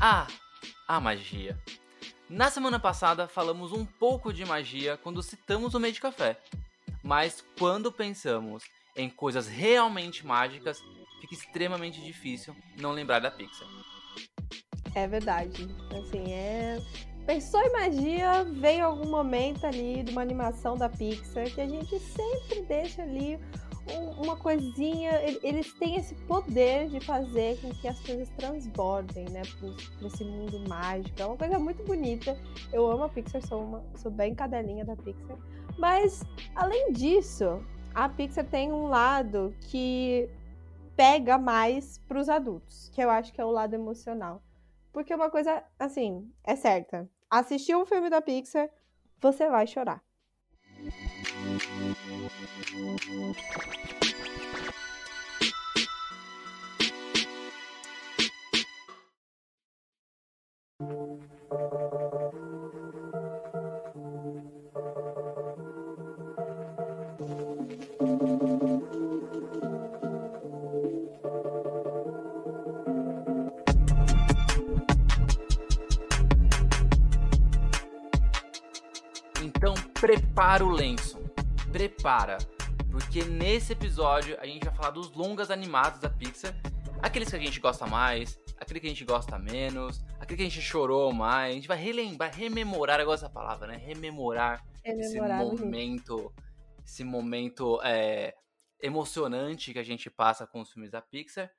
Ah, a magia. Na semana passada falamos um pouco de magia quando citamos o meio de café. Mas quando pensamos em coisas realmente mágicas, fica extremamente difícil não lembrar da Pixar. É verdade. Assim, é. Pensou em magia, vem algum momento ali de uma animação da Pixar que a gente sempre deixa ali uma coisinha. Eles têm esse poder de fazer com que as coisas transbordem, né, para esse mundo mágico. É uma coisa muito bonita. Eu amo a Pixar, sou, uma, sou bem cadelinha da Pixar. Mas, além disso, a Pixar tem um lado que pega mais para os adultos, que eu acho que é o lado emocional. Porque uma coisa, assim, é certa. Assistir um filme da Pixar, você vai chorar. Prepara o lenço, prepara, porque nesse episódio a gente vai falar dos longas animados da Pixar, aqueles que a gente gosta mais, aquele que a gente gosta menos, aquele que a gente chorou mais, a gente vai relembrar, rememorar, eu gosto dessa palavra, né? Rememorar, Rememorar esse momento, esse momento é, emocionante que a gente passa com os filmes da Pixar.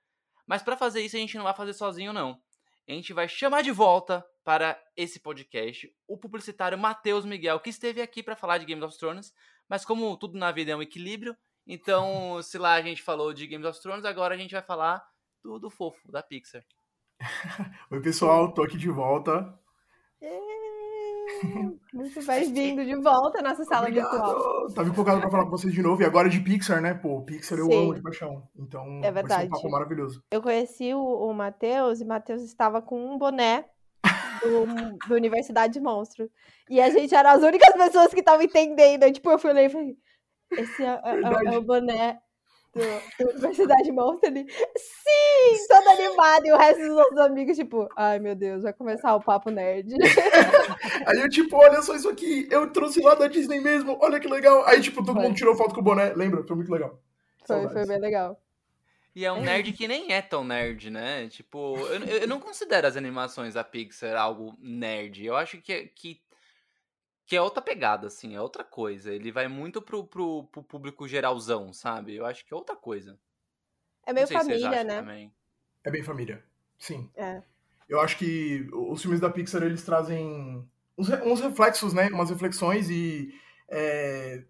Mas para fazer isso a gente não vai fazer sozinho não. A gente vai chamar de volta para esse podcast o publicitário Matheus Miguel, que esteve aqui para falar de Game of Thrones, mas como tudo na vida é um equilíbrio, então se lá a gente falou de Game of Thrones, agora a gente vai falar do, do fofo, da Pixar. Oi, pessoal, tô aqui de volta. Muito bem-vindo de volta à nossa sala Obrigado. virtual. Tava empolgado pra falar com vocês de novo. E agora de Pixar, né? Pô, Pixar eu Sim. amo de paixão. Então, É vai ser verdade. um papo maravilhoso. Eu conheci o, o Matheus e Matheus estava com um boné do, do Universidade Monstro. E a gente era as únicas pessoas que estavam entendendo. Aí, tipo, eu falei e falei, esse é, é- é- Verdade. é o boné do, do Universidade Monstro ali. Sim! Todo animado. E o resto dos nossos amigos, tipo, ai meu Deus, vai começar o papo nerd. Aí eu, tipo, olha só isso aqui. Eu trouxe lá da Disney mesmo. Olha que legal. Aí, tipo, todo Foi. mundo tirou foto com o boné. Lembra? Foi muito legal. Foi, foi bem legal. E é um nerd que nem é tão nerd, né? Tipo, eu, eu não considero as animações da Pixar algo nerd. Eu acho que, que, que é outra pegada, assim, é outra coisa. Ele vai muito pro, pro, pro público geralzão, sabe? Eu acho que é outra coisa. É meio família, né? Também. É bem família. Sim. É. Eu acho que os filmes da Pixar, eles trazem uns, uns reflexos, né? Umas reflexões e... é,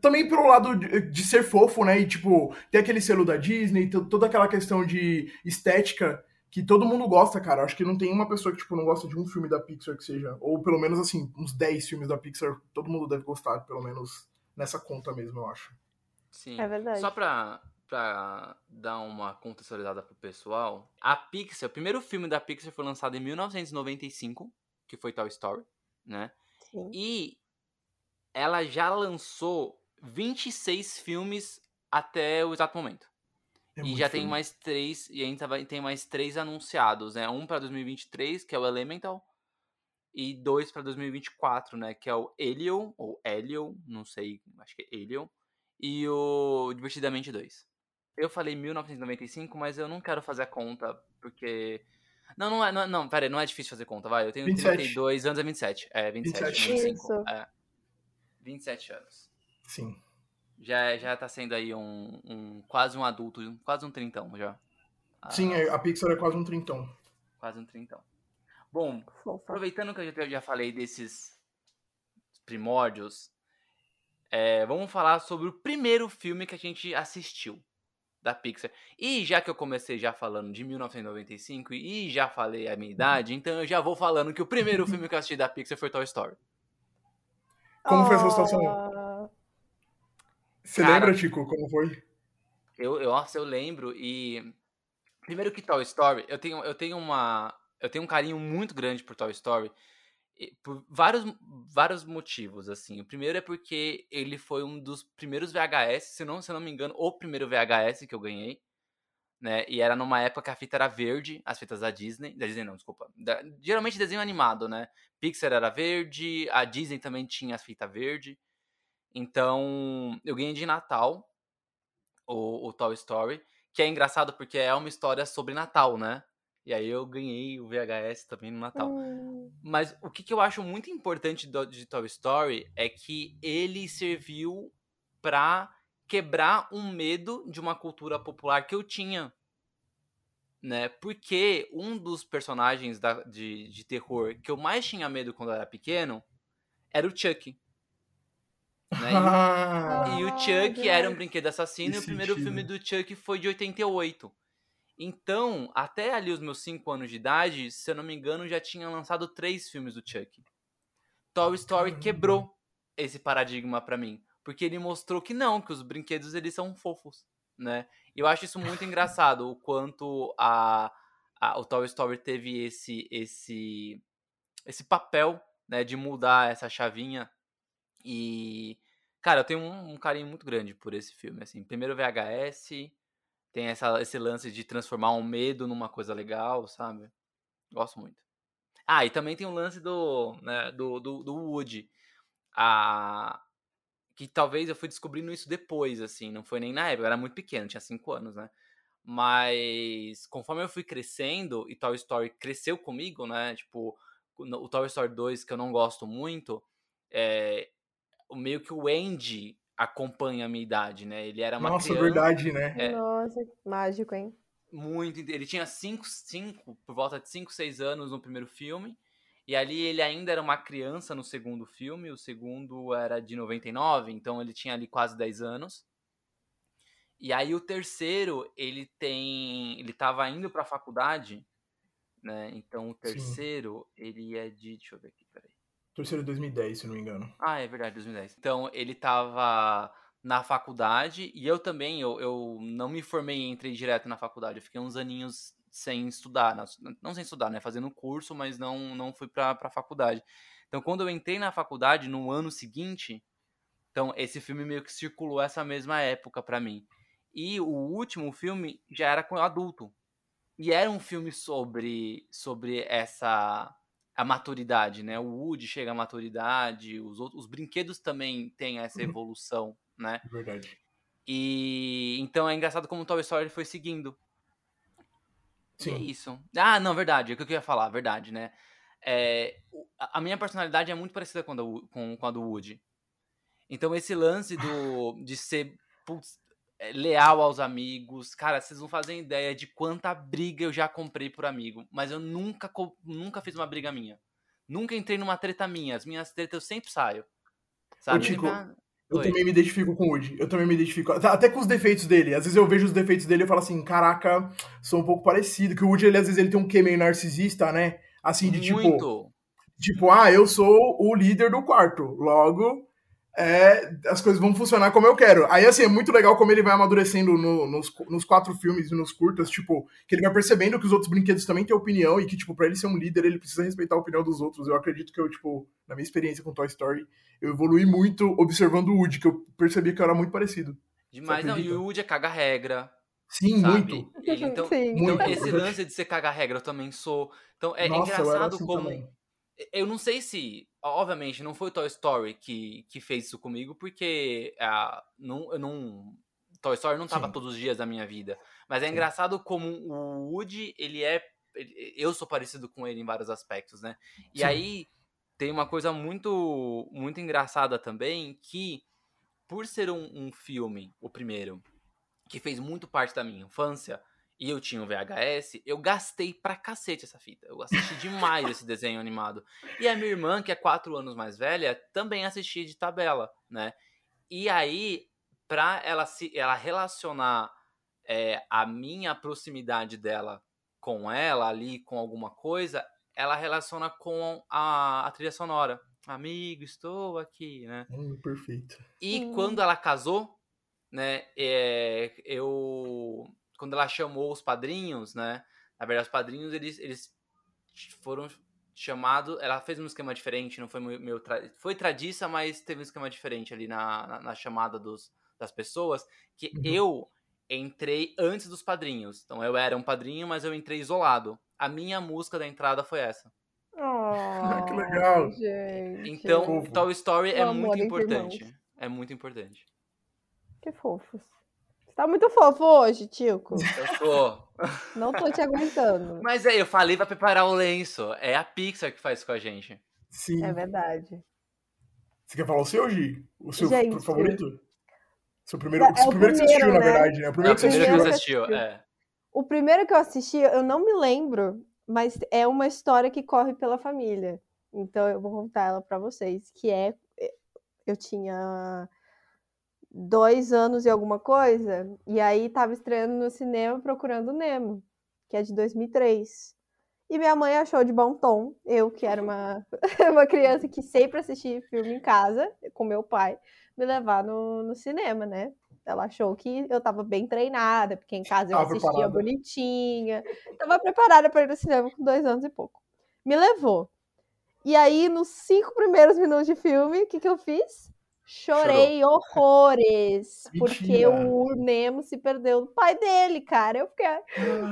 Também pelo lado de, de ser fofo, né? E, tipo, ter aquele selo da Disney, to- toda aquela questão de estética que todo mundo gosta, cara. Acho que não tem uma pessoa que, tipo, não gosta de um filme da Pixar que seja... Ou, pelo menos, assim, uns 10 filmes da Pixar, todo mundo deve gostar, pelo menos nessa conta mesmo, eu acho. Sim. É verdade. Só pra, pra dar uma contextualizada pro pessoal, a Pixar, o primeiro filme da Pixar foi lançado em 1995, que foi Toy Story, né? Sim. E ela já lançou 26 filmes até o exato momento. É e já tem filme. mais três, e ainda vai, tem mais três anunciados, né? Um pra 2023, que é o Elemental, e dois pra 2024, né? Que é o Elio, ou Elio, não sei, acho que é Elio, e o Divertidamente 2. Eu falei 1995, mas eu não quero fazer a conta, porque... Não, não é, não, é- não, pera aí, não é difícil fazer conta, vai. Eu tenho 27. 32 anos, é 27. É, 27, 27. 25. Isso. É. 27 anos. Sim. Já, já tá sendo aí um, um quase um adulto, quase um trintão já. Sim, é, a Pixar é quase um trintão. Quase um trintão. Bom, aproveitando que eu já, já falei desses primórdios, é, vamos falar sobre o primeiro filme que a gente assistiu da Pixar. E já que eu comecei já falando de 1995 e já falei a minha idade, então eu já vou falando que o primeiro filme que eu assisti da Pixar foi Toy Story. Como foi essa situação? Você Cara- lembra, Tico, como foi? Eu, eu, nossa, eu lembro e primeiro que Toy Story, eu tenho, eu tenho uma, eu tenho um carinho muito grande por Toy Story por vários, vários motivos assim. O primeiro é porque ele foi um dos primeiros VHS, se não, se não me engano, o primeiro VHS que eu ganhei, né? E era numa época que a fita era verde, as fitas da Disney, da Disney não, desculpa, da- geralmente desenho animado, né? Pixar era verde, a Disney também tinha as fitas verde. Então, eu ganhei de Natal o, o Toy Story, que é engraçado porque é uma história sobre Natal, né? E aí eu ganhei o VHS também no Natal. hum, Mas o que, que eu acho muito importante do, de Toy Story é que ele serviu pra quebrar um medo de uma cultura popular que eu tinha. Né? Porque um dos personagens da- de, de terror que eu mais tinha medo quando eu era pequeno era o Chuck. Né? E o- Ah, e o Ah, Chuck era um brinquedo assassino e o primeiro sentido. filme do Chuck foi de 88. Então, até ali os meus 5 anos de idade, se eu não me engano, já tinha lançado três filmes do Chuck. Toy Story Caramba. quebrou esse paradigma pra mim, porque ele mostrou que não, que os brinquedos eles são fofos, né? Eu acho isso muito engraçado, o quanto a, a- o Toy Story teve esse esse esse papel, né, de mudar essa chavinha e Cara, eu tenho um, um carinho muito grande por esse filme, assim. Primeiro VHS, tem essa, esse lance de transformar um medo numa coisa legal, sabe? Gosto muito. Ah, e também tem o lance do, né, do, do, do Woody. A... Que talvez eu fui descobrindo isso depois, assim. Não foi nem na época, eu era muito pequeno, tinha 5 anos, né? Mas conforme eu fui crescendo e Toy Story cresceu comigo, né? Tipo, o Toy Story 2, que eu não gosto muito, é, o meio que o Andy acompanha a minha idade, né? Ele era uma Nossa, criança verdade, né? É. Nossa, mágico, hein? muito. Ele tinha 5, cinco, por volta de 5, 6 anos no primeiro filme. E ali ele ainda era uma criança no segundo filme. O segundo era de 99, então ele tinha ali quase 10 anos. E aí o terceiro, ele tem. Ele tava indo pra faculdade, né? Então o terceiro, ele é de. Deixa eu ver aqui, peraí. Terceiro de 2010, se não me engano. Ah, é verdade, 2010. Então, ele tava na faculdade e eu também, eu, eu não me formei e entrei direto na faculdade. Eu fiquei uns aninhos sem estudar, não sem estudar, né? Fazendo curso, mas não, não fui pra, pra faculdade. Então, quando eu entrei na faculdade, no ano seguinte, então esse filme meio que circulou essa mesma época pra mim. E o último filme já era com adulto. E era um filme sobre, sobre essa a maturidade, né? O Woody chega à maturidade, os outros, os brinquedos também têm essa Uhum. evolução, né? Verdade. E então é engraçado como o Toy Story foi seguindo. E é Sim. isso. Ah, não, verdade, é o que eu queria falar, verdade, né? É, a minha personalidade é muito parecida com a do, com, com a do Woody. Então esse lance do, de ser putz, é, leal aos amigos, cara, vocês não fazem ideia de quanta briga eu já comprei por amigo, mas eu nunca, nunca fiz uma briga minha. Nunca entrei numa treta minha. As minhas tretas eu sempre saio. Sabe? Sempre, ah, Eu Oi. também me identifico com o Woody. Eu também me identifico. Até com os defeitos dele. Às vezes eu vejo os defeitos dele e falo assim, caraca, sou um pouco parecido. Que o Woody, ele, às vezes, ele tem um quê meio narcisista, né? Assim, de tipo. muito. Tipo, ah, eu sou o líder do quarto. Logo, é, as coisas vão funcionar como eu quero. Aí, assim, é muito legal como ele vai amadurecendo no- nos, nos quatro filmes e nos curtas, tipo, que ele vai percebendo que os outros brinquedos também têm opinião e que, tipo, pra ele ser um líder, ele precisa respeitar a opinião dos outros. Eu acredito que eu, tipo, na minha experiência com Toy Story, eu evoluí muito observando o Woody, que eu percebi que eu era muito parecido. Demais. Não, e o Woody é caga-regra. Sim, sabe? muito. Ele, então, Sim. então Muito. esse lance de ser caga-regra eu também sou. Então é, Nossa, engraçado assim como. também. Eu não sei se. Obviamente, não foi o Toy Story que, que fez isso comigo, porque ah, não, eu não. Toy Story não tava Sim. todos os dias da minha vida. Mas é Sim. engraçado como o Woody, ele é. ele- Eu sou parecido com ele em vários aspectos, né? E Sim. aí tem uma coisa muito, muito engraçada também, que por ser um, um filme, o primeiro, que fez muito parte da minha infância, e eu tinha o VHS, eu gastei pra cacete essa fita. Eu assisti demais esse desenho animado. E a minha irmã, que é quatro anos mais velha, também assistia de tabela, né? E aí, pra ela se ela relacionar é, a minha proximidade dela com ela ali, com alguma coisa, ela relaciona com a, a trilha sonora. Amigo, estou aqui, né? Hum, perfeito. E Hum. quando ela casou, né, é, eu... Quando ela chamou os padrinhos, né? Na verdade, os padrinhos, eles, eles foram chamados... Ela fez um esquema diferente, não foi meu... tra- foi tradiça, mas teve um esquema diferente ali na, na, na chamada dos, das pessoas, que Uhum. eu entrei antes dos padrinhos. Então, eu era um padrinho, mas eu entrei isolado. A minha música da entrada foi essa. Oh, que legal. Gente. Então. Toy Story é muito importante. irmãos. É muito importante. Que fofos. Você tá muito fofo hoje, Tico. Eu tô. Não tô te aguentando. Mas é, eu falei pra preparar o lenço. É a Pixar que faz com a gente. Sim. É verdade. Você quer falar o seu, Gi? O seu Gente. favorito? Seu primeiro, É, é seu o primeiro que você assistiu, primeiro, na né? verdade, né? O É primeiro o que você primeiro que assistiu. você assistiu. assistiu. É. O primeiro que eu assisti, eu não me lembro, mas é uma história que corre pela família. Então eu vou contar ela pra vocês, que é eu tinha dois anos e alguma coisa, e aí tava estreando no cinema Procurando Nemo, que é de 2003. E minha mãe achou de bom tom, eu que era uma, uma criança que sempre assistia filme em casa, com meu pai, me levar no, no cinema, né? Ela achou que eu tava bem treinada, porque em casa eu Tava assistia preparada. bonitinha. Tava preparada para ir no cinema com dois anos e pouco. Me levou. E aí, nos cinco primeiros minutos de filme, o que, que eu fiz? Chorei horrores. Porque Mentira. o Nemo se perdeu do pai dele, cara. Eu fiquei, Ah,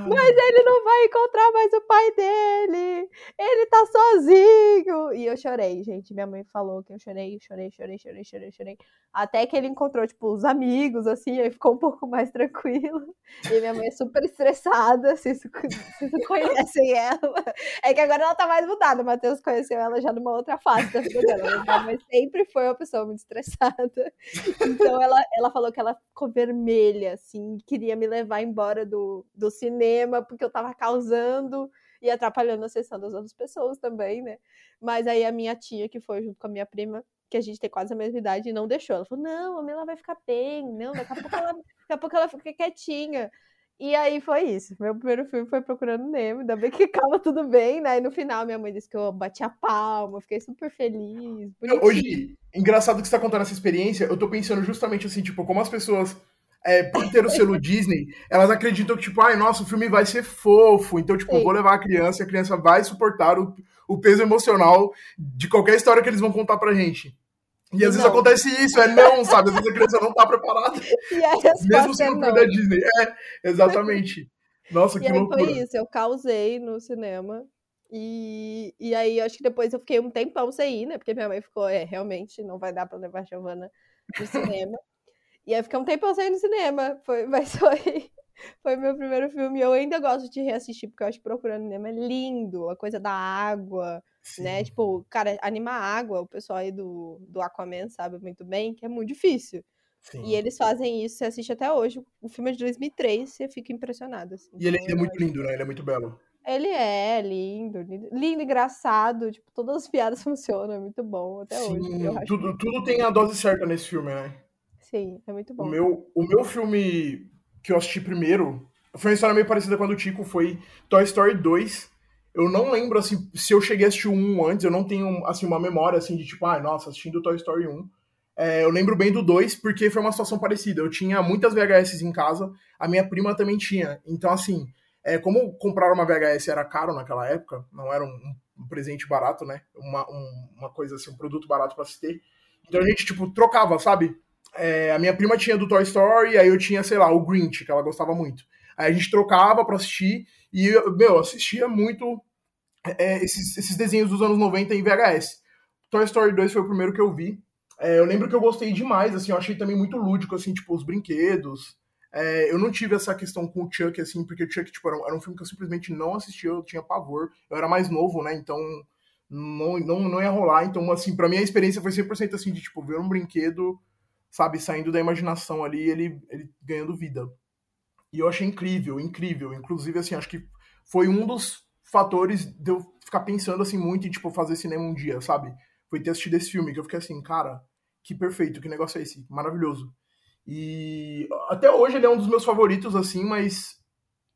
mas ele não vai encontrar mais o pai dele. Ele tá sozinho. E eu chorei, gente. Minha mãe falou que eu chorei, chorei, chorei, chorei, chorei, chorei. Até que ele encontrou, tipo, os amigos, assim, aí ficou um pouco mais tranquilo. E minha mãe é super estressada, vocês, vocês conhecem ela. É que agora ela tá mais mudada. O Matheus conheceu ela já numa outra fase da vida dela. Mãe sempre foi uma pessoa muito estressada. Então ela, ela falou que ela ficou vermelha, assim, queria me levar embora do, do cinema, porque eu tava causando e atrapalhando a sessão das outras pessoas também, né? Mas aí a minha tia, que foi junto com a minha prima, que a gente tem quase a mesma idade, não deixou. Ela falou: não, a Mila vai ficar bem, não, daqui a pouco ela, daqui a pouco ela fica quietinha. E aí foi isso. Meu primeiro filme foi Procurando Nemo, ainda bem que acaba tudo bem, né? E no final minha mãe disse que eu bati a palma, fiquei super feliz. bonitinho. Hoje, engraçado que você tá contando essa experiência, eu tô pensando justamente assim, tipo, como as pessoas, é, por ter o selo Disney, elas acreditam que, tipo, ai, nossa, o filme vai ser fofo, então, tipo, eu vou Sim. levar a criança e a criança vai suportar o, o peso emocional de qualquer história que eles vão contar pra gente. E às vezes Não. acontece isso, é não, sabe? Às vezes a criança não tá preparada, E a mesmo é sendo filme da Disney. É, exatamente. Nossa, E que aí loucura. foi isso, eu causei no cinema. E, e aí acho que depois eu fiquei um tempão sem ir, né? Porque minha mãe ficou, é, realmente não vai dar pra levar a Giovana no cinema. e aí eu fiquei um tempão sem ir no cinema. Foi, mas foi, foi meu primeiro filme. Eu ainda gosto de reassistir, porque eu acho que Procurando Nemo é lindo, a coisa da água, né? Sim. Tipo, cara, animar água, o pessoal aí do, do Aquaman sabe muito bem que é muito difícil. Sim. E eles fazem isso, você assiste até hoje. O filme é de 2003, você fica impressionado. Assim. E ele, é muito lindo, né? Ele é muito belo. Ele é lindo, lindo, lindo, engraçado, tipo, todas as piadas funcionam, é muito bom até hoje. Sim, acho tudo, tudo tem a dose certa nesse filme, né? Sim, é muito O bom. meu, o meu filme que eu assisti primeiro foi uma história meio parecida com a do Tico, foi Toy Story 2. Eu não lembro, assim, se eu cheguei a assistir 1 antes, eu não tenho, assim, uma memória, assim, de tipo, ai, nossa, assistindo Toy Story 1. É, eu lembro bem do 2, porque foi uma situação parecida. Eu tinha muitas VHS em casa, a minha prima também tinha. Então, assim, é, como comprar uma VHS era caro naquela época, não era um, um presente barato, né? Uma, um- uma coisa assim, um produto barato pra se ter. Então a gente, tipo, trocava, sabe? É, a minha prima tinha do Toy Story, aí eu tinha, sei lá, o Grinch, que ela gostava muito. Aí a gente trocava pra assistir, e, eu, meu, assistia muito é, esses, esses desenhos dos anos 90 em VHS. Toy Story 2 foi o primeiro que eu vi. É, eu lembro que eu gostei demais, assim, eu achei também muito lúdico, assim, tipo, os brinquedos. É, eu não tive essa questão com o Chuck, assim, porque o Chuck, tipo, era um, era um filme que eu simplesmente não assistia, eu tinha pavor. Eu era mais novo, né, então não, não, não ia rolar. Então, assim, pra mim a experiência foi 100% assim, de, tipo, ver um brinquedo, sabe, saindo da imaginação ali, ele, ele ganhando vida. E eu achei incrível, incrível. Inclusive, assim, acho que foi um dos fatores de eu ficar pensando, assim, muito em, tipo, fazer cinema um dia, sabe? Foi ter assistido esse filme, que eu fiquei assim, cara, que perfeito, que negócio é esse? Maravilhoso. E até hoje ele é um dos meus favoritos, assim, mas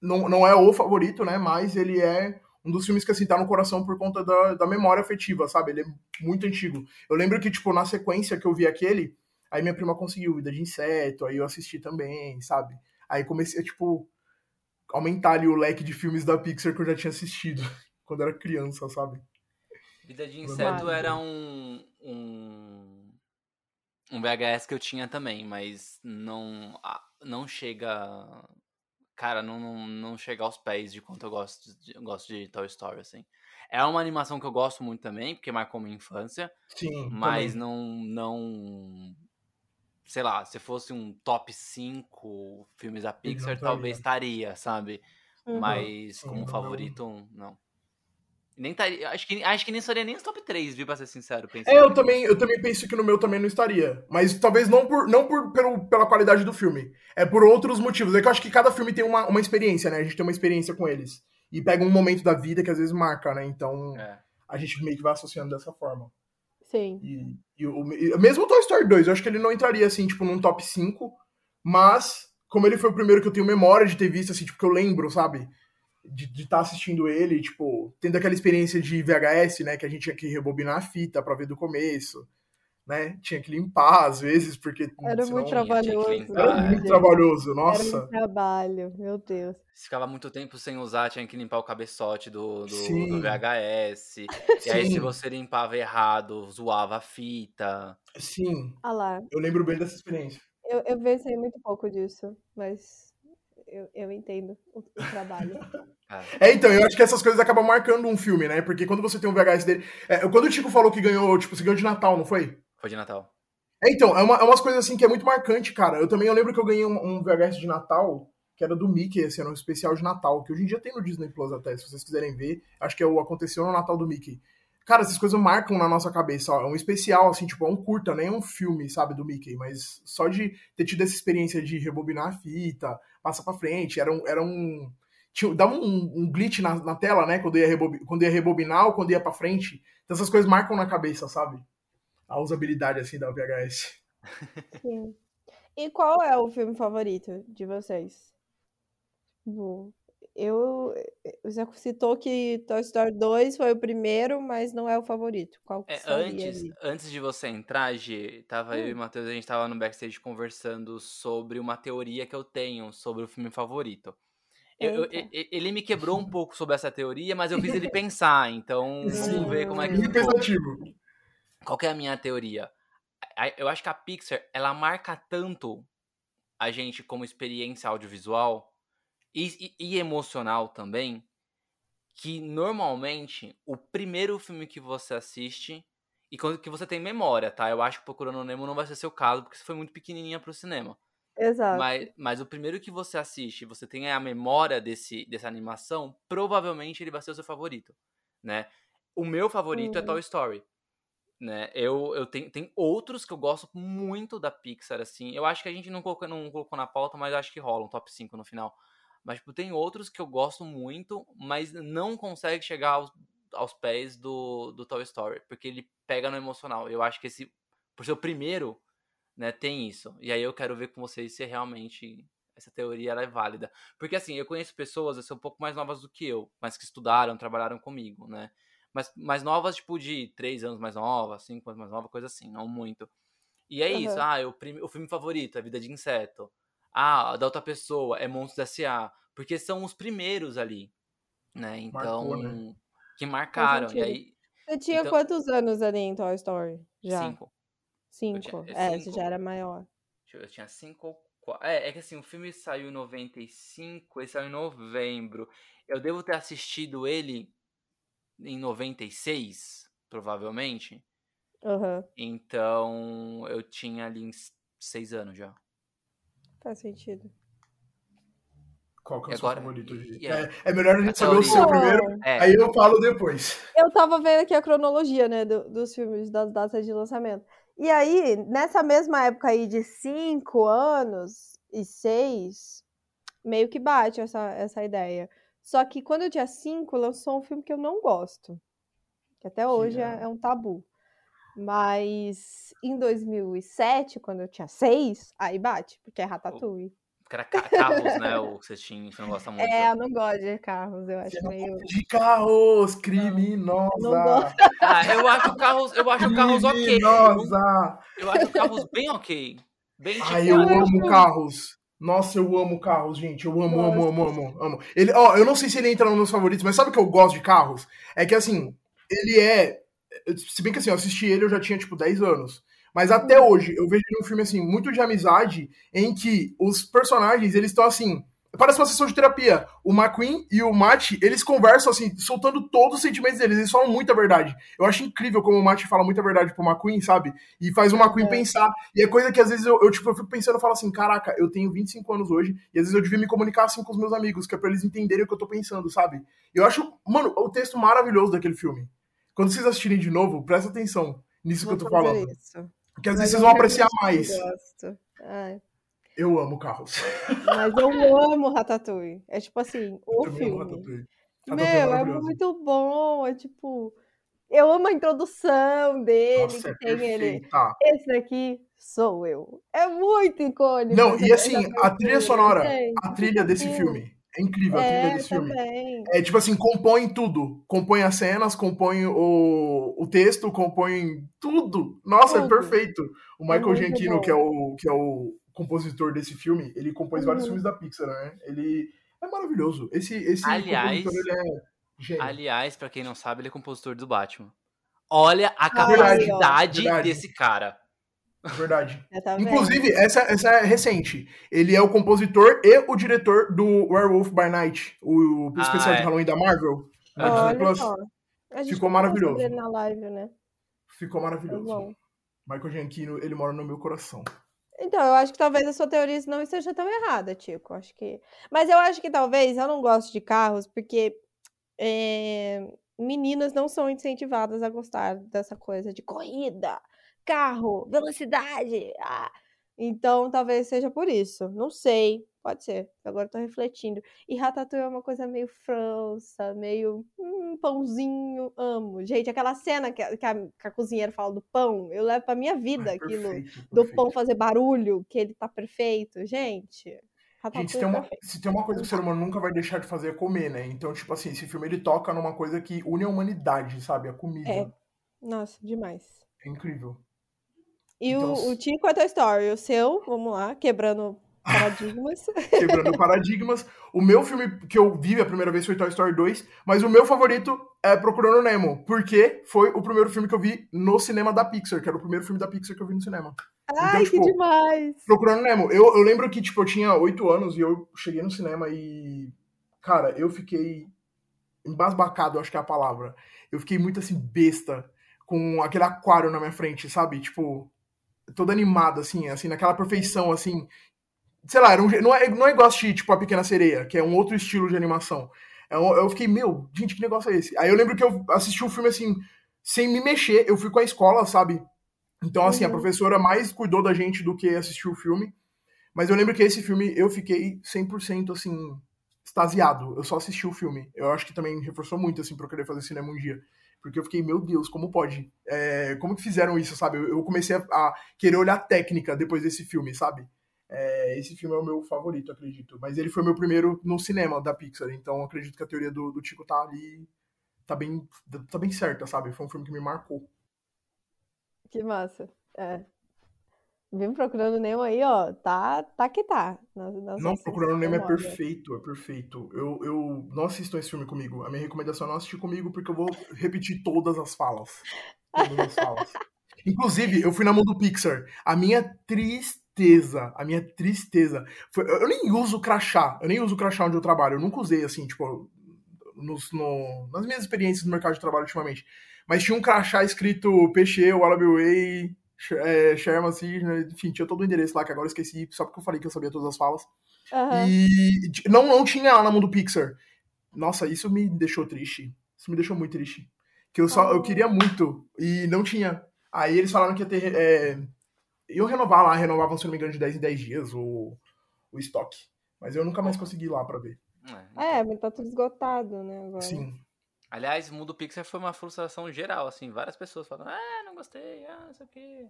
não, não é o favorito, né? Mas ele é um dos filmes que, assim, tá no coração por conta da, da memória afetiva, sabe? Ele é muito antigo. Eu lembro que, tipo, na sequência que eu vi aquele, aí minha prima conseguiu Vida de Inseto, aí eu assisti também, sabe? Aí comecei a, tipo, aumentar ali o leque de filmes da Pixar que eu já tinha assistido quando era criança, sabe? Vida de Inseto era um, um, um VHS que eu tinha também, mas não, não chega. Cara, não, não, não chega aos pés de quanto eu gosto de, gosto de Toy Story, assim. É uma animação que eu gosto muito também, porque marcou minha infância. Sim. Mas também. não, não sei lá, se fosse um top 5 filmes da Pixar, talvez estaria, sabe? Uhum. Mas como uhum. favorito, não. Nem taria, acho que acho que nem estaria nem nos top 3, viu, pra ser sincero. É, eu também, eu também penso que no meu também não estaria. Mas talvez não por não por pelo, pela qualidade do filme. É por outros motivos. É que eu acho que cada filme tem uma, uma experiência, né? A gente tem uma experiência com eles. E pega um momento da vida que às vezes marca, né? Então é. a gente meio que vai associando dessa forma. Sim. E, e, o, e, mesmo o Toy Story 2, eu acho que ele não entraria, assim, tipo, num top 5, mas, como ele foi o primeiro que eu tenho memória de ter visto, assim, tipo, que eu lembro, sabe? De estar tá assistindo ele, tipo, tendo aquela experiência de VHS, né, que a gente tinha que rebobinar a fita pra ver do começo né? Tinha que limpar às vezes, porque. Era senão... muito trabalhoso. Era muito trabalhoso, nossa. Era muito trabalho, meu Deus. Ficava muito tempo sem usar, tinha que limpar o cabeçote do, do, do VHS. e aí, se você limpava errado, zoava a fita. Sim. Ah lá. Eu lembro bem dessa experiência. Eu, eu pensei muito pouco disso, mas eu, eu entendo o, o trabalho. É, então, eu acho que essas coisas acabam marcando um filme, né? Porque quando você tem um VHS dele. É, quando o Tico falou que ganhou, tipo, você ganhou de Natal, não foi? Foi de Natal. É, então, é, uma, é umas coisas assim que é muito marcante, cara. Eu também eu lembro que eu ganhei um, um VHS de Natal, que era do Mickey, assim, era um especial de Natal, que hoje em dia tem no Disney Plus até, se vocês quiserem ver. Acho que é o Aconteceu no Natal do Mickey. Cara, essas coisas marcam na nossa cabeça, ó. É um especial, assim, tipo, é um curta, nem é um filme, sabe, do Mickey, mas só de ter tido essa experiência de rebobinar a fita, passa pra frente, era um. Era um tinha, dava um, um glitch na, na, tela, né? Quando ia, rebobinar, quando ia rebobinar ou quando ia pra frente. Então essas coisas marcam na cabeça, sabe? A usabilidade assim da VHS. Sim. E qual é o filme favorito de vocês? eu. Você citou que Toy Story 2 foi o primeiro, mas não é o favorito. Qual é, antes, antes de você entrar, Gi, tava hum. eu e o hum. Matheus, a gente tava no backstage conversando sobre uma teoria que eu tenho sobre o filme favorito. Eu, eu, ele me quebrou um pouco sobre essa teoria, mas eu fiz ele pensar, então vamos ver como é que ficou. Qual é a minha teoria? Eu acho que a Pixar, ela marca tanto a gente como experiência audiovisual e, e, e emocional também, que normalmente o primeiro filme que você assiste e que você tem memória, tá? Eu acho que Procurando Nemo não vai ser seu caso, porque você foi muito pequenininha pro cinema. Exato. Mas, mas o primeiro que você assiste, você tem a memória desse, dessa animação, provavelmente ele vai ser o seu favorito, né? O meu favorito uhum. é Toy Story né? Eu, eu tenho, tem outros que eu gosto muito da Pixar, assim. Eu acho que a gente não colocou, não colocou na pauta, mas acho que rola um top 5 no final. Mas, tipo, tem outros que eu gosto muito, mas não consegue chegar aos, aos pés do, do Toy Story, porque ele pega no emocional. Eu acho que esse, por ser o primeiro, né, tem isso. E aí eu quero ver com vocês se realmente essa teoria é válida. Porque, assim, eu conheço pessoas, assim, um pouco mais novas do que eu, mas que estudaram, trabalharam comigo, né? Mas mais novas, tipo, de três anos mais nova, cinco anos mais nova, coisa assim, não muito. E é uhum. isso, ah, o, o filme favorito é Vida de Inseto. Ah, da outra pessoa é Monstros S.A. Porque são os primeiros ali, né? Então, Marcou, né? que marcaram. E aí, você tinha então... quantos anos ali em Toy Story? Já? Cinco. Cinco. Tinha, é, cinco. você já era maior. Eu tinha cinco é, é que assim, o filme saiu em 95, ele saiu em novembro. Eu devo ter assistido ele em 96, provavelmente. Uhum. Então eu tinha ali seis anos já. Faz sentido. Qual que é o seu favorito? Yeah. É, é, melhor a gente a saber teoria. o seu primeiro, é. aí eu falo depois. Eu tava vendo aqui a cronologia, né, do, dos filmes, das datas de lançamento. E aí, nessa mesma época aí de cinco anos e seis, meio que bate essa, essa ideia. Só que quando eu tinha 5, lançou um filme que eu não gosto. Que até hoje é, é? é um tabu. Mas em 2007, quando eu tinha 6, aí bate, porque é Ratatouille. Porque era ca- carros, né? O que você tinha, você não gosta muito. É, eu não gosto de carros, eu acho Você não meio. de carros, criminosa. Não gosto. Ah, eu acho carros, eu acho carros ok. Criminosa. Eu acho carros bem ok. Bem tipo, Ai, eu amo carros. Nossa, eu amo carros, gente. Eu amo, amo, Gosto. amo, amo, amo. Ele, ó, eu não sei se ele entra nos meus favoritos, mas sabe o que eu gosto de carros? É que assim, ele é. Se bem que assim, eu assisti ele, eu já tinha tipo 10 anos. Mas até hoje, eu vejo ele um filme assim, muito de amizade, em que os personagens, eles estão assim. Parece uma sessão de terapia. O McQueen e o Matt, eles conversam assim, soltando todos os sentimentos deles. Eles falam muita verdade. Eu acho incrível como o Matt fala muita verdade pro McQueen, sabe? E faz o McQueen É. pensar. E é coisa que às vezes eu, eu, tipo, eu fico pensando, eu falo assim, caraca, eu tenho 25 anos hoje, e às vezes eu devia me comunicar assim com os meus amigos, que é pra eles entenderem o que eu tô pensando, sabe? Eu acho, mano, o texto maravilhoso daquele filme. Quando vocês assistirem de novo, presta atenção nisso Vou que eu tô falando. isso. Porque às Mas vezes vocês vão apreciar mais. eu gosto. Ai, Eu amo carros. Mas eu amo Ratatouille. É tipo assim, o Eu filme. Ratatouille. Meu, Ratatouille é é maravilhoso. muito bom. É tipo. Eu amo a introdução dele, Nossa, é que tem ele. Esse daqui sou eu. É muito icônico. Não, e assim, a trilha sonora, a trilha desse sim. filme. É incrível a trilha É, desse filme. também. É tipo assim, compõe tudo. Compõe as cenas, compõe o, o texto, compõe tudo. Nossa, é Tudo. perfeito. O Michael muito Giacchino, bom. que é, o, que é o compositor desse filme, ele compôs vários Uhum. filmes da Pixar, né? Ele é maravilhoso. Esse, esse Aliás- compositor, ele é gênio. Aliás, pra quem não sabe, ele é compositor do Batman. Olha a Verdade, capacidade verdade. desse cara. Verdade. Tá vendo? Inclusive, essa, essa é recente. Ele é o compositor e o diretor do Werewolf by Night, o, o Ah, especial de é. Halloween da Marvel. Disney Olha Ficou maravilhoso. live, né? Ficou Tá maravilhoso. bom. Michael Giacchino, ele mora no meu coração. Então, eu acho que talvez a sua teoria não esteja tão errada, Tico. Acho que. Mas eu acho que talvez eu não gosto de carros porque é, meninas não são incentivadas a gostar dessa coisa de corrida, carro, velocidade. ah. Então, talvez seja por isso. Não sei. Pode ser. Agora eu tô refletindo. E Ratatouille é uma coisa meio França, meio hum, pãozinho. Amo. Gente, aquela cena que a, que a, que a cozinheira fala do pão, eu levo pra minha vida aquilo perfeito, do pão fazer barulho, que ele tá perfeito. Gente, Gente, se tem, uma, perfeito. se tem uma coisa que o ser humano nunca vai deixar de fazer é comer, né? Então, tipo assim, esse filme ele toca numa coisa que une a humanidade, sabe? A comida. É. É, Nossa, demais. incrível. E Então, o, o Tico é Toy Story, o seu, vamos lá, quebrando paradigmas. Quebrando paradigmas. O meu filme que eu vi a primeira vez foi Toy Story 2, mas o meu favorito é Procurando Nemo, porque foi o primeiro filme que eu vi no cinema da Pixar, que era o primeiro filme da Pixar que eu vi no cinema. Ai, tipo, que demais! Procurando Nemo. Eu, eu lembro que, tipo, eu tinha oito anos e eu cheguei no cinema e. Cara, eu fiquei embasbacado, acho que é a palavra. Eu fiquei muito assim, besta, com aquele aquário na minha frente, sabe? Tipo, todo animado, assim, assim, naquela perfeição, assim. Sei lá, um, não, é, não é igual assistir, tipo, A Pequena Sereia, que é um outro estilo de animação. É um- Eu fiquei, meu, gente, que negócio é esse? Aí eu lembro que eu assisti o filme, assim, sem me mexer. Eu fui com a escola, sabe? Então, assim, a Uhum. professora mais cuidou da gente do que assistiu o filme. Mas eu lembro que esse filme eu fiquei 100% assim, extasiado. Eu só assisti o filme. Eu acho que também reforçou muito, assim, pra eu querer fazer cinema um dia. Porque eu fiquei, meu Deus, como pode? É, como que fizeram isso, sabe? Eu, eu comecei a, a querer olhar a técnica depois desse filme, sabe? É, esse filme é o meu favorito, acredito. Mas ele foi meu primeiro no cinema da Pixar. Então acredito que a teoria do, do Tico tá ali. Tá bem, tá bem certa, sabe? Foi um filme que me marcou. Que massa. É. Vim procurando Nemo aí, ó. Tá, tá que tá. nas- nas Não, Procurando Nemo é perfeito, é perfeito. Eu, eu não assistam esse filme comigo. A minha recomendação é não assistir comigo porque eu vou repetir todas as falas. Todas as falas. Inclusive, eu fui na mão do Pixar. A minha tristeza, a minha tristeza. Foi, eu nem uso crachá. Eu nem uso crachá onde eu trabalho. Eu nunca usei, assim, tipo, nos, no- nas minhas experiências no mercado de trabalho ultimamente. Mas tinha um crachá escrito Peixe, Wallaby Way, é, Sherman, assim, enfim, tinha todo o endereço lá que agora eu esqueci, só porque eu falei que eu sabia todas as falas. Aham. E não, não tinha lá na mão do Pixar. Nossa, isso me deixou triste. Isso me deixou muito triste. Que eu só eu Oh. queria muito e não tinha. Aí eles falaram que ia ter. É, iam renovar lá, renovavam, se não me engano, de 10 em 10 dias o, o estoque. Mas eu nunca mais consegui ir lá pra ver. É, mas tá tudo esgotado, né? Agora. Sim. Aliás, o mundo Pixar foi uma frustração geral, assim. Várias pessoas falam, ah, não gostei, ah, não sei o quê.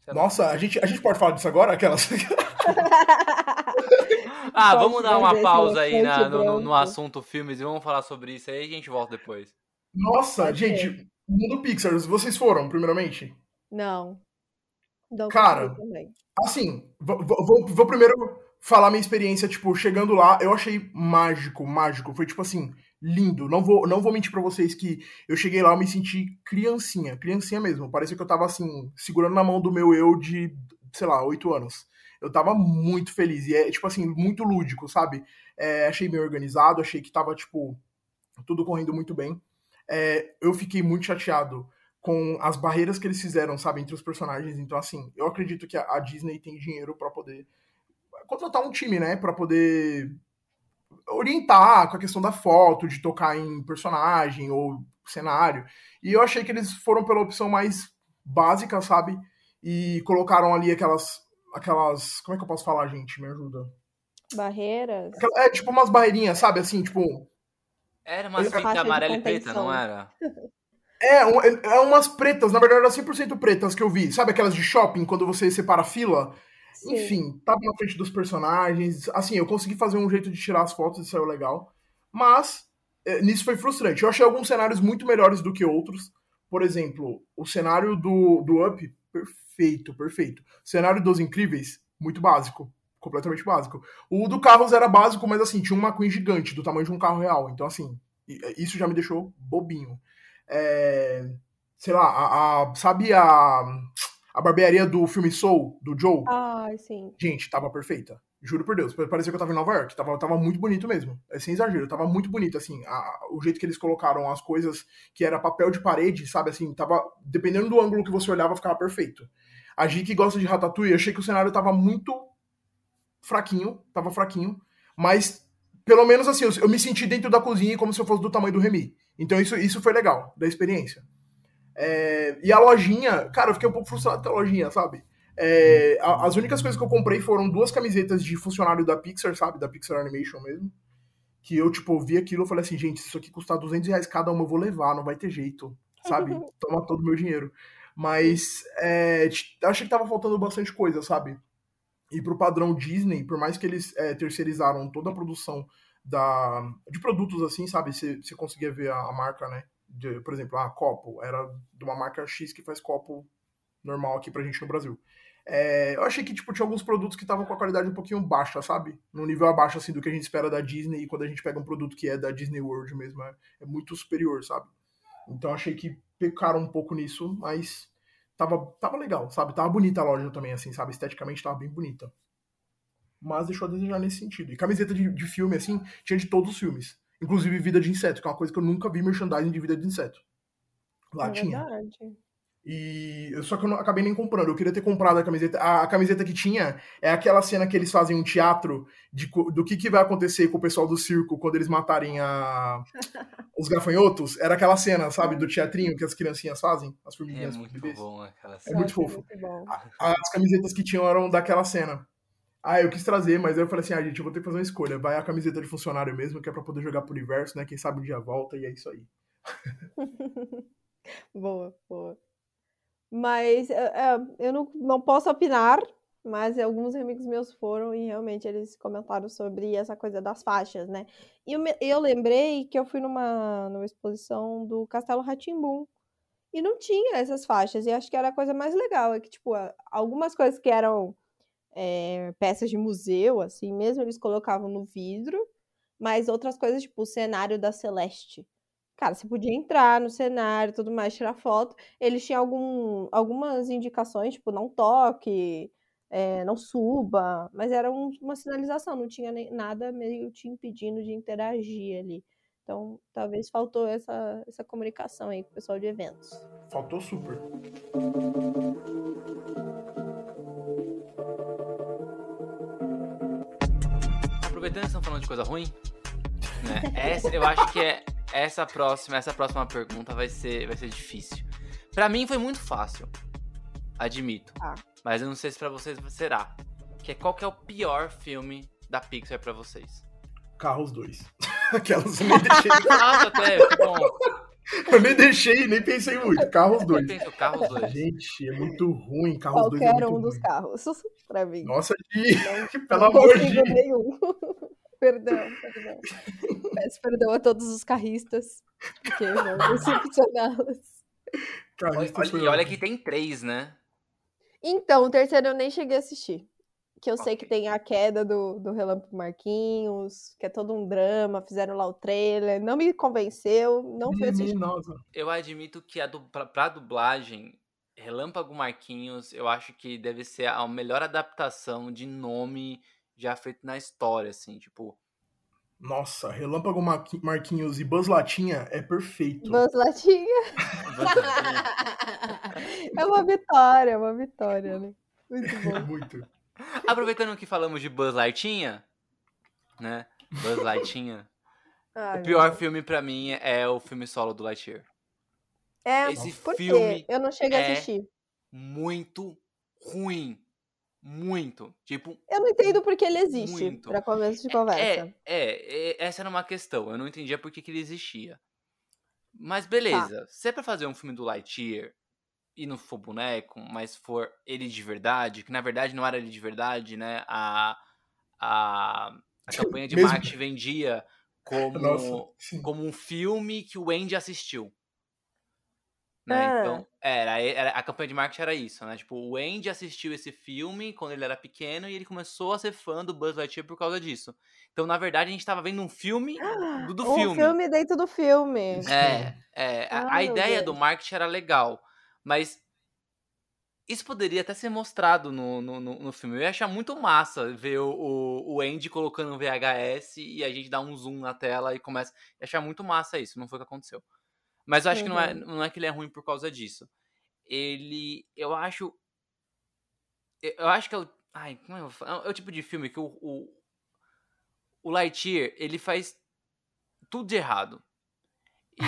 Sei. Nossa, a gente, a gente pode falar disso agora? Aquelas. Ah, Pode vamos dar uma pausa aí na- no, no- assunto filmes e vamos falar sobre isso aí e a gente volta depois. Nossa, gente, mundo Pixar, vocês foram, primeiramente? Não. Não Cara. Assim, vou, vou- vou- primeiro falar minha experiência, tipo, chegando lá, eu achei mágico, mágico. Foi, tipo assim, lindo. Não vou, não vou mentir pra vocês que eu cheguei lá, eu me senti criancinha, criancinha mesmo. Parecia que eu tava, assim, segurando na mão do meu eu de, sei lá, oito anos. Eu tava muito feliz. E é, tipo assim, muito lúdico, sabe? É, achei bem organizado, achei que tava, tipo, tudo correndo muito bem. É, eu fiquei muito chateado com as barreiras que eles fizeram, sabe, entre os personagens. Então, assim, eu acredito que a, a Disney tem dinheiro pra poder contratar um time, né, Pra poder orientar com a questão da foto, de tocar em personagem ou cenário. E eu achei que eles foram pela opção mais básica, sabe? E colocaram ali aquelas aquelas, como é que eu posso falar, gente? Me ajuda. Barreiras. É tipo umas barreirinhas, sabe? Assim, tipo, Era fitas de amarela e preta, não era? É, um- é, é umas pretas, na verdade eram 100% pretas que eu vi. Sabe aquelas de shopping, quando você separa a fila? Sim. Enfim, tava na frente dos personagens. Assim, eu consegui fazer um jeito de tirar as fotos e saiu legal. Mas, é, nisso foi frustrante. Eu achei alguns cenários muito melhores do que outros. Por exemplo, o cenário do, do Up, perfeito, perfeito. O cenário dos Incríveis, muito básico. Completamente básico. O do Carros era básico, mas assim, tinha um McQueen gigante, do tamanho de um carro real. Então, assim, isso já me deixou bobinho. É, sei lá, a, a- sabe a, a barbearia do filme Soul, do Joe? Ai, sim. Gente, tava perfeita. Juro por Deus. Parecia que eu tava em Nova York. Tava, tava muito bonito mesmo. É sem exagero. Tava muito bonito, assim. a- o jeito que eles colocaram as coisas que era papel de parede, sabe? Assim, tava. Dependendo do ângulo que você olhava, ficava perfeito. A Gi que gosta de Ratatouille, achei que o cenário tava muito fraquinho. Tava fraquinho. Mas, pelo menos assim, eu, eu me senti dentro da cozinha como se eu fosse do tamanho do Remy. Então isso, isso foi legal, da experiência. É, e a lojinha, cara, eu fiquei um pouco frustrado com a lojinha, sabe? É, a- as únicas coisas que eu comprei foram duas camisetas de funcionário da Pixar, sabe? Da Pixar Animation mesmo. Que eu, tipo, vi aquilo e falei assim, gente, se isso aqui custar 200 reais cada uma, eu vou levar, não vai ter jeito, sabe? Toma todo o meu dinheiro. Mas é, achei que tava faltando bastante coisa, sabe? E pro padrão Disney, por mais que eles é, terceirizaram toda a produção da, de produtos assim, sabe? Você conseguia ver a, a marca, né? De, por exemplo, a copo era de uma marca X que faz copo normal aqui pra gente no Brasil. É, eu achei que tipo, tinha alguns produtos que estavam com a qualidade um pouquinho baixa, sabe? Num nível abaixo assim do que a gente espera da Disney e quando a gente pega um produto que é da Disney World mesmo, é, é muito superior, sabe? Então achei que pecaram um pouco nisso, mas tava, tava legal, sabe? Tava bonita a loja também, assim, sabe? Esteticamente tava bem bonita. Mas deixou a desejar nesse sentido. E camiseta de, de filme, assim, tinha de todos os filmes. Inclusive Vida de Inseto, que é uma coisa que eu nunca vi merchandising de Vida de Inseto. Lá é tinha. verdade. E só que eu não, acabei nem comprando. Eu queria ter comprado a camiseta. A, a camiseta que tinha é aquela cena que eles fazem um teatro de, do que, que vai acontecer com o pessoal do circo quando eles matarem a, os gafanhotos. Era aquela cena, sabe, do teatrinho que as criancinhas fazem, as É formiguinhas muito bebês. bom aquela É cena. muito Nossa, fofo. muito bom. As camisetas que tinham eram daquela cena. Ah, eu quis trazer, mas aí eu falei assim, ah, gente, eu vou ter que fazer uma escolha. Vai a camiseta de funcionário mesmo, que é pra poder jogar pro universo, né? Quem sabe um dia volta e é isso aí. Boa, boa. Mas é, é, eu não, não posso opinar, mas alguns amigos meus foram e realmente eles comentaram sobre essa coisa das faixas, né? E eu, eu lembrei que eu fui numa, numa exposição do Castelo rá e não tinha essas faixas, e acho que era a coisa mais legal, é que, tipo, algumas coisas que eram é, peças de museu, assim mesmo, eles colocavam no vidro, mas outras coisas, tipo, o cenário da Celeste. Cara, você podia entrar no cenário tudo mais, tirar foto. Eles tinham algum, algumas indicações, tipo, não toque, é, não suba, mas era um- uma sinalização, não tinha nem, nada meio te impedindo de interagir ali. Então, talvez faltou essa, essa comunicação aí com o pessoal de eventos. Faltou super. Aproveitando que estão falando de coisa ruim, né? Essa, eu acho que é essa próxima, essa próxima pergunta vai ser, vai ser difícil. Pra mim foi muito fácil, admito. Ah. Mas eu não sei se pra vocês será. Que é qual que é o pior filme da Pixar pra vocês? Carros 2. Aquelas deixei. Nossa, até, que bom. Eu nem deixei, nem pensei muito. Carros Eu 2. penso, Carros 2. Gente, é muito ruim. Carros 2 é Qualquer muito um dos ruim. carros, pra mim. Nossa, Gi, Não- pelo não amor de Deus. nenhum. perdão, perdão. Peço perdão a todos os carristas que eu vou decepcioná-los. E olha que tem três, né? Então, o terceiro eu nem cheguei a assistir. Que eu sei que tem a queda do, do Relâmpago Marquinhos, que é todo um drama, fizeram lá o trailer, não me convenceu, não fui assistir. Nossa. Eu admito que a du pra, pra dublagem, Relâmpago Marquinhos, eu acho que deve ser a melhor adaptação de nome já feito na história, assim, tipo. Nossa, Relâmpago Marquinhos e Buzz Latinha é perfeito. Buzz Latinha é uma vitória, é uma vitória, né? Muito bom. Muito. Aproveitando que falamos de Buzz Lightinha, né? Buzz Lightinha. Ai, o meu pior Deus. filme pra mim é o filme solo do Lightyear. É, esse filme Eu não cheguei a é- assistir. Muito ruim. Muito. Tipo, Eu não entendo por que ele existe, Muito. pra começo de conversa. É, é, é, essa era uma questão. Eu não entendia por que, que ele existia. Mas Tá. beleza, se é pra fazer um filme do Lightyear e não for boneco, mas for ele de verdade, que na verdade não era ele de verdade, né? A, a, a campanha de Mesmo- marketing vendia como, Nossa, como um filme que o Andy assistiu. Né? Ah. Então, era, era- a campanha de marketing era isso, né? Tipo, o Andy assistiu esse filme quando ele era pequeno e ele começou a ser fã do Buzz Lightyear por causa disso. Então, na verdade, a gente tava vendo um filme do, do um filme. filme dentro do filme. É, é. A, a ideia Deus. do marketing era legal, mas isso poderia até ser mostrado no, no, no, filme. Eu ia achar muito massa ver o, o, o Andy colocando um VHS e a gente dá um zoom na tela e começa. Eu ia achar muito massa isso, não foi o que aconteceu. Mas eu acho que não é, Uhum. não é que ele é ruim por causa disso. Ele. Eu acho. Eu acho que é o. Ai, como é, que eu falar? é o tipo de filme que o, o, o Lightyear, ele faz tudo de errado.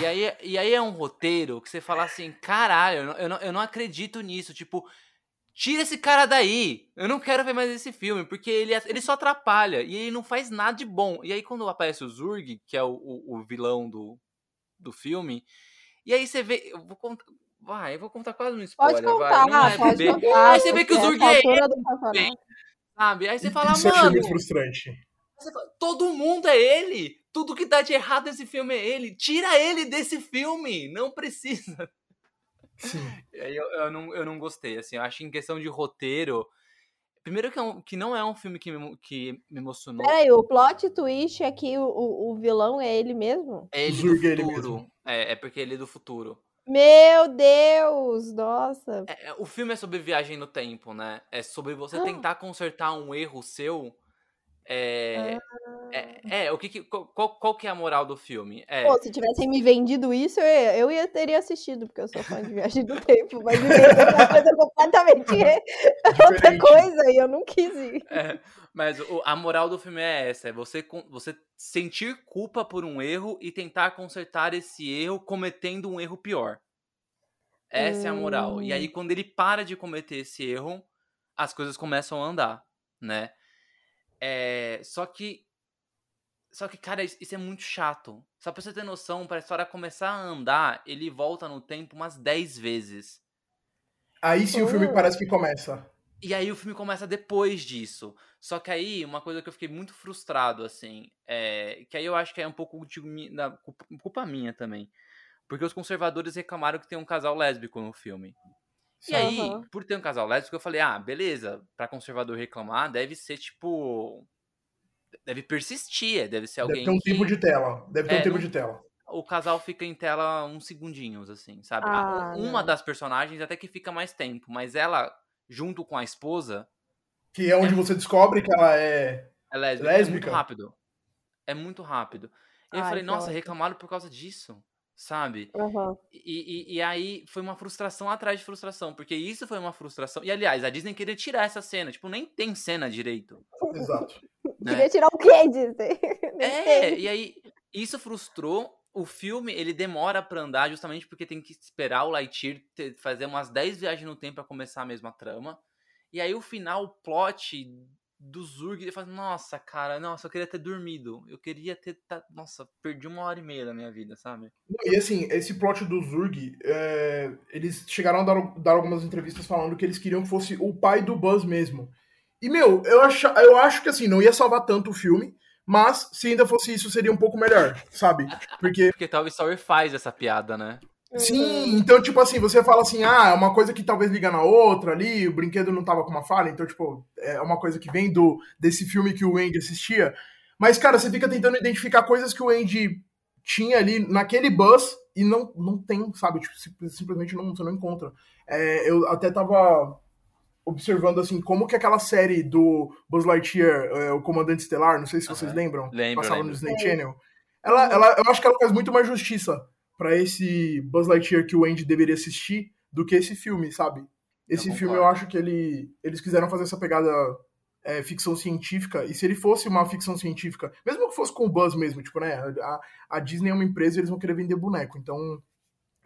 E aí, e aí é um roteiro que você fala assim, caralho, eu não, eu, não, eu não acredito nisso. Tipo, tira esse cara daí. Eu não quero ver mais esse filme, porque ele, ele só atrapalha e ele não faz nada de bom. E aí quando aparece o Zurg, que é o, o, o vilão do, do filme, e aí você vê. Eu vou contar. Vai, eu vou contar quase um spoiler, Pode vai. contar, Não é pode bebê. contar. Aí você vê que o Zurg é ele, sabe? Aí você fala, Isso achei mano. muito frustrante. Você fala, Todo mundo é ele. Tudo que dá de errado nesse filme é ele. Tira ele desse filme. Não precisa. Eu, eu não, eu não gostei. Assim, eu acho que em questão de roteiro. Primeiro que, é um- que não é um filme que me, que me emocionou. Peraí, o plot twist é que o, o, o vilão é ele mesmo? É ele do é ele futuro. mesmo. É, é porque ele é do futuro. Meu Deus! Nossa. É, é, o filme é sobre viagem no tempo, né? É sobre você tentar consertar um erro seu. É. É, é, o que, que qual, qual- que é a moral do filme? É, Pô, se tivessem me vendido isso, eu, ia- eu ia teria assistido, porque eu sou fã de Viagem do Tempo, mas me venderam uma coisa completamente outra coisa e eu não quis ir. É, mas o- a moral do filme é essa: é você, você sentir culpa por um erro e tentar consertar esse erro cometendo um erro pior. Essa é a moral. E aí, quando ele para de cometer esse erro, as coisas começam a andar, né? É, só que. Só que, cara, isso é muito chato. Só pra você ter noção, pra história começar a andar, ele volta no tempo umas 10 vezes. Aí sim o filme Oh. parece que começa. E aí o filme começa depois disso. Só que aí, uma coisa que eu fiquei muito frustrado, assim, é. Que aí eu acho que é um pouco de, da, culpa minha também. Porque os conservadores reclamaram que tem um casal lésbico no filme. E aí, Aham. por ter um casal lésbico, eu falei, ah, beleza, pra conservador reclamar, deve ser tipo. Deve persistir, deve ser alguém. Deve ter um que tempo de tela. Deve ter É, um tempo de tela. o casal fica em tela uns segundinhos, assim, sabe? Ah, uma não. das personagens até que fica mais tempo, mas ela, junto com a esposa, Que é onde você descobre que ela é. É lésbica. É muito Lésbica? rápido. É muito rápido. E eu Ai, falei, nossa, reclamaram por causa disso, sabe? Aham. E, e, e aí foi uma frustração atrás de frustração, porque isso foi uma frustração. E aliás, a Disney queria tirar essa cena, tipo, nem tem cena direito. Exato. né? Queria tirar o quê, Disney? É, e aí isso frustrou. O filme, ele demora pra andar justamente porque tem que esperar o Lightyear ter- fazer umas 10 viagens no tempo pra começar a mesma trama. E aí o final, o plot do Zurg, eu falo, nossa, cara, nossa, eu queria ter dormido. Eu queria ter. Nossa, perdi uma hora e meia da minha vida, sabe? E assim, esse plot do Zurg, é... eles chegaram a dar, dar, algumas entrevistas falando que eles queriam que fosse o pai do Buzz mesmo. E, meu, eu acho, eu acho que assim, não ia salvar tanto o filme, mas se ainda fosse isso, seria um pouco melhor, sabe? Porque. Porque talvez Story faz essa piada, né? Sim, então, tipo assim, você fala assim, ah, é uma coisa que talvez liga na outra ali, o brinquedo não tava com uma falha, então, tipo, é uma coisa que vem do desse filme que o Andy assistia. Mas, cara, você fica tentando identificar coisas que o Andy tinha ali naquele bus e não, não tem, sabe? Tipo, simplesmente não, você não encontra. É, eu até tava observando, assim, como que aquela série do Buzz Lightyear, é, o Comandante Estelar, não sei se vocês uhum. lembram, lembro, passava lembro. no Disney Channel. Ela, ela, eu acho que ela faz muito mais justiça para esse Buzz Lightyear que o Andy deveria assistir do que esse filme, sabe? Esse eu filme eu acho que ele, eles quiseram fazer essa pegada é, ficção científica, e se ele fosse uma ficção científica, mesmo que fosse com o Buzz mesmo, tipo, né? A, a Disney é uma empresa e eles vão querer vender boneco, então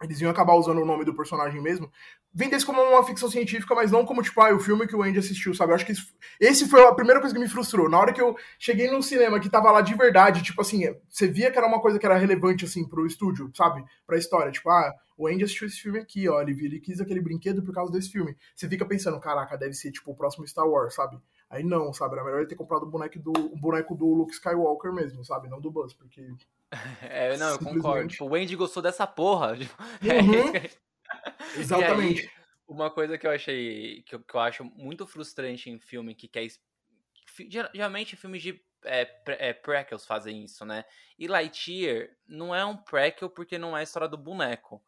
eles iam acabar usando o nome do personagem mesmo, vendesse como uma ficção científica, mas não como, tipo, ah, o filme que o Andy assistiu, sabe? Eu acho que isso, esse foi a primeira coisa que me frustrou. Na hora que eu cheguei no cinema, que tava lá de verdade, tipo assim, você via que era uma coisa que era relevante, assim, pro estúdio, sabe? Pra história. Tipo, ah, o Andy assistiu esse filme aqui, ó, ele, ele quis aquele brinquedo por causa desse filme. Você fica pensando, caraca, deve ser, tipo, o próximo Star Wars, sabe? Aí não, sabe? Era melhor ele ter comprado o boneco do, o boneco do Luke Skywalker mesmo, sabe? Não do Buzz, porque é, não, eu concordo. Tipo, o Wendy gostou dessa porra. Uhum. Exatamente. Aí, uma coisa que eu achei. Que eu, que eu, acho muito frustrante em filme que quer. Geralmente filmes de é, é, prequels fazem isso, né? E Lightyear não é um prequel porque não é a história do boneco.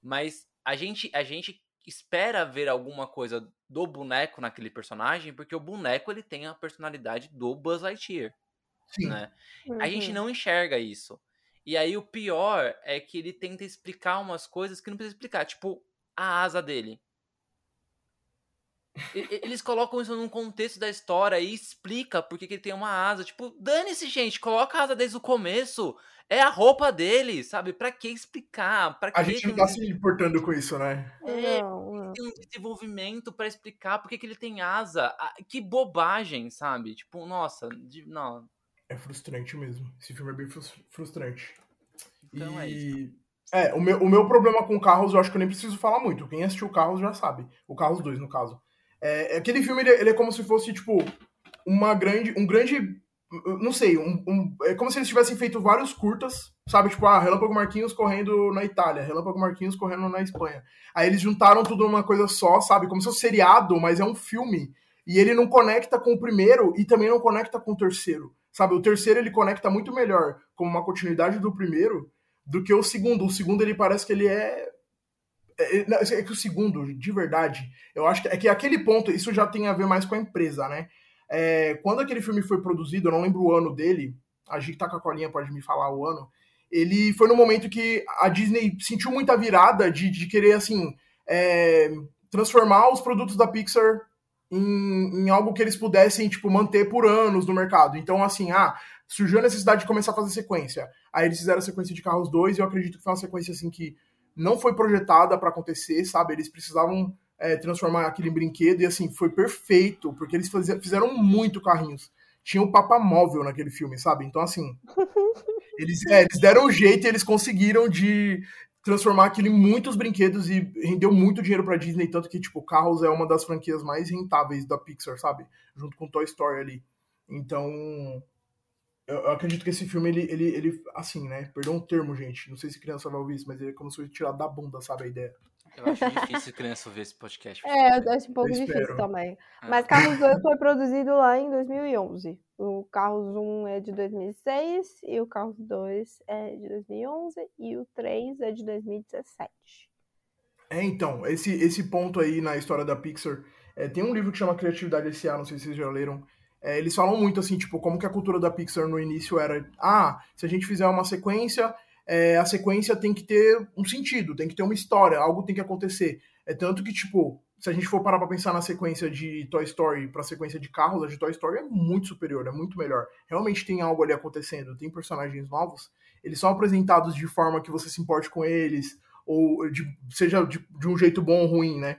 Mas a gente, a gente espera ver alguma coisa do boneco naquele personagem porque o boneco ele tem a personalidade do Buzz Lightyear. Sim. Né? Uhum. A gente uhum. não enxerga isso. E aí o pior é que ele tenta explicar umas coisas que não precisa explicar, tipo a asa dele. Eles colocam isso num contexto da história e explica porque que ele tem uma asa. Tipo, dane-se, gente, coloca a asa desde o começo. É a roupa dele, sabe? Pra que explicar? Pra a que gente não tá se importando com isso, né? É, não, não. tem um desenvolvimento para explicar porque que ele tem asa. Que bobagem, sabe? Tipo, nossa, de, não, é frustrante mesmo. Esse filme é bem frustrante. Então é e... é isso. É, o meu, o meu problema com Carros, eu acho que eu nem preciso falar muito. Quem assistiu Carros já sabe. O Carros 2, no caso. É, aquele filme, ele, ele, é como se fosse, tipo, uma grande. Um grande. Não sei, um, um, é como se eles tivessem feito vários curtas, sabe? Tipo, ah, Relâmpago Marquinhos correndo na Itália, Relâmpago Marquinhos correndo na Espanha. Aí eles juntaram tudo numa coisa só, sabe? Como se fosse seriado, mas é um filme. E ele não conecta com o primeiro e também não conecta com o terceiro. Sabe, o terceiro ele conecta muito melhor como uma continuidade do primeiro do que o segundo. O segundo ele parece que ele é é, é, é que o segundo, de verdade, eu acho que é que aquele ponto, isso já tem a ver mais com a empresa, né? É, quando aquele filme foi produzido, eu não lembro o ano dele, a gente tá com a colinha, pode me falar o ano. Ele foi no momento que a Disney sentiu muita virada de, de querer, assim, é, transformar os produtos da Pixar em, em, algo que eles pudessem, tipo, manter por anos no mercado. Então, assim, ah, surgiu a necessidade de começar a fazer sequência. Aí eles fizeram a sequência de Carros 2 e eu acredito que foi uma sequência, assim, que não foi projetada para acontecer, sabe? Eles precisavam é, transformar aquilo em brinquedo e, assim, foi perfeito, porque eles fizeram muito carrinhos. Tinha o Papa Móvel naquele filme, sabe? Então, assim, eles, é, eles deram um jeito e eles conseguiram de, transformar aquilo em muitos brinquedos e rendeu muito dinheiro pra Disney, tanto que, tipo, Carros é uma das franquias mais rentáveis da Pixar, sabe? Junto com Toy Story ali. Então, eu acredito que esse filme, ele, ele, ele assim, né? Perdão o termo, gente. Não sei se criança vai ouvir isso, mas ele é como se fosse tirado da bunda, sabe a ideia? Eu acho difícil criança ver esse podcast. É, eu acho um pouco difícil também. É. Mas Carros 2 foi produzido lá em 2011. O Carros 1 é de 2006 e o Carros 2 é de 2011 e o 3 é de 2017. É, então, esse, esse ponto aí na história da Pixar, é, tem um livro que chama Criatividade S.A., não sei se vocês já leram, é, eles falam muito assim, tipo, como que a cultura da Pixar no início era, ah, se a gente fizer uma sequência, é, a sequência tem que ter um sentido, tem que ter uma história, algo tem que acontecer. É tanto que, tipo, se a gente for parar pra pensar na sequência de Toy Story pra sequência de carros, a de Toy Story é muito superior, é muito melhor. Realmente tem algo ali acontecendo, tem personagens novos, eles são apresentados de forma que você se importe com eles, ou de, seja de, de um jeito bom ou ruim, né?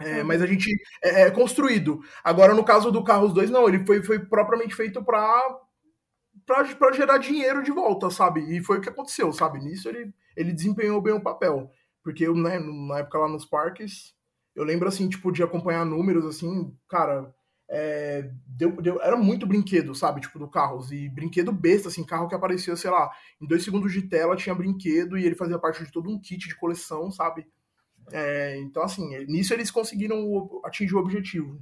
É, mas a gente é, é, construído. Agora, no caso do Carros 2, não, ele foi, foi propriamente feito para para gerar dinheiro de volta, sabe? E foi o que aconteceu, sabe? Nisso ele, ele desempenhou bem o papel. Porque eu, né, na época lá nos parques, eu lembro assim, tipo, de acompanhar números, assim, cara, é, deu, deu, era muito brinquedo, sabe? Tipo, do Carros. E brinquedo besta, assim, carro que aparecia, sei lá, em dois segundos de tela tinha brinquedo e ele fazia parte de todo um kit de coleção, sabe? É, então, assim, nisso eles conseguiram atingir o objetivo.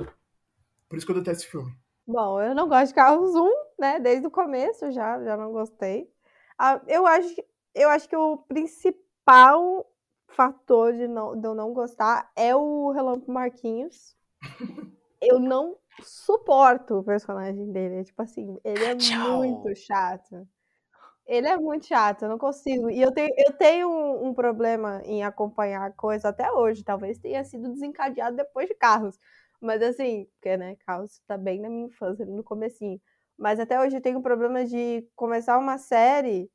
Por isso que eu detesto esse filme. Bom, eu não gosto de Carros 1, né? Desde o começo já, já não gostei. Ah, eu, acho, eu acho que o principal fator de, não, de eu não gostar é o Relâmpago Marquinhos. eu não suporto o personagem dele. Tipo assim, ele é muito chato. Ele é muito chato, eu não consigo. E eu tenho, eu tenho um, um, problema em acompanhar coisa até hoje. Talvez tenha sido desencadeado depois de Carros. Mas assim, porque, né, Carros tá bem na minha infância, no comecinho. Mas até hoje eu tenho um problema de começar uma série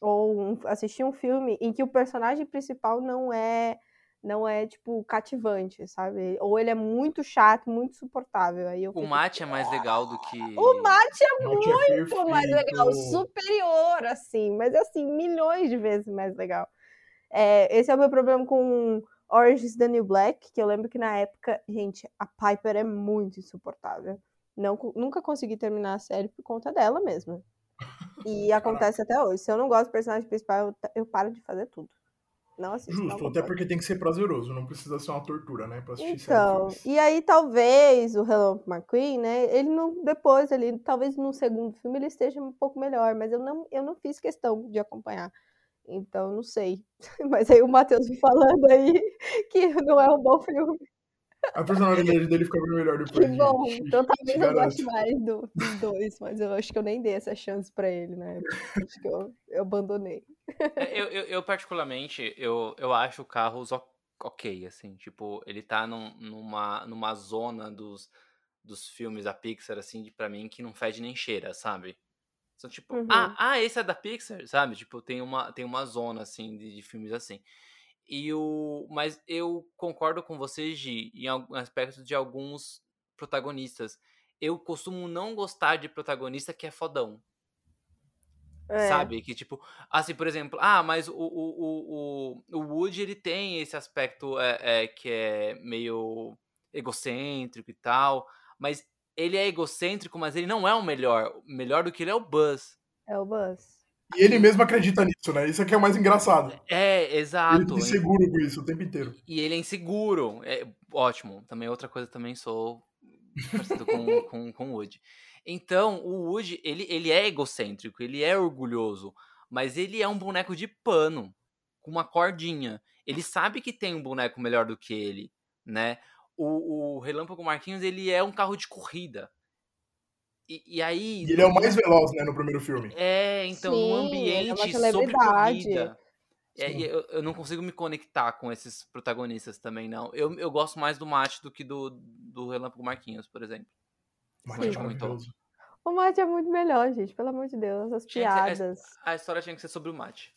ou um, assistir um filme em que o personagem principal não é não é, tipo, cativante, sabe? Ou ele é muito chato, muito suportável. Aí eu o mate é mais legal do que. O mate é mate é muito é mais legal, superior, assim, mas assim, milhões de vezes mais legal. É, esse é o meu problema com Orange is the New Black, que eu lembro que na época, gente, a Piper é muito insuportável. Não, nunca consegui terminar a série por conta dela mesma. E acontece até hoje. Se eu não gosto do personagem principal, eu, eu paro de fazer tudo. Não assisto. Justo, até porque tem que ser prazeroso, não precisa ser uma tortura, né? Pra assistir então, e aí talvez o Hello McQueen, né? Ele não. Depois, ele, talvez no segundo filme ele esteja um pouco melhor, mas eu não, eu não fiz questão de acompanhar. Então, não sei. Mas aí o Matheus me falando aí que não é um bom filme. A personalidade dele fica bem melhor depois. Que bom. De, então talvez eu goste mais do, dos dois, mas eu acho que eu nem dei essa chance pra ele, né? Acho que eu, eu abandonei. É, eu, eu, eu, particularmente, eu, eu acho o Carros ok, assim. Tipo, ele tá num, numa, numa zona dos, dos filmes da Pixar, assim, para mim, que não fede nem cheira, sabe? São tipo, uhum. ah, ah, esse é da Pixar, sabe? Tipo, tem uma, tem uma zona, assim, de, de filmes assim. E o, mas eu concordo com vocês, Gi, em aspectos de alguns protagonistas. Eu costumo não gostar de protagonista que é fodão. É. Sabe? Que tipo, assim, por exemplo, ah, mas o, o, o, o Woody ele tem esse aspecto é, é, que é meio egocêntrico e tal, mas ele é egocêntrico, mas ele não é o melhor. Melhor do que ele é o Buzz. É o Buzz. E ele mesmo acredita nisso, né? Isso aqui é o mais engraçado. É, exato. Ele é inseguro com isso o tempo inteiro. E ele é inseguro. É, ótimo. Também outra coisa também sou parecido com, com, com o Woody. Então, o Woody, ele, ele é egocêntrico, ele é orgulhoso, mas ele é um boneco de pano, com uma cordinha. Ele sabe que tem um boneco melhor do que ele, né? O, o Relâmpago Marquinhos, ele é um carro de corrida. E, e aí. E ele é o mais veloz, né, no primeiro filme. É, então, Sim, no ambiente é sobre corrida. É, eu, eu, não consigo me conectar com esses protagonistas também, não. Eu, eu gosto mais do Mate do que do, do Relâmpago Marquinhos, por exemplo. Mate é maravilhoso. O Mate é muito melhor, gente, pelo amor de Deus. As piadas. a história tinha que ser sobre o Mate.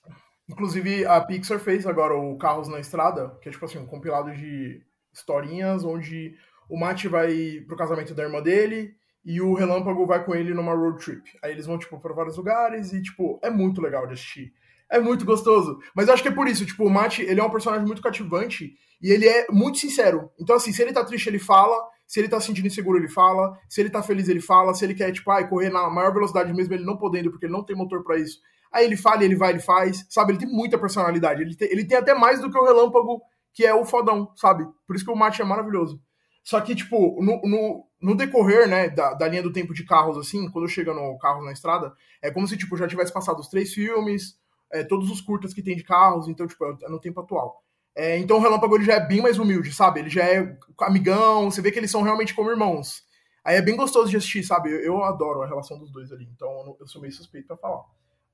Inclusive, a Pixar fez agora o Carros na Estrada, que é tipo assim, um compilado de historinhas onde o Mate vai pro casamento da irmã dele e o Relâmpago vai com ele numa road trip. Aí eles vão, tipo, pra vários lugares e, tipo, é muito legal de assistir. É muito gostoso. Mas eu acho que é por isso, tipo, o Mate, ele é um personagem muito cativante e ele é muito sincero. Então, assim, se ele tá triste, ele fala. Se ele tá se sentindo inseguro, ele fala. Se ele tá feliz, ele fala. Se ele quer, tipo, ai, correr na maior velocidade mesmo, ele não podendo, porque ele não tem motor para isso. Aí ele fala, ele vai, ele faz. Sabe? Ele tem muita personalidade. Ele tem, ele tem até mais do que o Relâmpago, que é o fodão, sabe? Por isso que o Mate é maravilhoso. Só que, tipo, no, no, no decorrer, né, da, da, linha do tempo de carros, assim, quando chega no carro na estrada, é como se, tipo, já tivesse passado os três filmes, é, todos os curtas que tem de carros, então, tipo, é no tempo atual. É, então o Relâmpago ele já é bem mais humilde, sabe? Ele já é amigão, você vê que eles são realmente como irmãos. Aí é bem gostoso de assistir, sabe? Eu, eu adoro a relação dos dois ali, então eu sou meio suspeito pra falar.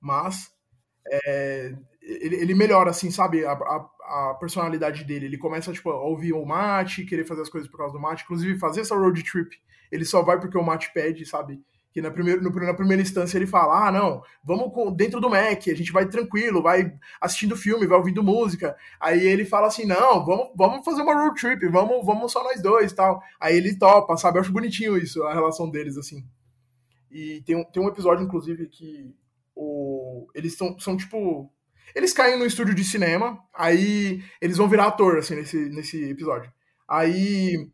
Mas é, ele, ele, melhora, assim, sabe, a, a, a, personalidade dele. Ele começa, tipo, a ouvir o Mate, querer fazer as coisas por causa do Mate. Inclusive, fazer essa road trip, ele só vai porque o Mate pede, sabe? Que na primeira, no- na primeira instância ele fala: ah, não, vamos com- dentro do Mac, a gente vai tranquilo, vai assistindo filme, vai ouvindo música. Aí ele fala assim: não, vamos, vamos fazer uma road trip, vamos, vamos só nós dois tal. Aí ele topa, sabe? Eu acho bonitinho isso, a relação deles, assim. E tem, um- tem um episódio, inclusive, que o, eles são, são tipo. Eles caem no estúdio de cinema, aí eles vão virar ator, assim, nesse, nesse episódio. Aí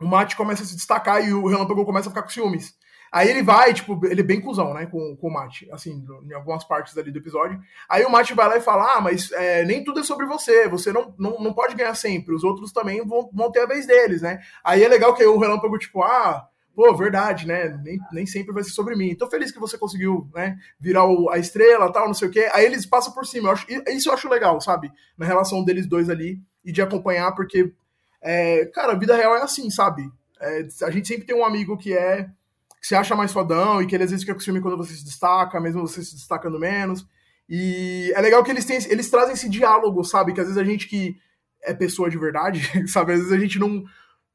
o Mate começa a se destacar e o Relâmpago começa a ficar com ciúmes. Aí ele vai, tipo, ele é bem cuzão, né, com, com o Mate, assim, em algumas partes ali do episódio. Aí o Mate vai lá e fala, ah, mas é, nem tudo é sobre você, você não, não, não pode ganhar sempre, os outros também vão, vão ter a vez deles, né. Aí é legal que o Relâmpago, tipo, ah, pô, verdade, né, nem, nem sempre vai ser sobre mim. Tô feliz que você conseguiu, né, virar o- a estrela, tal, não sei o quê. Aí eles passam por cima, eu acho, isso eu acho legal, sabe, na relação deles dois ali, e de acompanhar, porque, é, cara, a vida real é assim, sabe. É, a gente sempre tem um amigo que é que se acha mais fodão e que ele às vezes fica com ciúme quando você se destaca, mesmo você se destacando menos. E é legal que eles têm, eles trazem esse diálogo, sabe? Que às vezes a gente que é pessoa de verdade, sabe? Às vezes a gente não,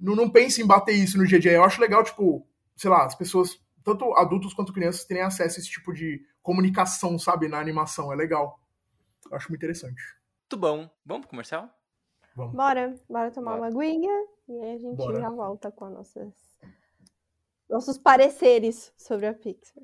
não, não pensa em bater isso no dia. Eu acho legal, tipo, sei lá, as pessoas, tanto adultos quanto crianças, terem acesso a esse tipo de comunicação, sabe? Na animação. É legal. Eu acho muito interessante. Muito bom. Vamos pro comercial? Vamos. Bora, bora tomar Bora. uma aguinha e aí a gente Bora. já volta com as nossas, nossos pareceres sobre a Pixar.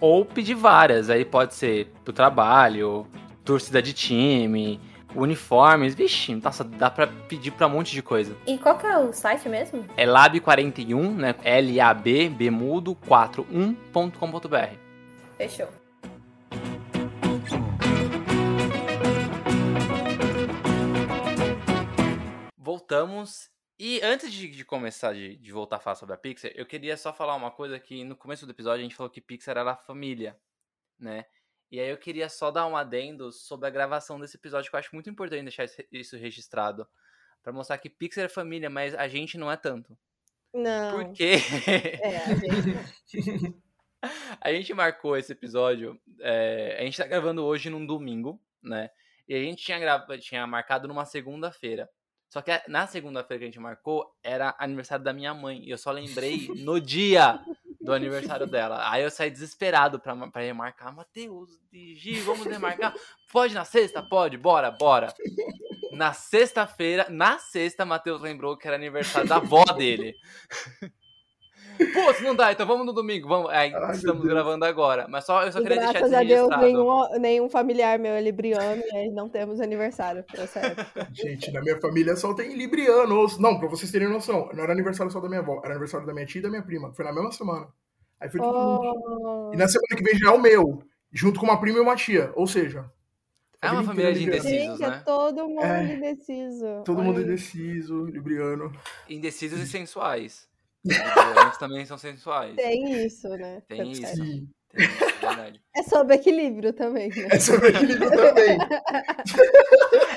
ou pedir várias. Aí pode ser pro trabalho, torcida de time, uniformes. Vixe, nossa, dá pra pedir pra um monte de coisa. E qual que é o site mesmo? É lab41, né? L-A-B, B mudo, 41.com.br. Fechou. Voltamos. E antes de, de começar, de, de voltar a falar sobre a Pixar, eu queria só falar uma coisa que no começo do episódio a gente falou que Pixar era família, né? E aí eu queria só dar um adendo sobre a gravação desse episódio, que eu acho muito importante deixar isso registrado. Pra mostrar que Pixar é família, mas a gente não é tanto. Não. Por quê? É, a gente. A gente marcou esse episódio. é, a gente tá gravando hoje num domingo, né? E a gente tinha, grava, tinha marcado numa segunda-feira. Só que na segunda-feira que a gente marcou era aniversário da minha mãe. E eu só lembrei no dia do aniversário dela. Aí eu saí desesperado pra, pra remarcar. Matheus, Gi, vamos remarcar? Pode na sexta? Pode, bora, bora. Na sexta-feira, na sexta, Matheus lembrou que era aniversário da avó dele. Putz, não dá, então vamos no domingo. Vamos. Aí Ai, estamos gravando agora. Mas só, eu só E queria deixar graças a Deus, nenhum, nenhum familiar meu é libriano e aí não temos aniversário época. Gente, na minha família só tem librianos. Não, pra vocês terem noção, não era aniversário só da minha avó, era aniversário da minha tia e da minha prima. Foi na mesma semana. Aí foi tudo. Oh, E na semana que vem já é o meu, junto com uma prima e uma tia. Ou seja, É uma família de indecisos, gente, é né? todo mundo É. indeciso. Todo mundo indeciso, libriano. Indecisos e sensuais. Os também são sensuais. Tem isso, né? Tem Tá isso. certo. Sim. É verdade. É sobre equilíbrio também, né? É sobre equilíbrio também.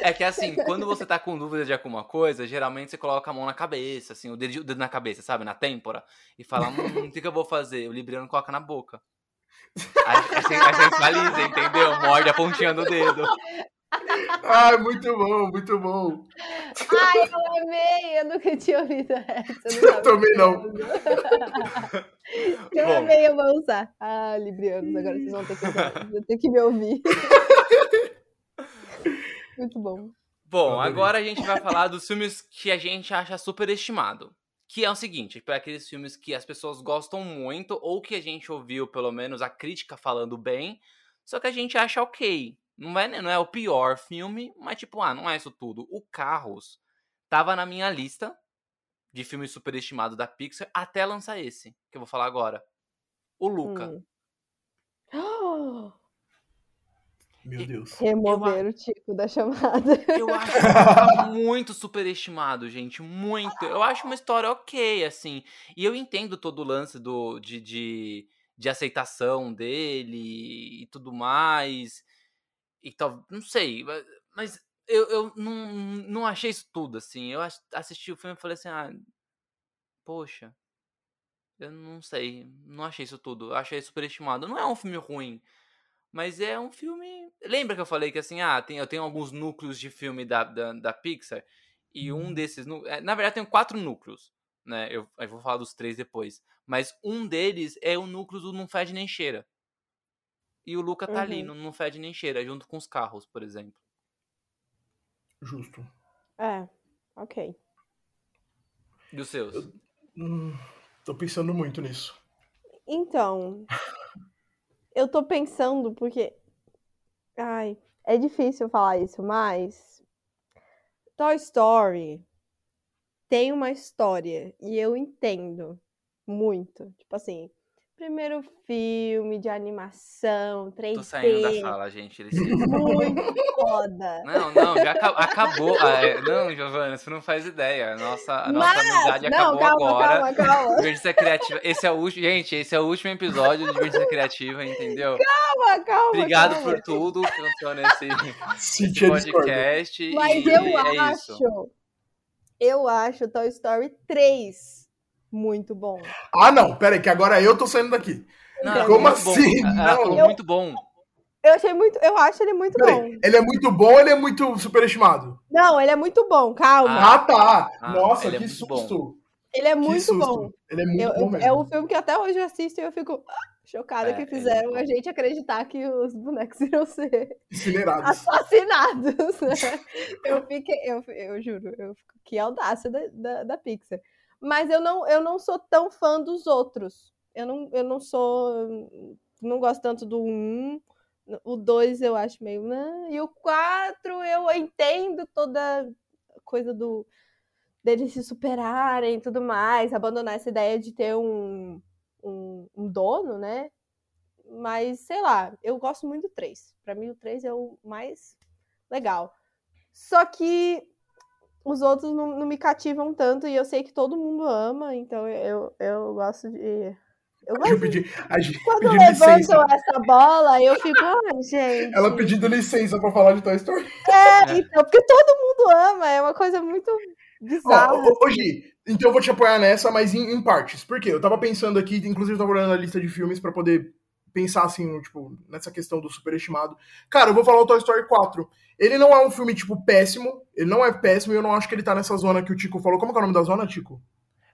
É que assim, quando você tá com dúvida de alguma coisa, geralmente você coloca a mão na cabeça, assim, o dedo, o dedo na cabeça, sabe? Na têmpora. E fala, hum, o que, que eu vou fazer? O Libriano coloca na boca. A, a, a gente baliza, entendeu? Morde a pontinha do dedo. Ai, muito bom, muito bom. Ai, eu amei! Eu nunca tinha ouvido essa. Eu também não. Eu Bom. amei, eu vou usar. Ah, Librianos, agora vocês vão ter que, vão ter que me ouvir. Muito bom. Bom, agora a gente vai falar dos filmes que a gente acha superestimado. Que é o seguinte, para aqueles filmes que as pessoas gostam muito, ou que a gente ouviu, pelo menos, a crítica falando bem, só que a gente acha ok. Não é, não é o pior filme, mas tipo, ah, não é isso tudo. O Carros tava na minha lista de filmes superestimados da Pixar até lançar esse, que eu vou falar agora. O Luca. Hum. Oh, Meu Deus. remover o Tico da chamada. Eu acho que tá muito superestimado, gente. Muito. Eu acho uma história ok, assim. E eu entendo todo o lance do, de, de, de aceitação dele e tudo mais. E tal. Não sei. mas- eu, eu não, não achei isso tudo, assim. Eu ass- assisti o filme e falei assim, ah. Poxa. Eu não sei. Não achei isso tudo. Eu achei superestimado. Não é um filme ruim. Mas é um filme. Lembra que eu falei que assim, ah, tem, eu tenho alguns núcleos de filme da, da, da Pixar. E um desses. nu- é, Na verdade, eu tenho quatro núcleos. Né? Eu, eu vou falar dos três depois. Mas um deles é o núcleo do Não Fede Nem Cheira. E o Luca tá ali, Uhum. no Não Fede Nem Cheira, junto com os carros, por exemplo. Justo. É, ok. E os seus? Hum, tô pensando muito nisso. Então, eu tô pensando porque. Ai, é difícil falar isso, mas. Toy Story tem uma história e eu entendo muito. Tipo assim, primeiro filme de animação, 3D. Tô saindo da sala, gente. Eles... Muito foda. Não, não, já aca- acabou. Ah, é, Não, Giovana, você não faz ideia. A nossa, a nossa Mas- amizade não, acabou calma, agora. calma, calma. Divergência Criativa. Esse é o último. Gente, esse é o último episódio de Divergência Criativa, entendeu? Calma, calma. Obrigado calma. por tudo que aconteceu nesse, podcast. Mas e eu é acho. isso. Eu acho Toy Story 3 muito bom. Ah, não, pera aí, que agora eu tô saindo daqui. Não, é Como muito bom. assim? Ela falou Não. muito bom. Eu achei muito. Eu acho ele muito Pera bom. ele é muito bom ou ele é muito superestimado? Não, ele é muito bom, calma. Ah, tá. Ah, Nossa, é que muito susto. ele é muito susto. bom. Ele é muito Eu- bom eu- mesmo. é um filme que até hoje eu assisto e eu fico ah, chocada É, que é fizeram bom. a gente acreditar que os bonecos iriam ser Incinerados. assassinados. né? eu fiquei, eu, eu juro, eu fico, que audácia da, da, da Pixar. Mas eu não, eu não sou tão fã dos outros. Eu não, eu não sou. Não gosto tanto do 1. O 2 eu acho meio. "Ah", E o 4 eu entendo toda coisa do deles se superarem e tudo mais, abandonar essa ideia de ter um, um, um dono, né? Mas, sei lá, eu gosto muito do 3. Pra mim, o 3 é o mais legal. Só que os outros não, não me cativam tanto e eu sei que todo mundo ama, então eu, eu gosto de. Eu Eu gosto de... pedi, a gente Quando levantam licença. essa bola, eu fico, ai, gente. Ela pedindo licença pra falar de Toy Story. É, então, porque todo mundo ama, é uma coisa muito bizarra. Ô, Gi, então eu vou te apoiar nessa, mas em, em partes. Por quê? Eu tava pensando aqui, inclusive eu tava olhando a lista de filmes pra poder pensar assim, tipo, nessa questão do superestimado. Cara, eu vou falar o Toy Story 4. Ele não é um filme, tipo, péssimo. Ele não é péssimo e eu não acho que ele tá nessa zona que o Tico falou. Como que é o nome da zona, Tico?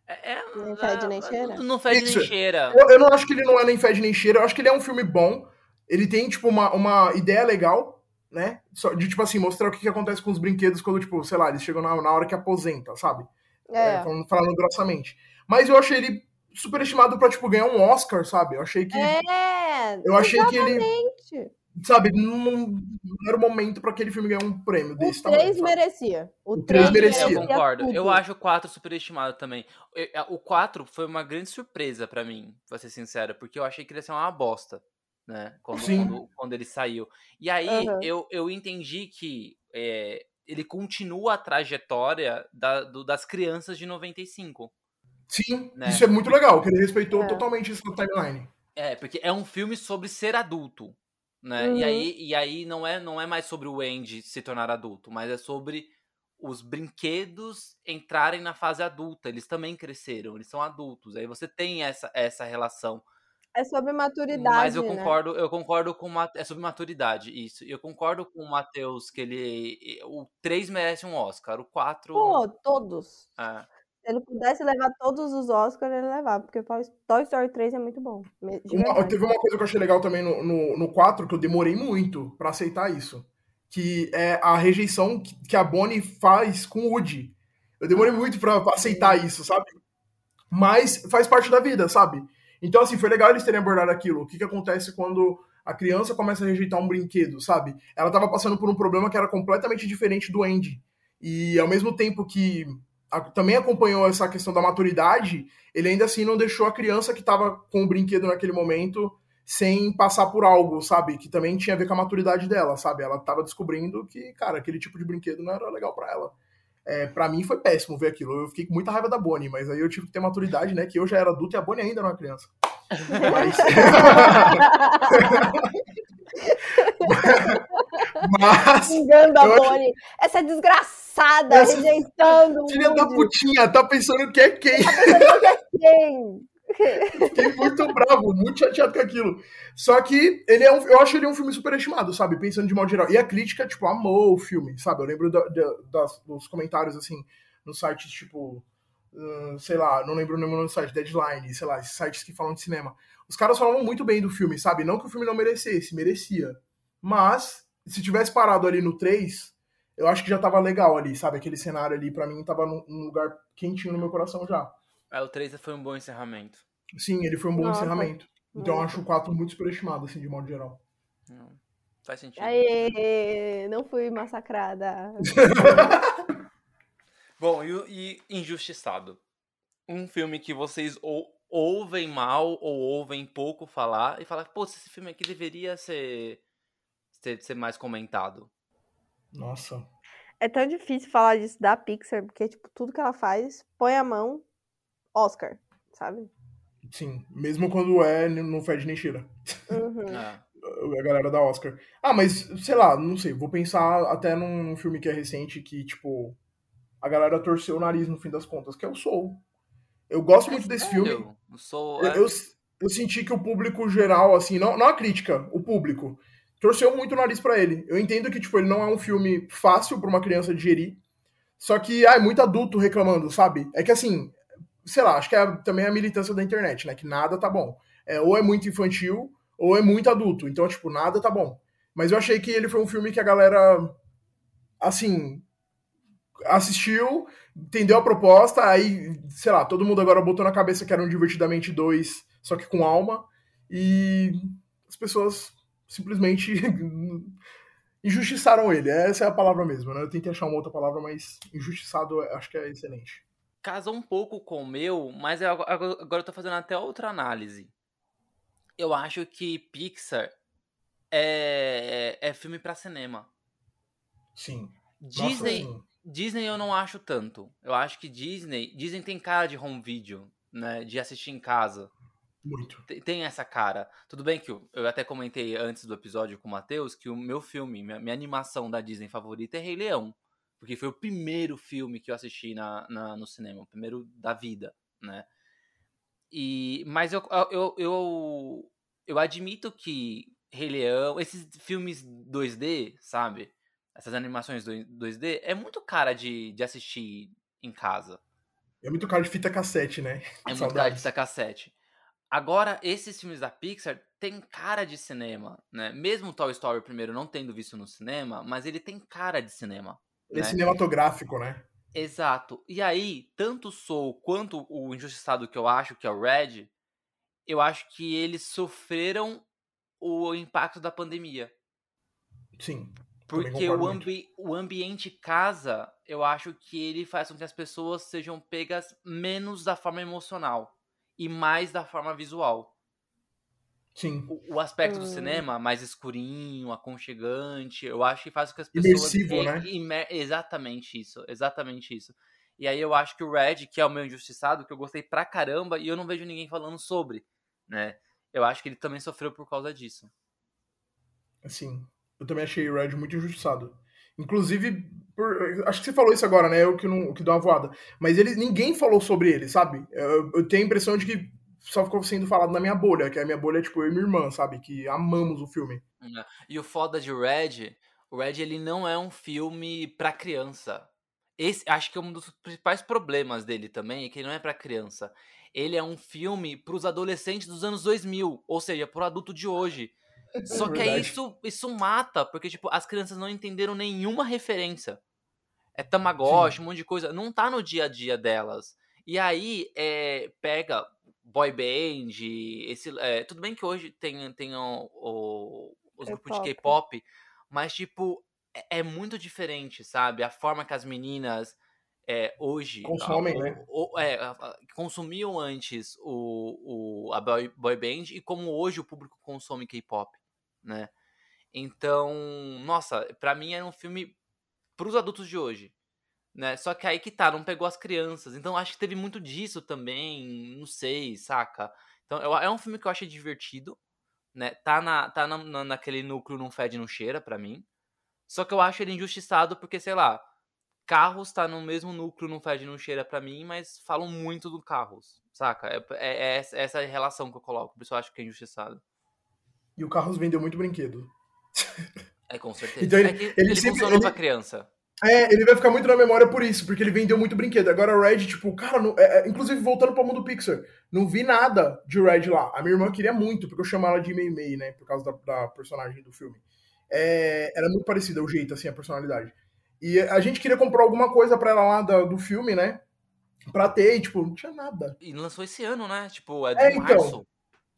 É, é- Não fede nem é- cheira? Não fede Isso. nem cheira. Eu, eu não acho que ele não é nem fede nem cheira. Eu acho que ele é um filme bom. Ele tem, tipo, uma, uma ideia legal, né? Só de, tipo assim, mostrar o que, que acontece com os brinquedos quando, tipo, sei lá, eles chegam na, na hora que aposenta, sabe? É. É, falando, falando grossamente. Mas eu achei ele superestimado pra, tipo, ganhar um Oscar, sabe? Eu achei que. É, eu achei que ele. exatamente. Sabe, não, era o momento pra aquele filme ganhar um prêmio O desse 3 tamanho. merecia. O O três 3 merecia. Eu concordo. tudo. Eu acho o 4 superestimado também. É, O 4 foi uma grande surpresa pra mim, pra ser sincero, porque eu achei que ele ia ser uma bosta, né? Quando, Sim. quando, quando ele saiu. E aí Aham. eu, eu entendi que é, ele continua a trajetória da- do- das crianças de 95. Sim, Né? isso é muito legal, que ele respeitou É. totalmente essa timeline. É, porque é um filme sobre ser adulto, né? Uhum. E aí, e aí não, é, não é mais sobre o Andy se tornar adulto, mas é sobre os brinquedos entrarem na fase adulta. Eles também cresceram, eles são adultos. Aí você tem essa, essa relação. É sobre maturidade, Mas eu né? concordo, eu concordo com uma, é sobre maturidade, isso. Eu concordo com o Matheus que ele o 3 merece um Oscar, o 4 Pô, todos. é. Se ele pudesse levar todos os Oscars, ele levava, porque Toy Story 3 é muito bom. Uma- teve uma coisa que eu achei legal também no, no, no 4, que eu demorei muito pra aceitar isso. Que é a rejeição que, que a Bonnie faz com o Woody. Eu demorei muito pra, pra aceitar isso, sabe? Mas faz parte da vida, sabe? Então, assim, foi legal eles terem abordado aquilo. O que, que acontece quando a criança começa a rejeitar um brinquedo, sabe? Ela tava passando por um problema que era completamente diferente do Andy. E ao mesmo tempo que também acompanhou essa questão da maturidade, ele ainda assim não deixou a criança que tava com o brinquedo naquele momento sem passar por algo, sabe? Que também tinha a ver com a maturidade dela, sabe? Ela tava descobrindo que, cara, aquele tipo de brinquedo não era legal pra ela. É, para mim foi péssimo ver aquilo. Eu fiquei com muita raiva da Bonnie, mas aí eu tive que ter maturidade, né? Que eu já era adulto e a Bonnie ainda não era criança. Mas, mas Xingando a Eu Bonnie. Essa desgraçada, Essa rejeitando filha da putinha, tá pensando que é quem? Quem? Fiquei muito bravo, muito chateado com aquilo. Só que ele é um, eu acho ele um filme superestimado, sabe? Pensando de modo geral. E a crítica, tipo, amou o filme, sabe? Eu lembro da- da- das- dos comentários, assim, no site, tipo, hum, sei lá, não lembro o nome do site, Deadline, sei lá, esses sites que falam de cinema. Os caras falavam muito bem do filme, sabe? Não que o filme não merecesse, merecia. Mas, se tivesse parado ali no 3, eu acho que já tava legal ali, sabe? Aquele cenário ali, pra mim, tava num, num lugar quentinho no meu coração já. É, o 3 foi um bom encerramento. Sim, ele foi um bom Nossa, encerramento. Então eu acho o 4 muito superestimado, assim, de modo geral. Não, faz sentido. Aê, não fui massacrada. Bom, e, e Injustiçado? Um filme que vocês ou, ouvem mal ou ouvem pouco falar e falar, pô, esse filme aqui deveria ser, ser, ser mais comentado. Nossa. É tão difícil falar disso da Pixar, porque, tipo, tudo que ela faz, põe a mão, Oscar, sabe? Sim. Mesmo quando é, não fede nem cheira. Uhum. É. A galera da Oscar. Ah, mas, sei lá, não sei. Vou pensar até num filme que é recente que, tipo, a galera torceu o nariz no fim das contas, que é o Soul. Eu gosto muito desse filme. Sério? Eu sou. Eu, é, eu, eu senti que o público geral, assim, não, não a crítica, o público, torceu muito o nariz pra ele. Eu entendo que, tipo, ele não é um filme fácil pra uma criança digerir. Só que, ah, é muito adulto reclamando, sabe? É que, assim, sei lá, acho que é também a militância da internet, né? Que nada tá bom. É, ou é muito infantil, ou é muito adulto. Então, tipo, nada tá bom. Mas eu achei que ele foi um filme que a galera, assim, assistiu, entendeu a proposta, aí, sei lá, todo mundo agora botou na cabeça que era um Divertidamente 2, só que com alma, e as pessoas simplesmente injustiçaram ele. Essa é a palavra mesmo, né? Eu tentei achar uma outra palavra, mas injustiçado acho que é excelente. Casa um pouco com o meu, mas eu, agora eu tô fazendo até outra análise. Eu acho que Pixar é, é filme pra cinema. Sim. Disney, Nossa. Disney eu não acho tanto. Eu acho que Disney, Disney tem cara de home video, né, de assistir em casa. Muito. Tem- essa cara. Tudo bem que eu, eu até comentei antes do episódio com o Matheus que o meu filme, minha, minha animação da Disney favorita é Rei Leão. Porque foi o primeiro filme que eu assisti na, na- no cinema, o primeiro da vida, né? E, mas eu, eu, eu, eu admito que Rei Leão, esses filmes 2D, sabe? Essas animações 2D, é muito cara de, de assistir em casa. É muito cara de fita cassete, né? É muito Saudades. cara de fita cassete. Agora, esses filmes da Pixar tem cara de cinema, né? Mesmo Toy Story primeiro não tendo visto no cinema, mas ele tem cara de cinema. Ele é né? cinematográfico, né? Exato. E aí, tanto o Soul quanto o Injustiçado que eu acho, que é o Red, eu acho que eles sofreram o impacto da pandemia. Sim. Porque o, muito. ambi o ambiente casa, eu acho que ele faz com que as pessoas sejam pegas menos da forma emocional e mais da forma visual. Sim. O, o aspecto do Hum. cinema mais escurinho, aconchegante, eu acho que faz com que as pessoas. Imersivo, e- né? imer- Exatamente isso, exatamente isso. E aí eu acho que o Red, que é o meu injustiçado, que eu gostei pra caramba, e eu não vejo ninguém falando sobre, né? eu acho que ele também sofreu por causa disso. Assim, eu também achei o Red muito injustiçado. Inclusive, por, acho que você falou isso agora, né? Eu que, não, que dou uma voada. Mas ele, ninguém falou sobre ele, sabe? Eu, eu, tenho a impressão de que só ficou sendo falado na minha bolha, que a minha bolha é tipo eu e minha irmã, sabe? Que amamos o filme. É. E o foda de Red, o Red ele não é um filme pra criança. Esse, acho que é um dos principais problemas dele também, é que ele não é para criança. Ele é um filme para os adolescentes dos anos 2000, ou seja, para o adulto de hoje. Só é que aí isso, isso mata, porque tipo, as crianças não entenderam nenhuma referência. É Tamagotchi, Sim. um monte de coisa. Não tá no dia a dia delas. E aí, é, pega boy band, esse, é, tudo bem que hoje tem, tem o, o, os grupos de K-pop, mas tipo, é, é, muito diferente, sabe? A forma que as meninas é, hoje consomem, a, né? O, é, consumiam antes o, o, a boy, boy band e como hoje o público consome K-pop, né? Então, nossa, para mim era um filme para os adultos de hoje, né? Só que aí que tá, não pegou as crianças. Então acho que teve muito disso também, não sei, saca? Então é um filme que eu achei divertido, né? Tá na tá na, naquele núcleo não fede não cheira para mim. Só que eu acho ele injustiçado porque, sei lá, Carros tá no mesmo núcleo, não fede, não cheira para mim, mas falam muito do Carros, saca? É, é, é essa relação que eu coloco, por isso eu acho que é injustiçado. E o Carros vendeu muito brinquedo. É, com certeza. Então ele, é ele, ele sempre, funcionou ele, pra criança. É, ele vai ficar muito na memória por isso, porque ele vendeu muito brinquedo. Agora o Red, tipo, cara, não, é, é, inclusive voltando pro mundo Pixar, não vi nada de Red lá. A minha irmã queria muito, porque eu chamo ela de Mei Mei, né, por causa da, da personagem do filme. É, era muito parecida o jeito, assim, a personalidade. E a gente queria comprar alguma coisa pra ela lá do, do filme, né, pra ter, e, tipo, não tinha nada. E lançou esse ano, né, tipo, é é, março. Então,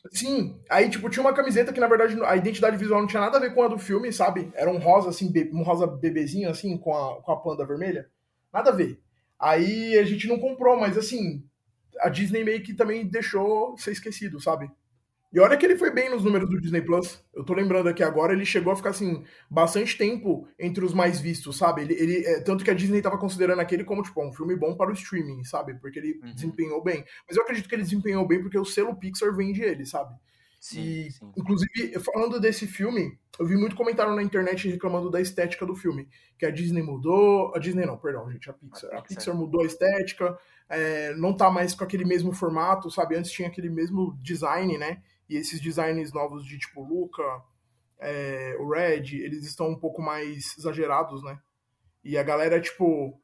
Sim, aí tipo tinha uma camiseta que na verdade a identidade visual não tinha nada a ver com a do filme, sabe? Era um rosa assim, um rosa bebezinho assim com a, com a panda vermelha. Nada a ver. Aí a gente não comprou, mas assim, a Disney meio que também deixou ser esquecido, sabe? E olha que ele foi bem nos números do Disney Plus. Eu tô lembrando aqui agora, ele chegou a ficar assim, bastante tempo entre os mais vistos, sabe? Ele, ele é, tanto que a Disney tava considerando aquele como, tipo, um filme bom para o streaming, sabe? Porque ele uhum. desempenhou bem. Mas eu acredito que ele desempenhou bem porque o selo Pixar vende ele, sabe? Sim, e, sim. inclusive, falando desse filme, eu vi muito comentário na internet reclamando da estética do filme. Que a Disney mudou. A Disney não, perdão, gente, a Pixar. A Pixar mudou a estética, é, não tá mais com aquele mesmo formato, sabe? Antes tinha aquele mesmo design, né? E esses designs novos de tipo Luca, é, o Red, eles estão um pouco mais exagerados, né? E a galera, tipo,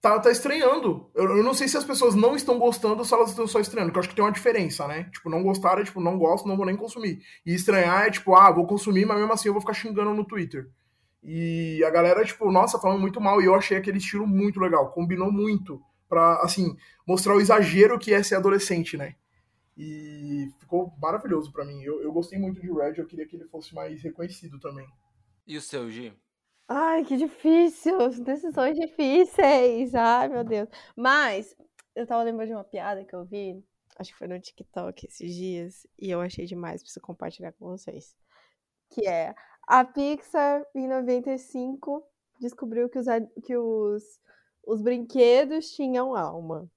tá, tá estranhando. Eu, eu, não sei se as pessoas não estão gostando ou se elas estão só estranhando, porque eu acho que tem uma diferença, né? Tipo, não gostar é tipo, não gosto, não vou nem consumir. E estranhar é tipo, ah, vou consumir, mas mesmo assim eu vou ficar xingando no Twitter. E a galera, tipo, nossa, falando muito mal. E eu achei aquele estilo muito legal. Combinou muito pra, assim, mostrar o exagero que é ser adolescente, né? E ficou maravilhoso para mim. Eu, eu gostei muito de Red, eu queria que ele fosse mais reconhecido também. E o seu, Gi? Ai, que difícil! Decisões difíceis! Ai, meu Deus. Mas, eu tava lembrando de uma piada que eu vi, acho que foi no TikTok esses dias, e eu achei demais, preciso compartilhar com vocês. Que é, a Pixar, em 95, descobriu que os, que os, os brinquedos tinham alma.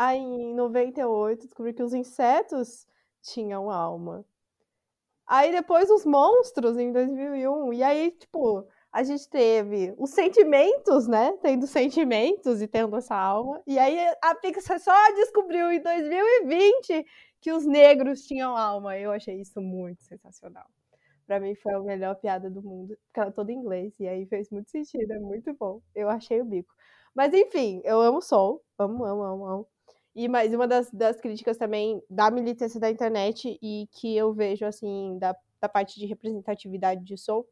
Aí, em 98, descobri que os insetos tinham alma. Aí, depois, os monstros, em 2001. E aí, tipo, a gente teve os sentimentos, né? Tendo sentimentos e tendo essa alma. E aí, a Pixar só descobriu em 2020 que os negros tinham alma. Eu achei isso muito sensacional. Pra mim, foi a melhor piada do mundo. Porque ela é toda em inglês. E aí, fez muito sentido. É muito bom. Eu achei o bico. Mas, enfim, eu amo Sol. Amo, amo, amo, amo. E mais uma das, das críticas também da militância da internet e que eu vejo, assim, da, da parte de representatividade de Soul,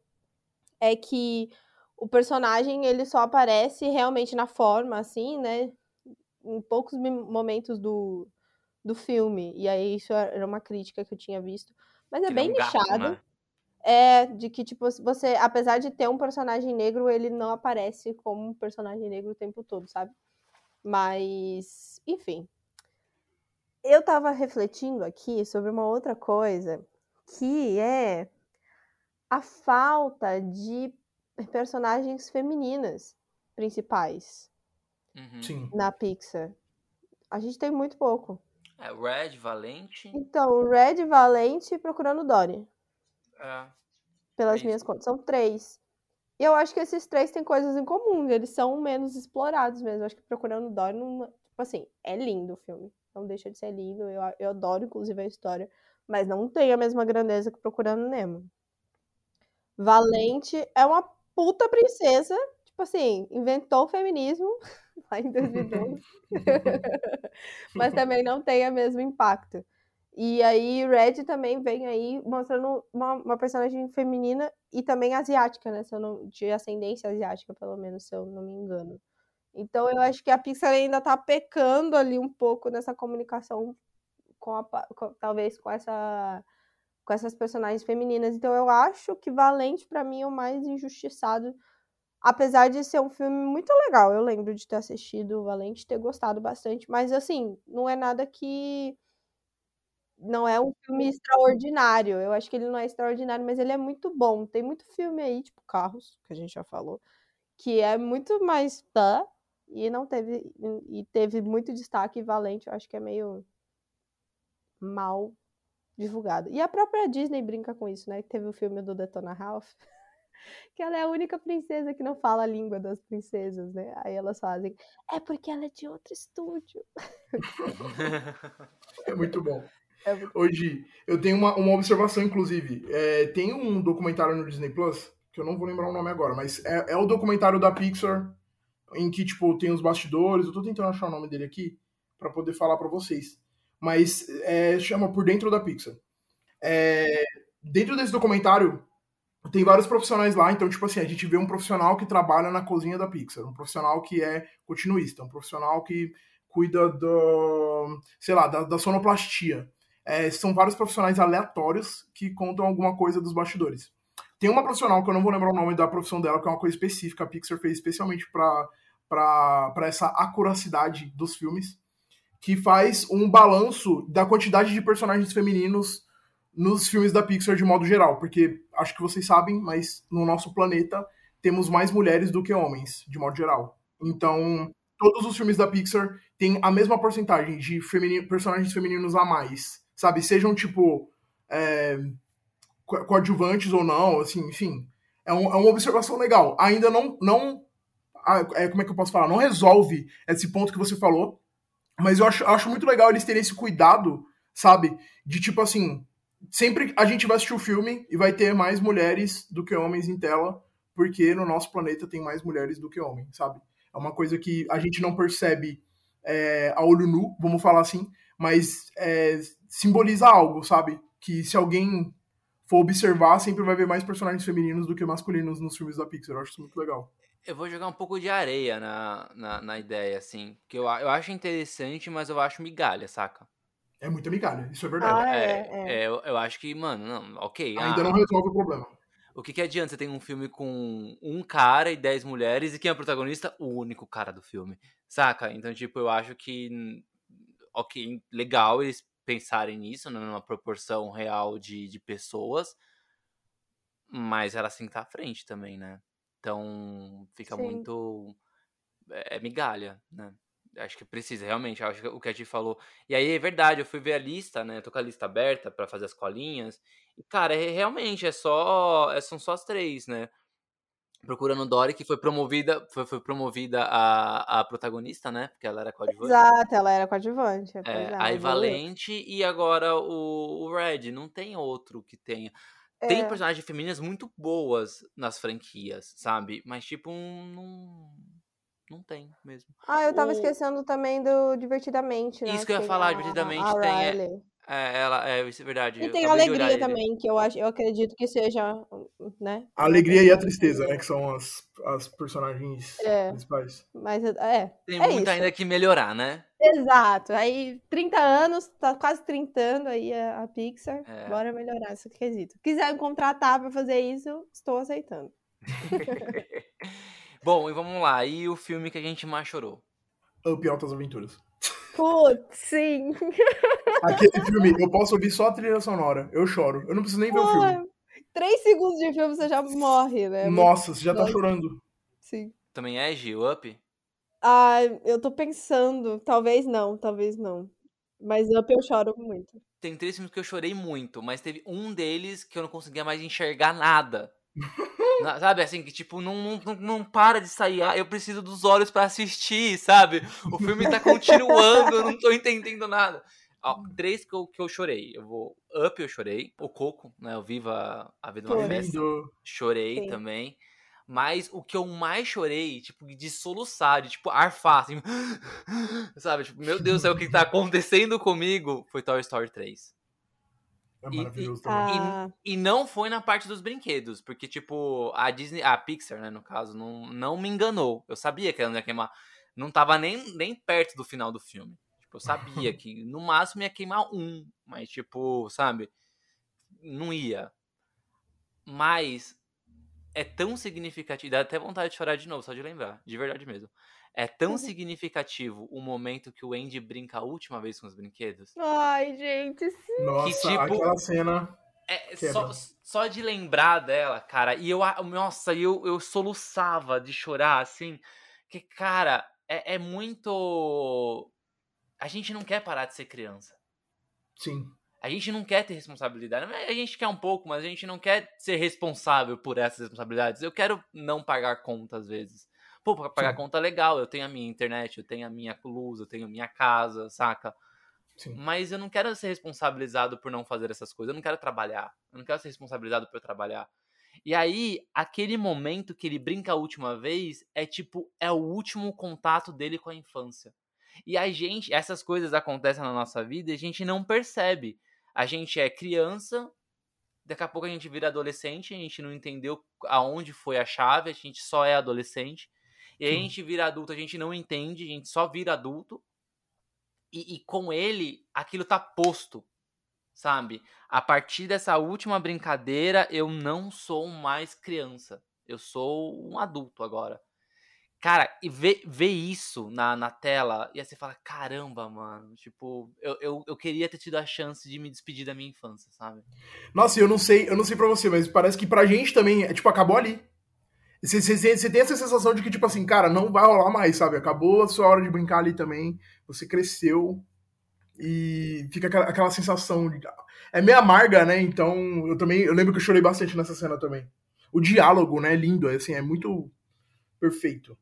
é que o personagem, ele só aparece realmente na forma, assim, né, em poucos momentos do, do filme. E aí isso era uma crítica que eu tinha visto. Mas é que bem nichado. Né? É, de que, tipo, você, apesar de ter um personagem negro, ele não aparece como um personagem negro o tempo todo, sabe? Mas, enfim, eu tava refletindo aqui sobre uma outra coisa, que é a falta de personagens femininas principais uhum. na Pixar. A gente tem muito pouco. É, Red, Valente. Então, Red, Valente e Procurando Dory. É. Pelas isso. minhas contas. São três. E eu acho que esses três têm coisas em comum. Eles são menos explorados mesmo. Eu acho que Procurando Dory, não... tipo assim, é lindo o filme. Não deixa de ser lindo. Eu, eu adoro, inclusive, a história. Mas não tem a mesma grandeza que Procurando Nemo. Valente é uma puta princesa. Tipo assim, inventou o feminismo lá em 2012. Mas também não tem o mesmo impacto. E aí, Red também vem aí mostrando uma, uma personagem feminina e também asiática, né? Se eu não, de ascendência asiática, pelo menos, se eu não me engano. Então, eu acho que a Pixar ainda tá pecando ali um pouco nessa comunicação com a, com- talvez com essa com essas personagens femininas. Então, eu acho que Valente, pra mim, é o mais injustiçado. Apesar de ser um filme muito legal, eu lembro de ter assistido Valente, ter gostado bastante, mas assim, não é nada que não é um filme extraordinário. Eu acho que ele não é extraordinário, mas ele é muito bom. Tem muito filme aí, tipo Carros, que a gente já falou, que é muito mais tá e não teve e teve muito destaque e Valente, eu acho que é meio mal divulgado. E a própria Disney brinca com isso, né? Que teve o filme do Detona Ralph, que ela é a única princesa que não fala a língua das princesas, né? Aí elas fazem, é porque ela é de outro estúdio. É muito bom. É muito- Hoje, eu tenho uma, uma observação, inclusive. É, tem um documentário no Disney Plus, que eu não vou lembrar o nome agora, mas é, é o documentário da Pixar, em que, tipo, tem os bastidores. Eu tô tentando achar o nome dele aqui, pra poder falar pra vocês. Mas é, chama Por Dentro da Pixar. É, dentro desse documentário, tem vários profissionais lá, então, tipo assim, a gente vê um profissional que trabalha na cozinha da Pixar, um profissional que é continuista, um profissional que cuida do, sei lá, da, da sonoplastia. É, são vários profissionais aleatórios que contam alguma coisa dos bastidores. Tem uma profissional que eu não vou lembrar o nome da profissão dela, que é uma coisa específica, a Pixar fez especialmente para essa acuracidade dos filmes, que faz um balanço da quantidade de personagens femininos nos filmes da Pixar de modo geral, porque acho que vocês sabem, mas no nosso planeta temos mais mulheres do que homens, de modo geral. Então, todos os filmes da Pixar têm a mesma porcentagem de femini- personagens femininos a mais, sabe? Sejam, tipo, é, coadjuvantes ou não, assim, enfim. É, um- é uma observação legal. Ainda não, não é, como é que eu posso falar? Não resolve esse ponto que você falou, mas eu acho, acho muito legal eles terem esse cuidado, sabe? De tipo assim, sempre a gente vai assistir o filme e vai ter mais mulheres do que homens em tela, porque no nosso planeta tem mais mulheres do que homens, sabe? É uma coisa que a gente não percebe é, a olho nu, vamos falar assim, mas é, simboliza algo, sabe? Que se alguém for observar, sempre vai ver mais personagens femininos do que masculinos nos filmes da Pixar. Eu acho isso muito legal. Eu vou jogar um pouco de areia na, na, na ideia, assim. Que eu, eu acho interessante, mas eu acho migalha, saca? É muita migalha, isso é verdade. Ah, é, é. eu, eu acho que, mano, não, ok. Ainda ah, não resolve o problema. O que, que adianta você ter um filme com um cara e dez mulheres e quem é o protagonista? O único cara do filme, saca? Então, tipo, eu acho que, ok, legal eles pensarem nisso, né, numa proporção real de, de pessoas, mas elas têm que estar à frente também, né? Então, fica Sim. muito. É, é migalha, né? Acho que precisa, realmente. Acho que o que a gente falou. E aí é verdade, eu fui ver a lista, né? Tô com a lista aberta pra fazer as colinhas. E, cara, é, realmente é só. é- são só as três, né? Procurando Dory, que foi promovida, foi, foi promovida a, a protagonista, né? Porque ela era coadjuvante. Exato, ela era coadjuvante. É, é, aí. Valente e agora o, o Red. Não tem outro que tenha. Tem É. personagens femininas muito boas nas franquias, sabe? Mas, tipo, um, não. Não tem mesmo. Ah, eu tava O- esquecendo também do Divertidamente, né? Isso que eu ia tem falar, a- Divertidamente a tem, é-. É, ela, é, isso é verdade. E tem a Alegria ele. também, que eu, acho, eu acredito que seja, né? A alegria e a tristeza, né? Que são as, as personagens É. principais. Mas é, Tem é muito isso. ainda que melhorar, né? Exato. Aí, 30 anos, tá quase 30 aí a, a Pixar. É. Bora melhorar esse quesito. Quiser me contratar pra fazer isso, estou aceitando. Bom, e vamos lá. E o filme que a gente mais chorou? Up Altas Aventuras. Putz, sim. Aquele filme, eu posso ouvir só a trilha sonora. Eu choro. Eu não preciso nem ver o filme. Três segundos de filme você já morre, né? Nossa, você já tá Nossa. chorando. Sim. Também é, Gil? Up? Ah, eu tô pensando. Talvez não, talvez não. Mas Up eu choro muito. Tem três filmes que eu chorei muito, mas teve um deles que eu não conseguia mais enxergar nada. Na- sabe, assim, que tipo, não, não, não para de sair. Ah, eu preciso dos olhos pra assistir, sabe? O filme tá continuando, eu não tô entendendo nada. Ó, três que eu, que eu chorei. Eu vou. Up eu chorei. O Coco, né? O Viva a Vida é uma Festa. Chorei Sim. também. Mas o que eu mais chorei, tipo, de soluçar, de tipo, arfar, assim. Sabe? Tipo, meu Deus céu, o que tá acontecendo comigo? Foi Toy Story 3. É E- maravilhoso também. Ah, E não foi na parte dos brinquedos, porque, tipo, a Disney, a Pixar, né, no caso, não, não me enganou. Eu sabia que ela não ia queimar. Não tava nem, nem perto do final do filme. Tipo, eu sabia que no máximo ia queimar um, mas, tipo, sabe? Não ia. Mas é tão significativo. Dá até vontade de chorar de novo, só de lembrar. De verdade mesmo. É tão Uhum. significativo o momento que o Andy brinca a última vez com os brinquedos. Ai, gente, sim. Nossa, tipo- aquela cena. É, só, só de lembrar dela, cara, e eu, nossa, eu, eu soluçava de chorar, assim, que, cara, é, é muito. A gente não quer parar de ser criança. Sim. A gente não quer ter responsabilidade. A gente quer um pouco, mas a gente não quer ser responsável por essas responsabilidades. Eu quero não pagar conta às vezes. Pô, pra pagar Sim. conta legal. Eu tenho a minha internet, eu tenho a minha luz, eu tenho a minha casa, saca? Sim. Mas eu não quero ser responsabilizado por não fazer essas coisas. Eu não quero trabalhar. Eu não quero ser responsabilizado por trabalhar. E aí, aquele momento que ele brinca a última vez é tipo, é o último contato dele com a infância. E a gente, essas coisas acontecem na nossa vida e a gente não percebe. A gente é criança, daqui a pouco a gente vira adolescente, a gente não entendeu aonde foi a chave, a gente só é adolescente. E aí a gente vira adulto, a gente não entende, a gente só vira adulto. E, e com ele, aquilo tá posto, sabe? A partir dessa última brincadeira, eu não sou mais criança. Eu sou um adulto agora. Cara, e ver, ver isso na, na tela, e aí você fala, caramba, mano, tipo, eu, eu, eu queria ter tido a chance de me despedir da minha infância, sabe? Nossa, eu não sei, eu não sei pra você, mas parece que pra gente também, é, tipo, acabou ali. Você, você, você tem essa sensação de que, tipo assim, cara, não vai rolar mais, sabe? Acabou a sua hora de brincar ali também. Você cresceu e fica aquela, aquela sensação de. É meio amarga, né? Então, eu também. Eu lembro que eu chorei bastante nessa cena também. O diálogo, né? É lindo, assim, é muito perfeito.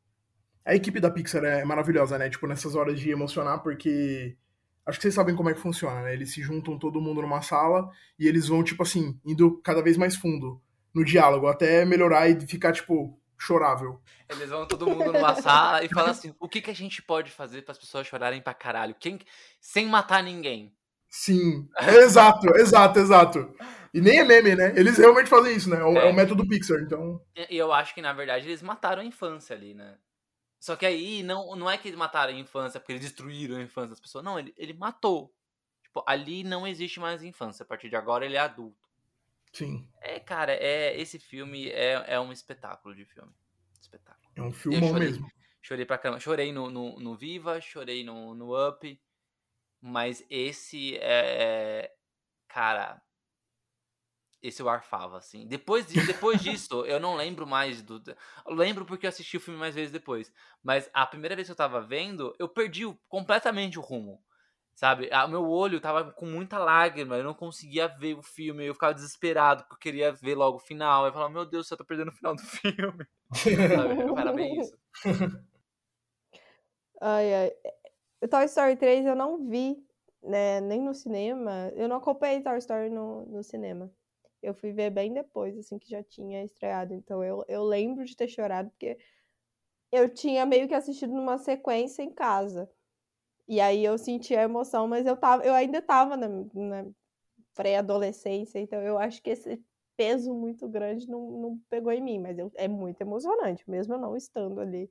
A equipe da Pixar é maravilhosa, né? Tipo, nessas horas de emocionar, porque. Acho que vocês sabem como é que funciona, né? Eles se juntam todo mundo numa sala e eles vão, tipo assim, indo cada vez mais fundo no diálogo, até melhorar e ficar, tipo, chorável. Eles vão todo mundo numa sala e falam assim: o que, que a gente pode fazer para as pessoas chorarem pra caralho? Quem, sem matar ninguém. Sim, exato, exato, exato. E nem é meme, né? Eles realmente fazem isso, né? É o, é o É. método Pixar, então. E e eu acho que, na verdade, eles mataram a infância ali, né? Só que aí não, não é que eles mataram a infância porque eles destruíram a infância das pessoas. Não, ele, ele matou. Tipo, ali não existe mais infância. A partir de agora ele é adulto. Sim. É, cara, é, esse filme é, é um espetáculo de filme. Espetáculo. É um filmão chorei. mesmo. Chorei pra caramba. Chorei no, no, no Viva, chorei no, no Up. Mas esse é. é- Cara. Esse eu arfava, assim. Depois, de, depois disso, eu não lembro mais do. Lembro porque eu assisti o filme mais vezes depois. Mas a primeira vez que eu tava vendo, eu perdi completamente o rumo. Sabe? O meu olho tava com muita lágrima, eu não conseguia ver o filme, eu ficava desesperado, porque eu queria ver logo o final. Eu falava, meu Deus, eu tô perdendo o final do filme. Sabe? Isso. Ai, ai. O Toy Story 3 eu não vi, né, nem no cinema. Eu não acompanhei Toy Story no, no cinema. Eu fui ver bem depois, assim, que já tinha estreado. Então eu, eu lembro de ter chorado, porque eu tinha meio que assistido numa sequência em casa. E aí eu senti a emoção, mas eu, tava, eu ainda tava na, na pré-adolescência, então eu acho que esse peso muito grande não, não pegou em mim, mas eu- é muito emocionante, mesmo eu não estando ali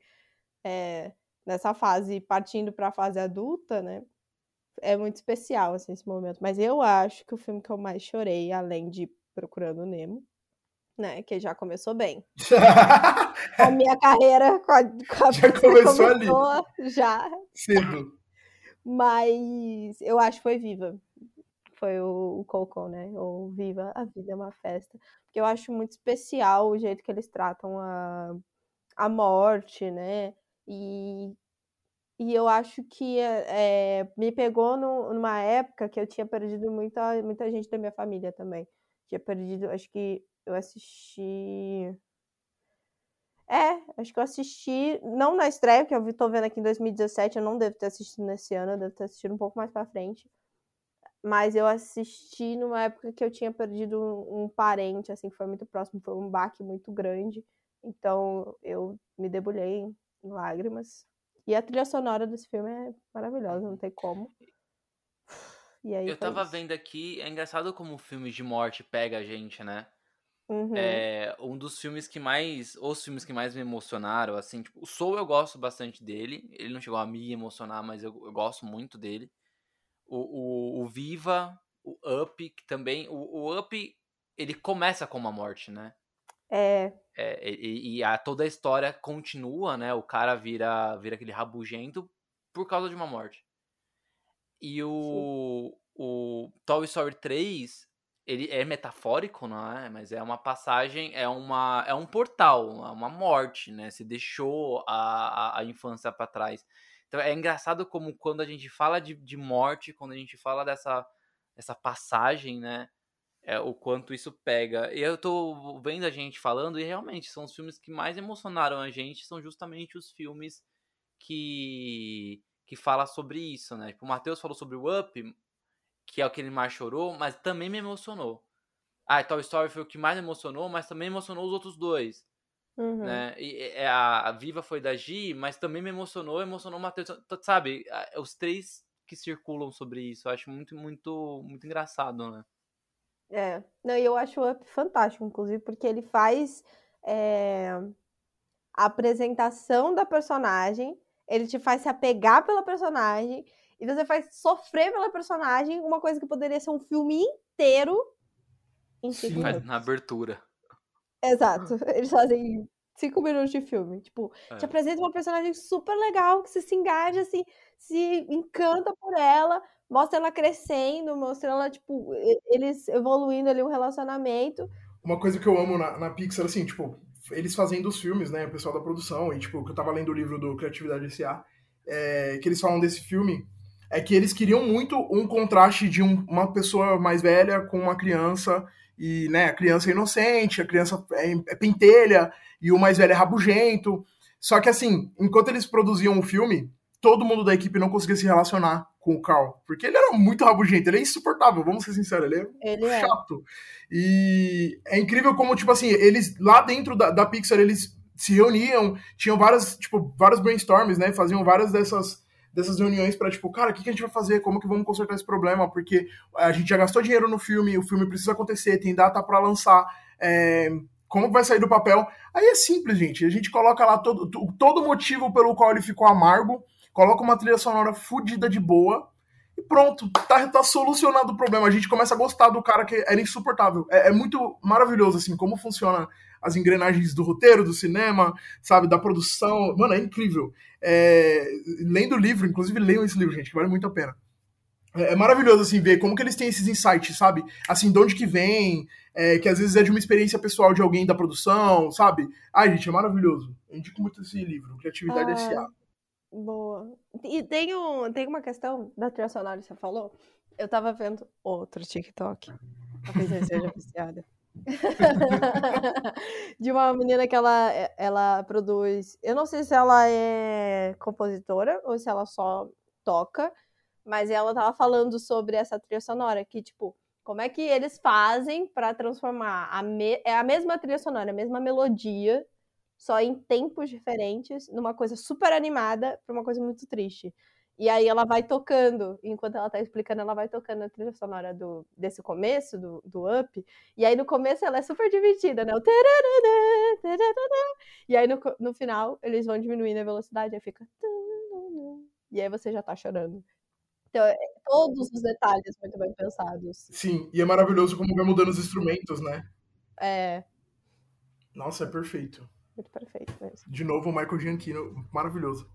é, nessa fase, partindo para a fase adulta, né? É muito especial assim, esse momento. Mas eu acho que o filme que eu mais chorei, além de Procurando Nemo, né? Que já começou bem. A minha carreira com a, com a Já Pixar começou ali. começou já Cedo. Mas eu acho que foi Viva. Foi o, o Coco, né? Ou Viva, a vida é uma festa. Porque eu acho muito especial o jeito que eles tratam a, a morte, né? E E eu acho que é, me pegou no, numa época que eu tinha perdido muita, muita gente da minha família também. Tinha perdido, acho que eu assisti. É, acho que eu assisti, não na estreia, que eu tô vendo aqui em 2017, eu não devo ter assistido nesse ano, eu devo ter assistido um pouco mais pra frente. Mas eu assisti numa época que eu tinha perdido um, parente, assim, que foi muito próximo, foi um baque muito grande. Então eu me debulhei em lágrimas. E a trilha sonora desse filme é maravilhosa, não tem como. E aí eu tava isso. vendo aqui, é engraçado como o filme de morte pega a gente, né? Uhum. É um dos filmes que mais. Os filmes que mais me emocionaram, assim, tipo, o Soul eu gosto bastante dele. Ele não chegou a me emocionar, mas eu, eu gosto muito dele. O, o, o, Viva, o Up, que também. O, o Up, ele começa com uma morte, né? É. é e, e a, toda a história continua, né? O cara vira, vira aquele rabugento por causa de uma morte. E o, o Toy Story 3, ele é metafórico, não é? Mas é uma passagem, é uma é um portal, uma morte, né? Se deixou a, a, a infância para trás. Então é engraçado como quando a gente fala de, de morte, quando a gente fala dessa, dessa passagem, né? É, o quanto isso pega. E eu tô vendo a gente falando, e realmente são os filmes que mais emocionaram a gente, são justamente os filmes que que fala sobre isso, né? Tipo, o Matheus falou sobre o Up, que é o que ele mais chorou, mas também me emocionou. Ah, Toy Story foi o que mais me emocionou, mas também emocionou os outros dois. Uhum. Né? E, é, a, a, Viva foi da Gi, mas também me emocionou, emocionou o Matheus. Sabe, os três que circulam sobre isso. Eu acho muito, muito, muito engraçado, né? É, não, eu acho o Up fantástico, inclusive, porque ele faz é, a apresentação da personagem, ele te faz se apegar pela personagem, e você faz sofrer pela personagem uma coisa que poderia ser um filme inteiro em cinco Sim, na abertura. Exato. Eles fazem cinco minutos de filme. Tipo, é. te apresenta uma personagem super legal, que você se engaja, assim, se encanta por ela, mostra ela crescendo, mostra ela, tipo, eles evoluindo ali um relacionamento. Uma coisa que eu amo na, na Pixar, assim, tipo, eles fazendo os filmes, né, o pessoal da produção, e, tipo, que eu tava lendo o livro do Criatividade S.A., é, que eles falam desse filme, é que eles queriam muito um contraste de um, uma pessoa mais velha com uma criança, e né, a criança é inocente, a criança é, é pentelha, e o mais velho é rabugento. Só que assim, enquanto eles produziam o filme, todo mundo da equipe não conseguia se relacionar com o Carl, porque ele era muito rabugento, ele é insuportável, vamos ser sinceros, ele é ele é. chato. É. E é incrível como, tipo assim, eles lá dentro da, da Pixar, eles se reuniam, tinham várias, tipo, vários brainstorms, né, faziam várias dessas dessas reuniões para tipo, cara, o que, que a gente vai fazer? Como que vamos consertar esse problema? Porque a gente já gastou dinheiro no filme, o filme precisa acontecer, tem data para lançar. É, como vai sair do papel? Aí é simples, gente. A gente coloca lá todo, todo motivo pelo qual ele ficou amargo, coloca uma trilha sonora fodida de boa, e pronto, tá, tá solucionado o problema. A gente começa a gostar do cara que era insuportável. É, é muito maravilhoso, assim, como funciona as engrenagens do roteiro, do cinema, sabe, da produção. Mano, é incrível. É, lendo o livro, inclusive leiam esse livro, gente, que vale muito a pena. É, é, maravilhoso, assim, ver como que eles têm esses insights, sabe? Assim, de onde que vem, é, que às vezes é de uma experiência pessoal de alguém da produção, sabe? Ai, gente, é maravilhoso. Eu indico muito esse livro, Criatividade ah, S.A. Boa. E tem, um, tem uma questão da trilha sonora que você falou. Eu tava vendo outro TikTok. Talvez eu seja viciada. de uma menina que ela, ela produz. Eu não sei se ela é compositora ou se ela só toca, mas ela tava falando sobre essa trilha sonora, que, tipo, como é que eles fazem para transformar a me... é a mesma trilha sonora, a mesma melodia, só em tempos diferentes, numa coisa super animada para uma coisa muito triste. E aí ela vai tocando, enquanto ela tá explicando, ela vai tocando a trilha sonora do, desse começo, do, do Up. E aí no começo ela é super divertida, né? O e aí no, no final eles vão diminuindo a velocidade, aí fica. E aí você já tá chorando. Então, é, todos os detalhes muito bem pensados. Sim, e é maravilhoso como vai mudando os instrumentos, né? É. Nossa, é perfeito. Muito perfeito mesmo. De novo, o Michael Gianchino, maravilhoso.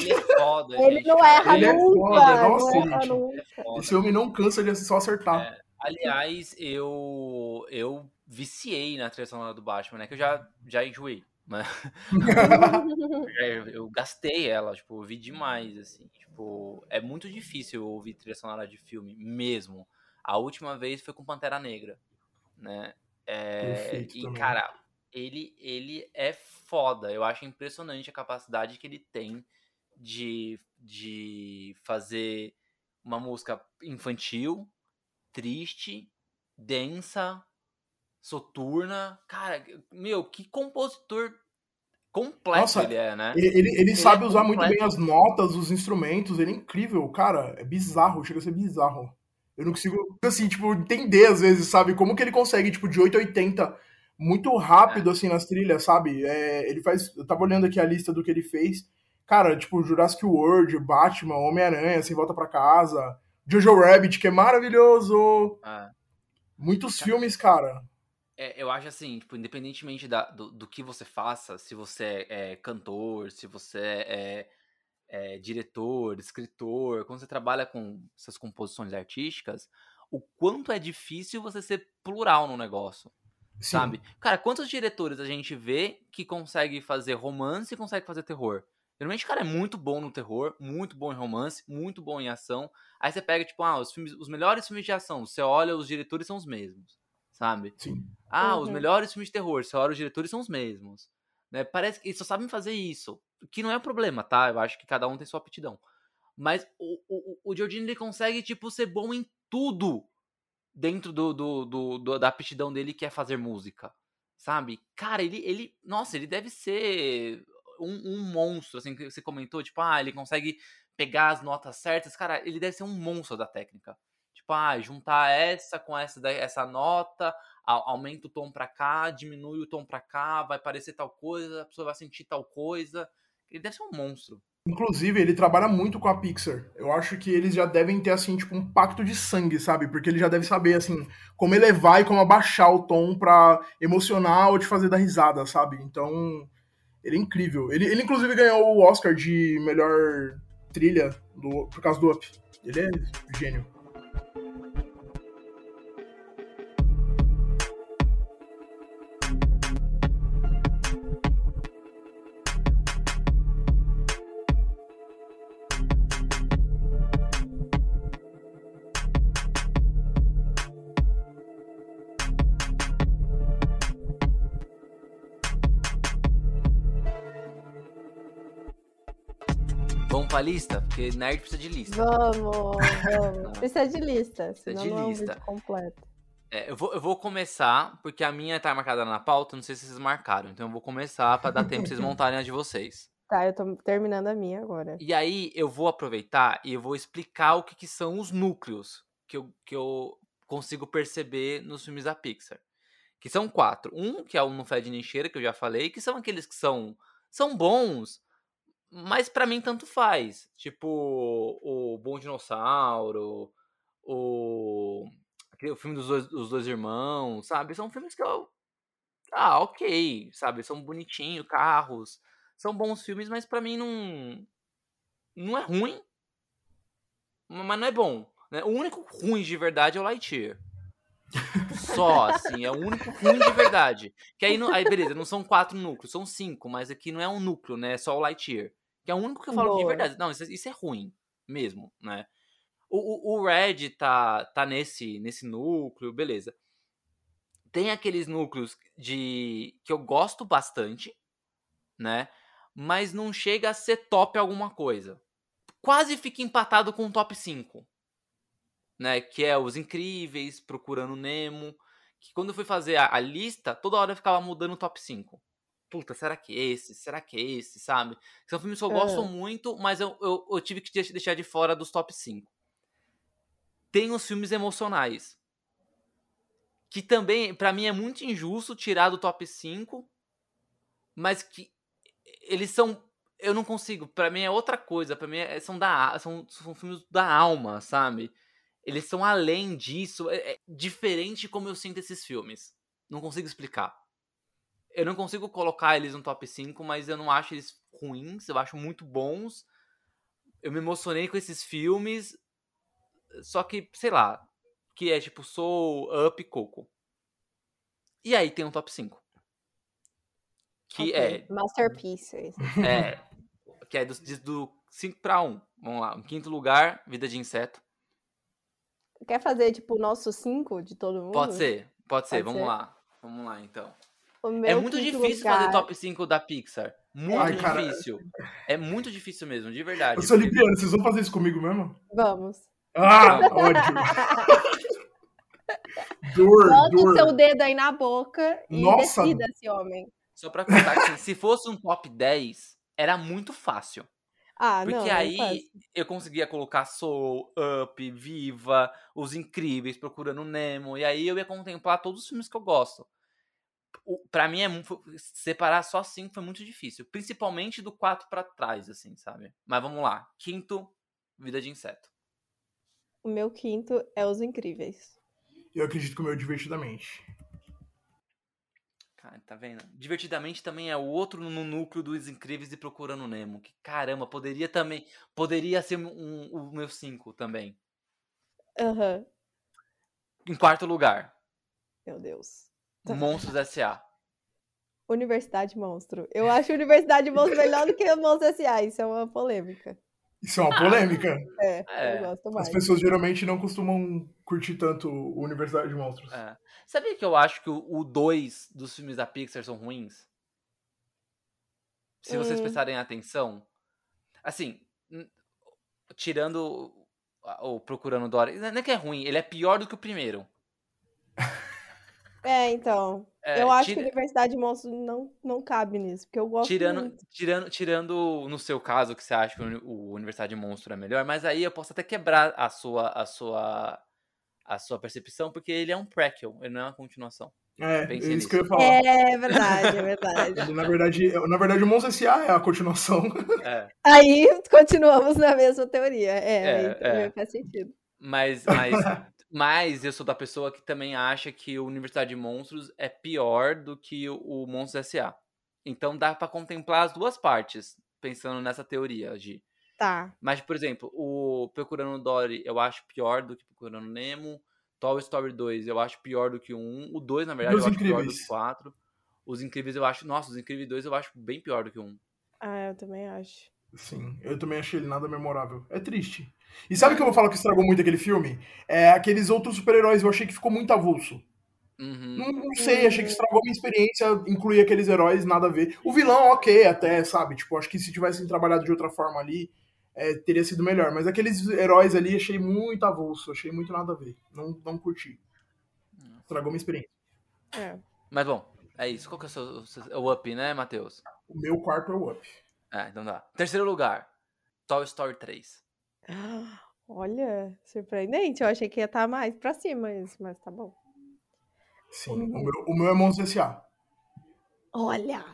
Ele é foda, Ele gente, não erra Ele nunca. É foda, nossa, não gente. Nunca. Esse homem não cansa de só acertar. É, aliás, eu eu viciei na trilha sonora do Batman, né? Que eu já, já enjoei. Mas é, eu gastei ela, tipo, ouvi demais, assim. Tipo, é muito difícil ouvir trilha sonora de filme, mesmo. A última vez foi com Pantera Negra, né? É, e, também. cara, ele, ele é foda. Eu acho impressionante a capacidade que ele tem de, de fazer uma música infantil, triste, densa, soturna. Cara, meu, que compositor completo Nossa, ele é, né? Ele, ele, ele, ele sabe é usar completo. muito bem as notas, os instrumentos, ele é incrível, cara. É bizarro, chega a ser bizarro. Eu não consigo, assim, tipo, entender às vezes, sabe? Como que ele consegue, tipo, de 8 a 80 muito rápido, é. assim, nas trilhas, sabe? É, ele faz. Eu tava olhando aqui a lista do que ele fez. Cara, tipo, Jurassic World, Batman, Homem-Aranha, Sem Volta para Casa, Jojo Rabbit, que é maravilhoso. É. Muitos filmes, cara. É, eu acho assim, tipo, independentemente da, do, do que você faça, se você é, é cantor, se você é, é, diretor, escritor, quando você trabalha com essas composições artísticas, o quanto é difícil você ser plural no negócio. Sim. Sabe? Cara, quantos diretores a gente vê que consegue fazer romance e consegue fazer terror? Geralmente o cara é muito bom no terror, muito bom em romance, muito bom em ação. Aí você pega, tipo, ah, os, filmes, os melhores filmes de ação, você olha, os diretores são os mesmos, sabe? Sim. Ah, uhum. os melhores filmes de terror, você olha, os diretores são os mesmos. Né? Parece que eles só sabem fazer isso. Que não é um problema, tá? Eu acho que cada um tem sua aptidão. Mas o, o, o Giordino, ele consegue, tipo, ser bom em tudo dentro do, do, do, do, da aptidão dele, que é fazer música. Sabe? Cara, ele, ele. Nossa, ele deve ser um, um monstro, assim, que você comentou, tipo, ah, ele consegue pegar as notas certas. Cara, ele deve ser um monstro da técnica. Tipo, ah, juntar essa com essa, essa nota, aumenta o tom para cá, diminui o tom para cá, vai parecer tal coisa, a pessoa vai sentir tal coisa. Ele deve ser um monstro. Inclusive, ele trabalha muito com a Pixar. Eu acho que eles já devem ter, assim, tipo, um pacto de sangue, sabe? Porque ele já deve saber, assim, como elevar e como abaixar o tom pra emocionar ou te fazer dar risada, sabe? Então, ele é incrível. Ele, ele inclusive, ganhou o Oscar de melhor trilha do, por causa do Up. Ele é gênio. Lista? Porque nerd precisa de lista. Vamos, vamos. precisa de lista. Precisa de lista. É um completo. É, eu, vou, eu vou começar, porque a minha tá marcada na pauta, não sei se vocês marcaram. Então eu vou começar para dar tempo pra vocês montarem a de vocês. Tá, eu tô terminando a minha agora. E aí eu vou aproveitar e eu vou explicar o que, que são os núcleos que eu, que eu consigo perceber nos filmes da Pixar. Que são quatro. Um, que é o No Fed Nem Cheira, que eu já falei, que são aqueles que são, são bons, mas para mim tanto faz. Tipo, o Bom Dinossauro, o. O filme dos dois, dos dois irmãos, sabe? São filmes que eu. Ah, ok, sabe? São bonitinhos, carros. São bons filmes, mas para mim não. Não é ruim. Mas não é bom. Né? O único ruim de verdade é o Lightyear. Só, assim, é o único ruim de verdade. Que aí, aí, beleza, não são quatro núcleos, são cinco, mas aqui não é um núcleo, né? É só o Lightyear. Que é o único que eu falo Boa. de verdade. Não, isso, isso, é ruim mesmo, né? O, o, o Red tá, tá nesse, nesse núcleo, beleza. Tem aqueles núcleos de que eu gosto bastante, né? Mas não chega a ser top alguma coisa. Quase fica empatado com o top 5. Né, que é os incríveis, procurando Nemo, que quando eu fui fazer a, a lista, toda hora eu ficava mudando o top 5 puta, será que é esse? Será que é esse, sabe? São filmes que eu é. gosto muito, mas eu, eu, eu, tive que deixar de fora dos top 5. Tem os filmes emocionais. Que também, para mim, é muito injusto tirar do top 5, mas que eles são. Eu não consigo. para mim é outra coisa. para mim é, são, da, são, são filmes da alma, sabe? Eles são além disso. É, é diferente como eu sinto esses filmes. Não consigo explicar eu não consigo colocar eles no top 5, mas eu não acho eles ruins, eu acho muito bons. Eu me emocionei com esses filmes, só que, sei lá, que é tipo Soul, Up e Coco. E aí tem um top 5. Que Ok, Masterpieces. é, é. Que é do, do 5 pra 1. Vamos lá. Em quinto lugar, Vida de Inseto. Quer fazer, tipo, o nosso cinco de todo mundo? Pode ser, pode ser. Pode Vamos ser? lá. Vamos lá, então. O É muito difícil lugar- fazer top 5 da Pixar. Muito Ai, cara. difícil. É muito difícil mesmo, de verdade. Eu sou porque- libriano, vocês vão fazer isso comigo mesmo? Vamos. Ah, ódio. dor, Bota o seu dedo aí na boca e Nossa. decida esse homem. Só pra contar que assim, se fosse um top 10, era muito fácil. Ah, Porque não, não aí faz. eu conseguia colocar Soul, Up, Viva, Os Incríveis, Procurando Nemo, e aí eu ia contemplar todos os filmes que eu gosto. O, pra mim, é, separar só cinco foi muito difícil. Principalmente do 4 pra trás, assim, sabe? Mas vamos lá. Quinto, Vida de Inseto. O meu quinto é Os Incríveis. Eu acredito que o meu é divertidamente. Cara, tá vendo? Divertidamente também é o outro no núcleo dos Incríveis e Procurando Nemo. Que caramba, poderia também. Poderia ser um, um- o meu 5 também. Aham. Em quarto lugar, Meu Deus. Tá. Monstros S.A. Universidade Monstro. Eu acho Universidade Monstro melhor do que o Monstro S.A. Isso é uma polêmica. Isso é uma polêmica. É, É. eu gosto mais. As pessoas geralmente não costumam curtir tanto o Universidade de Monstros. É. Sabia que eu acho que o 2 dos filmes da Pixar são ruins? Se vocês Hum. prestarem atenção. Assim, tirando o, o Procurando Dory. Não é que é ruim, ele é pior do que o primeiro. É, então. É, eu acho tira- que Universidade Monstro não, não cabe nisso, porque eu gosto Tirando, muito. tirando, tirando no seu caso que você acha que o uni- o Universidade Monstro é melhor, mas aí eu posso até quebrar a sua a sua a sua percepção, porque ele é um prequel, ele não é uma continuação. É, é isso que eu ia falar. É verdade, é verdade. Na verdade, na verdade, o Monstro S.A. é a continuação. É, Aí continuamos na mesma teoria. É, É, aí é. faz sentido. mas mas mas eu sou da pessoa que também acha que o Universidade de Monstros é pior do que o, Monstros S.A. Então dá pra contemplar as duas partes, pensando nessa teoria de Tá. Mas, por exemplo, o Procurando Dory eu acho pior do que Procurando Nemo. Toy Story 2 eu acho pior do que o 1. O 2, na verdade, eu acho pior do Incríveis. que o 4. Os Incríveis eu acho. Nossa, os Incríveis 2 eu acho bem pior do que o 1. Ah, eu também acho. Sim, eu também achei ele nada memorável. É triste. E sabe o que eu vou falar que estragou muito aquele filme? É aqueles outros super-heróis, eu achei que ficou muito avulso. Uhum. Não, não sei, achei que estragou minha experiência incluir aqueles heróis, nada a ver. O vilão, ok, até, sabe? Tipo, acho que se tivessem trabalhado de outra forma ali, é, teria sido melhor. Mas aqueles heróis ali, achei muito avulso, achei muito nada a ver. Não, não curti. Estragou minha experiência. É. Mas bom, é isso. Qual que é o seu, o seu- o up, né, Matheus? O meu quarto é o Up. Ah, então dá. Terceiro lugar, Toy Story 3. Olha, surpreendente. Eu achei que ia estar mais pra cima isso, mas tá bom. Sim, o meu, o meu é Monstro S.A. Olha!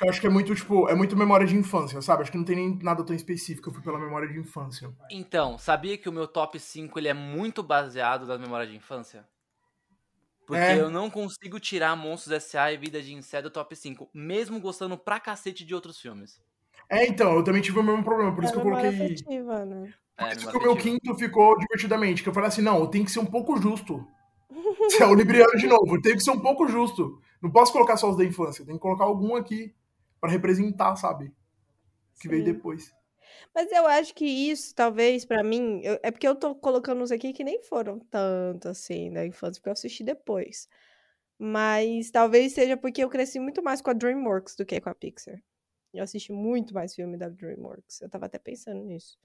Eu acho que é muito, tipo, é muito memória de infância, sabe? Acho que não tem nem nada tão específico, eu fui pela memória de infância. Então, sabia que o meu top 5 ele é muito baseado nas memórias de infância? Porque É. eu não consigo tirar Monstros S.A. e Vida de Inseto do top 5, mesmo gostando pra cacete de outros filmes. É, então, eu também tive o mesmo problema, por isso é que eu coloquei. afetiva, né? É, Por isso memória que o meu quinto ficou divertidamente, que eu falei assim, não, eu tenho que ser um pouco justo. Se é o Libriano de novo, eu tenho que ser um pouco justo. Não posso colocar só os da infância, eu tenho que colocar algum aqui pra representar, sabe? Que veio Sim. depois. Mas eu acho que isso, talvez, pra mim, eu- é porque eu tô colocando uns aqui que nem foram tanto assim da infância, porque eu assisti depois. Mas talvez seja porque eu cresci muito mais com a DreamWorks do que com a Pixar. Eu assisti muito mais filme da DreamWorks. Eu tava até pensando nisso.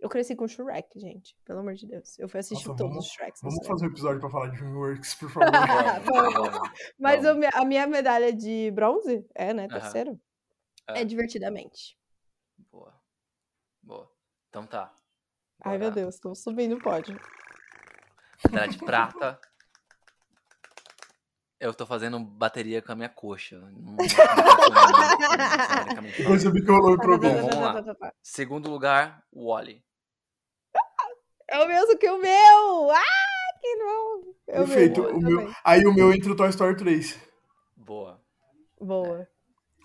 Eu cresci com Shrek, gente. Pelo amor de Deus. Eu fui assistir Nossa, todos vamos- os Shreks. Vamos fazer um episódio pra falar de DreamWorks, por favor. Mas a minha medalha de bronze, é, né? Terceiro. É. É divertidamente. Boa. Boa. Então tá. Ai, meu Bora. Deus, tô subindo o pódio. Medalha de prata. Eu tô fazendo bateria com a minha coxa. Não- não- não percebi que rolou um problema. vamos lá. Segundo lugar, Wally. É o mesmo que o meu! Ah, que bom! É o Perfeito. O também. meu, aí o meu entra o Toy Story 3. Boa. Boa.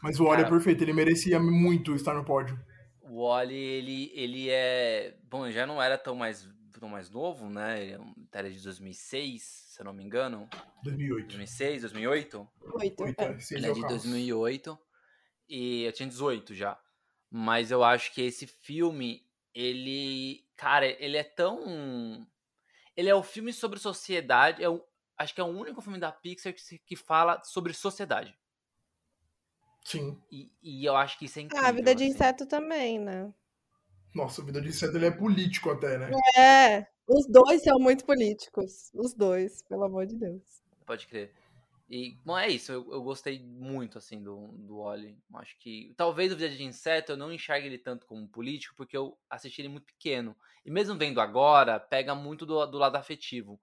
Mas o Wally é Cara. perfeito, ele merecia muito estar no pódio. O Wally, ele, ele é. Bom, já não era tão mais, tão mais novo, né? Ele é um- era de 2006, se eu não me engano. 2008. 2006, 2008. Oito. Oito, é. é, seis Ele é é o de caos. 2008. E eu tinha 18 já. Mas eu acho que esse filme, ele. Cara, ele é tão. Ele é o um filme sobre sociedade. É um, acho que é o único filme da Pixar que, que fala sobre sociedade. Sim. E, e, eu acho que isso é incrível. Ah, a vida de assim. inseto também, né? Nossa, a vida de inseto ele é político até, né? É, os dois são muito políticos. Os dois, pelo amor de Deus. Pode crer. E, bom, é isso. Eu, eu gostei muito, assim, do, do Oli. Acho que. Talvez o Vida de Inseto eu não enxergue ele tanto como político, porque eu assisti ele muito pequeno. E mesmo vendo agora, pega muito do, do lado afetivo.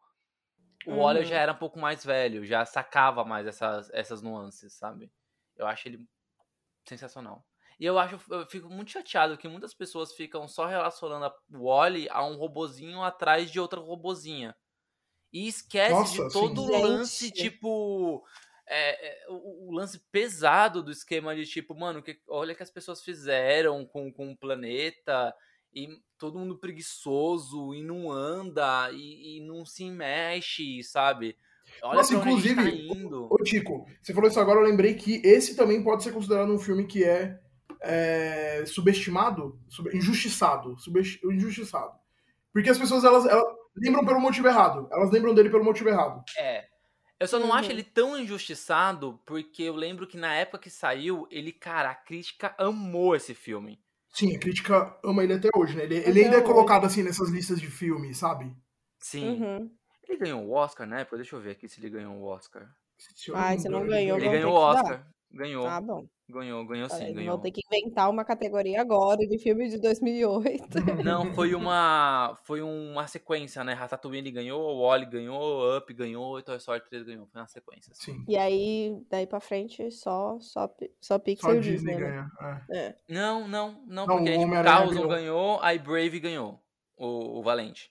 O uhum. Oli já era um pouco mais velho, já sacava mais essas, essas nuances, sabe? Eu acho ele sensacional. E eu acho, eu fico muito chateado que muitas pessoas ficam só relacionando o Wally a um robozinho atrás de outra robozinha. E esquece Nossa, de todo sim. o lance, Gente. tipo. é, é, o, o lance pesado do esquema de tipo, mano, que, olha o que as pessoas fizeram com, com o planeta. E todo mundo preguiçoso e não anda e, e não se mexe, sabe? Olha Nossa, gente tá inclusive, indo. Ô, Tico, você falou isso agora, eu lembrei que esse também pode ser considerado um filme que é, é, subestimado, sub- injustiçado, injustiçado. Porque as pessoas, elas, elas lembram pelo motivo errado. Elas lembram dele pelo motivo errado. É. Eu só não acho Uhum. ele tão injustiçado porque eu lembro que na época que saiu, ele, cara, a crítica amou esse filme. Sim, a crítica ama ele até hoje, né? Ele, ele ainda é colocado, assim, nessas listas de filmes, sabe? Sim. Uhum. Ele ganhou o Oscar na época? Deixa eu ver aqui se ele ganhou o Oscar. Me você não ganhou, Ele ganhou o. Oscar. Ganhou. Tá bom. Ganhou, ganhou sim, Eles ganhou. vão ter que inventar uma categoria agora de filme de 2008. Não, foi uma foi uma sequência, né? Ratatouille ganhou, o Wally ganhou, Up ganhou e Toy Story 3 ganhou. Foi uma sequência. assim. Sim. E aí, daí pra frente, só, só, só Só Pixar a e Disney Disney, né? ganha. é. É. Não, não, não, Não, porque o aí, tipo, Carros não ganhou. aí Brave ganhou, o, o Valente.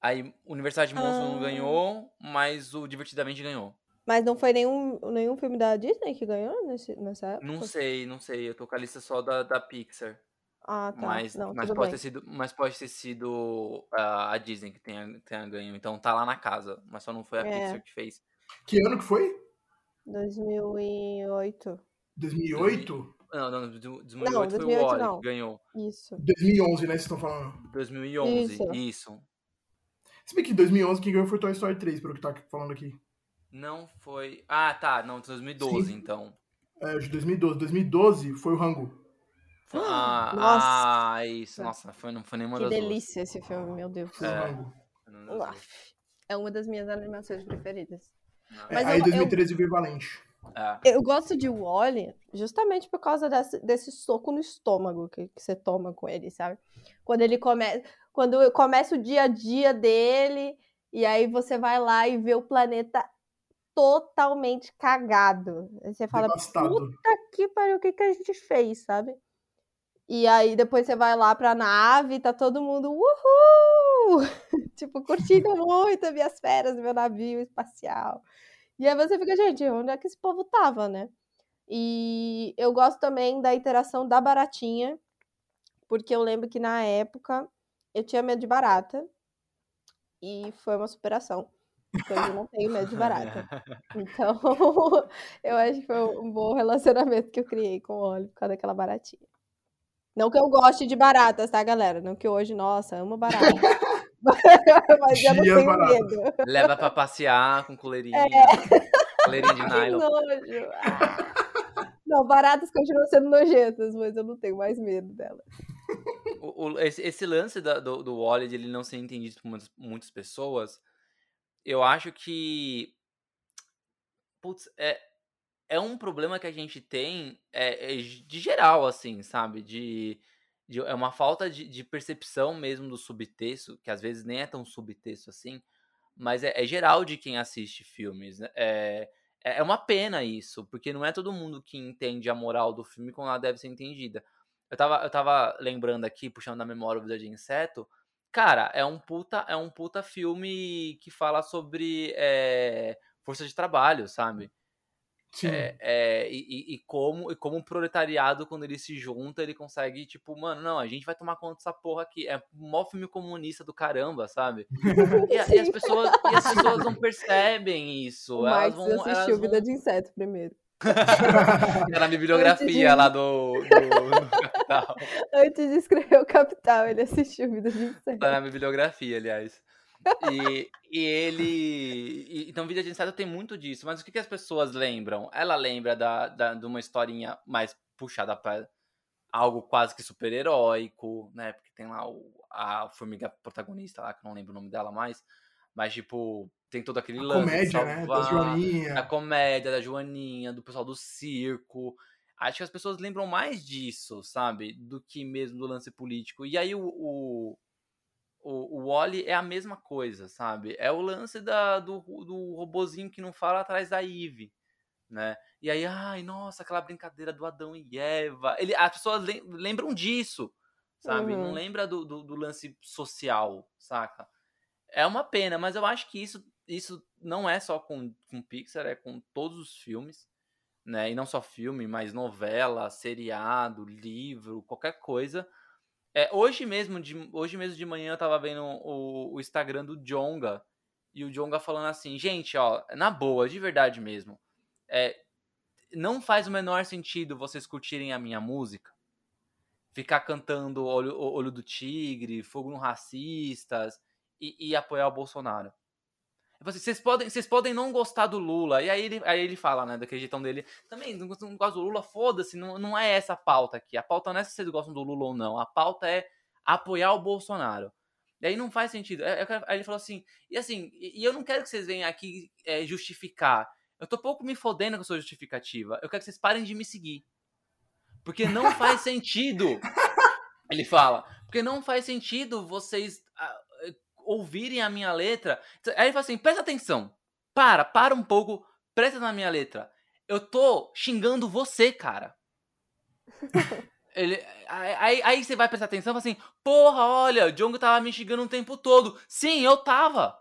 Aí Universidade de Monstros não Ah. ganhou, mas o Divertidamente ganhou. Mas não foi nenhum, nenhum filme da Disney que ganhou nesse, nessa época? Não sei, não sei, eu tô com a lista só da, da Pixar. Ah, tá. Mas, não, mas, pode bem. ter sido, mas pode ter sido ah, a Disney que tenha, tenha ganho. Então tá lá na casa, mas só não foi a É. Pixar que fez. Que ano que foi? 2008. 2008? Não, não, do- 2008 Não, foi 2008 o Wally não. que ganhou. Isso. 2011, né? Vocês estão falando. 2011, Isso. isso. Se bem que 2011 quem ganhou foi Toy Story 3, pelo que tá falando aqui. Não foi. Ah, tá, não, 2012 Sim. então. É, de 2012. 2012 foi o Rango. Ah, Nossa. ah, isso. Nossa, foi, não foi nenhuma Que das duas. delícia esse filme, meu Deus. É. o Rango. Foi nenhuma das duas. Uaf. É uma das minhas animações preferidas. É, Mas aí eu- 2013 veio Valente. É. Eu gosto de Wally justamente por causa desse, desse soco no estômago que, que você toma com ele, sabe? Quando ele começa. Quando começa o dia a dia dele, e aí você vai lá e vê o planeta totalmente cagado. Você fala, Devastado. puta que pariu, o que, que a gente fez, sabe? E aí depois você vai lá pra nave, tá todo mundo, uhul! tipo, curtindo muito as minhas férias, meu navio espacial. E aí você fica, gente, onde é que esse povo tava, né? E eu gosto também da interação da baratinha, porque eu lembro que na época eu tinha medo de barata, e foi uma superação. Porque hoje eu não tenho medo de barata. Então, eu acho que foi um bom relacionamento que eu criei com o Oli por causa daquela baratinha. Não que eu goste de baratas, tá, galera? Não que hoje, nossa, amo barata. Mas eu não tenho baratas. medo. Leva pra passear com coleirinha. Coleirinha de Que nylon. nojo. Ah. Não, baratas continuam sendo nojentas, mas eu não tenho mais medo dela. O- o- esse, esse lance da- do, do Wally de ele não ser entendido por muitas, muitas pessoas, eu acho que. Putz, é, é um problema que a gente tem é, é de geral, assim, sabe? De, de- é uma falta de, de percepção mesmo do subtexto, que às vezes nem é tão subtexto assim, mas é, é geral de quem assiste filmes. né? É, é é uma pena isso, porque não é todo mundo que entende a moral do filme como ela deve ser entendida. Eu tava, eu tava lembrando aqui, puxando da memória o Vida de Inseto. Cara, é um puta, é um puta filme que fala sobre é, força de trabalho, sabe? Sim. É, é, e, e- como, e como o proletariado, quando ele se junta, ele consegue, tipo, mano, não, a gente vai tomar conta dessa porra aqui. É um mó filme comunista do caramba, sabe? E, a- e as, pessoas, e as pessoas não percebem isso. O elas Marx vão, assistiu elas Vida vão- de Inseto primeiro. na bibliografia lá do, do, do, Capital. Antes de escrever o Capital, ele assistiu Vida de Inseto. Tá na bibliografia, aliás. E, e ele. E, então, Vida de Inseto tem muito disso. Mas o que, que as pessoas lembram? Ela lembra da, da, de uma historinha mais puxada para algo quase que super-heróico, né? Porque tem lá o, a formiga protagonista lá, que eu não lembro o nome dela mais. Mas, tipo, tem todo aquele a lance. Comédia, né? Da Joaninha. A comédia da Joaninha, do pessoal do circo. Acho que as pessoas lembram mais disso, sabe? Do que mesmo do lance político. E aí o, o, o, o Wally é a mesma coisa, sabe? É o lance da, do, do robozinho que não fala atrás da Eve, né? E aí, ai, nossa, aquela brincadeira do Adão e Eva. Ele, as pessoas lembram disso, sabe? Uhum. Não lembra do, do, do, lance social, saca? É uma pena, mas eu acho que isso, isso não é só com, com Pixar, é com todos os filmes, né? E não só filme, mas novela, seriado, livro, qualquer coisa é, hoje mesmo, de, hoje mesmo de manhã eu tava vendo o, o Instagram do Jonga. E o Jonga falando assim, gente, ó, na boa, de verdade mesmo. É, não faz o menor sentido vocês curtirem a minha música. Ficar cantando Olho, Olho do Tigre, Fogo no Racistas e, e apoiar o Bolsonaro. Vocês podem, vocês podem não gostar do Lula. E aí ele, aí ele fala, né, daquele jeitão dele. Também, não, não gosto do Lula, foda-se, não, não é essa a pauta aqui. A pauta não é se vocês gostam do Lula ou não. A pauta é apoiar o Bolsonaro. E aí não faz sentido. Aí ele falou assim, e assim, e eu não quero que vocês venham aqui é, justificar. Eu tô pouco me fodendo com a sua justificativa. Eu quero que vocês parem de me seguir. Porque não faz sentido. Ele fala. Porque não faz sentido vocês ah, ouvirem a minha letra. Aí ele fala assim: presta atenção. Para, para um pouco, presta na minha letra. Eu tô xingando você, cara. ele, aí, aí você vai prestar atenção e fala assim: porra, olha, o Djongo tava me xingando o tempo todo. Sim, eu tava.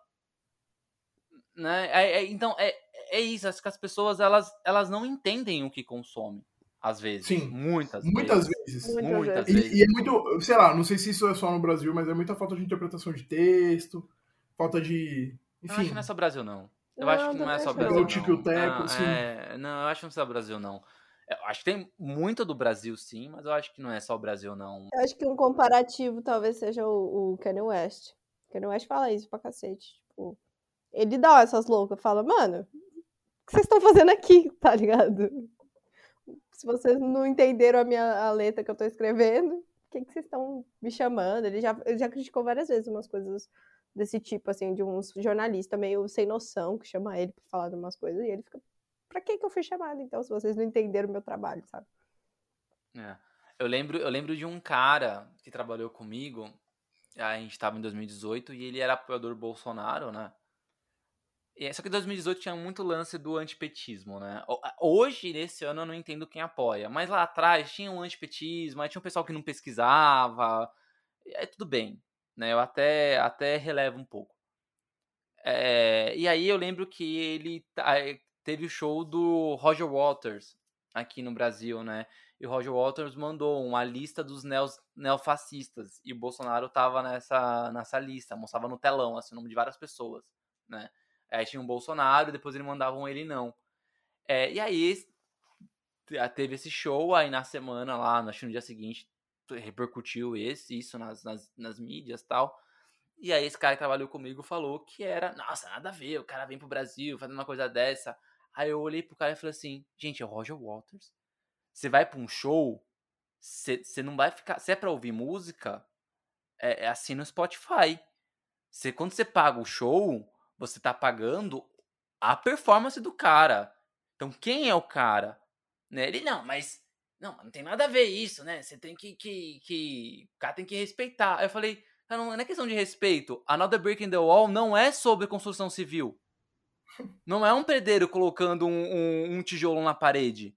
Né? É, é, então, é, é isso. Acho que as pessoas elas, elas não entendem o que consomem. Às vezes. Sim. Muitas, muitas vezes. vezes. Muitas, vezes. E, e, é muito, sei lá, não sei se isso é só no Brasil, mas é muita falta de interpretação de texto, falta de. Enfim. Eu acho que não é só Brasil, não. Eu não, acho que não é só Brasil. O tipo teco, não. É, não, eu acho que não é só Brasil, não. Eu acho que tem muito do Brasil, sim, mas eu acho que não é só o Brasil, não. Eu acho que um comparativo talvez seja o, o Kanye West. O Kanye West fala isso pra cacete. Tipo, ele dá essas loucas, fala, mano, o que vocês estão fazendo aqui, tá ligado? Se vocês não entenderam a minha a letra que eu tô escrevendo, o que, que vocês estão me chamando? Ele já, ele já criticou várias vezes umas coisas desse tipo, assim, de uns jornalistas meio sem noção que chama ele pra falar de umas coisas, e ele fica, pra que que eu fui chamado, então, se vocês não entenderam o meu trabalho, sabe? É. Eu lembro, eu lembro de um cara que trabalhou comigo, a gente tava em 2018, e ele era apoiador Bolsonaro, né? Só que 2018 tinha muito lance do antipetismo, né? Hoje, nesse ano, eu não entendo quem apoia. Mas lá atrás tinha um antipetismo, aí tinha um pessoal que não pesquisava. É tudo bem, né? Eu até, até relevo um pouco. É, e aí eu lembro que ele teve o show do Roger Waters aqui no Brasil, né? E o Roger Waters mandou uma lista dos neos, neofascistas. E o Bolsonaro tava nessa, nessa lista, mostrava no telão, assim, o nome de várias pessoas, né? Aí tinha um Bolsonaro, depois eles mandavam ele não. É, e aí teve esse show, aí na semana lá, acho que no dia seguinte, repercutiu esse, isso nas, nas, nas mídias e tal. E aí esse cara que trabalhou comigo falou que era, nossa, nada a ver, o cara vem pro Brasil fazendo uma coisa dessa. Aí eu olhei pro cara e falei assim, gente, é o Roger Waters. Você vai pra um show, você não vai ficar. Se é pra ouvir música, é, é assim no Spotify. Cê, quando você paga o show, você tá pagando a performance do cara. Então, quem é o cara? Né? Ele, não, mas. Não, não tem nada a ver isso, né? Você tem que. que, que o cara tem que respeitar. Aí eu falei, não é questão de respeito. Another Break in the Wall não é sobre construção civil. Não é um pedreiro colocando um, um, um tijolo na parede.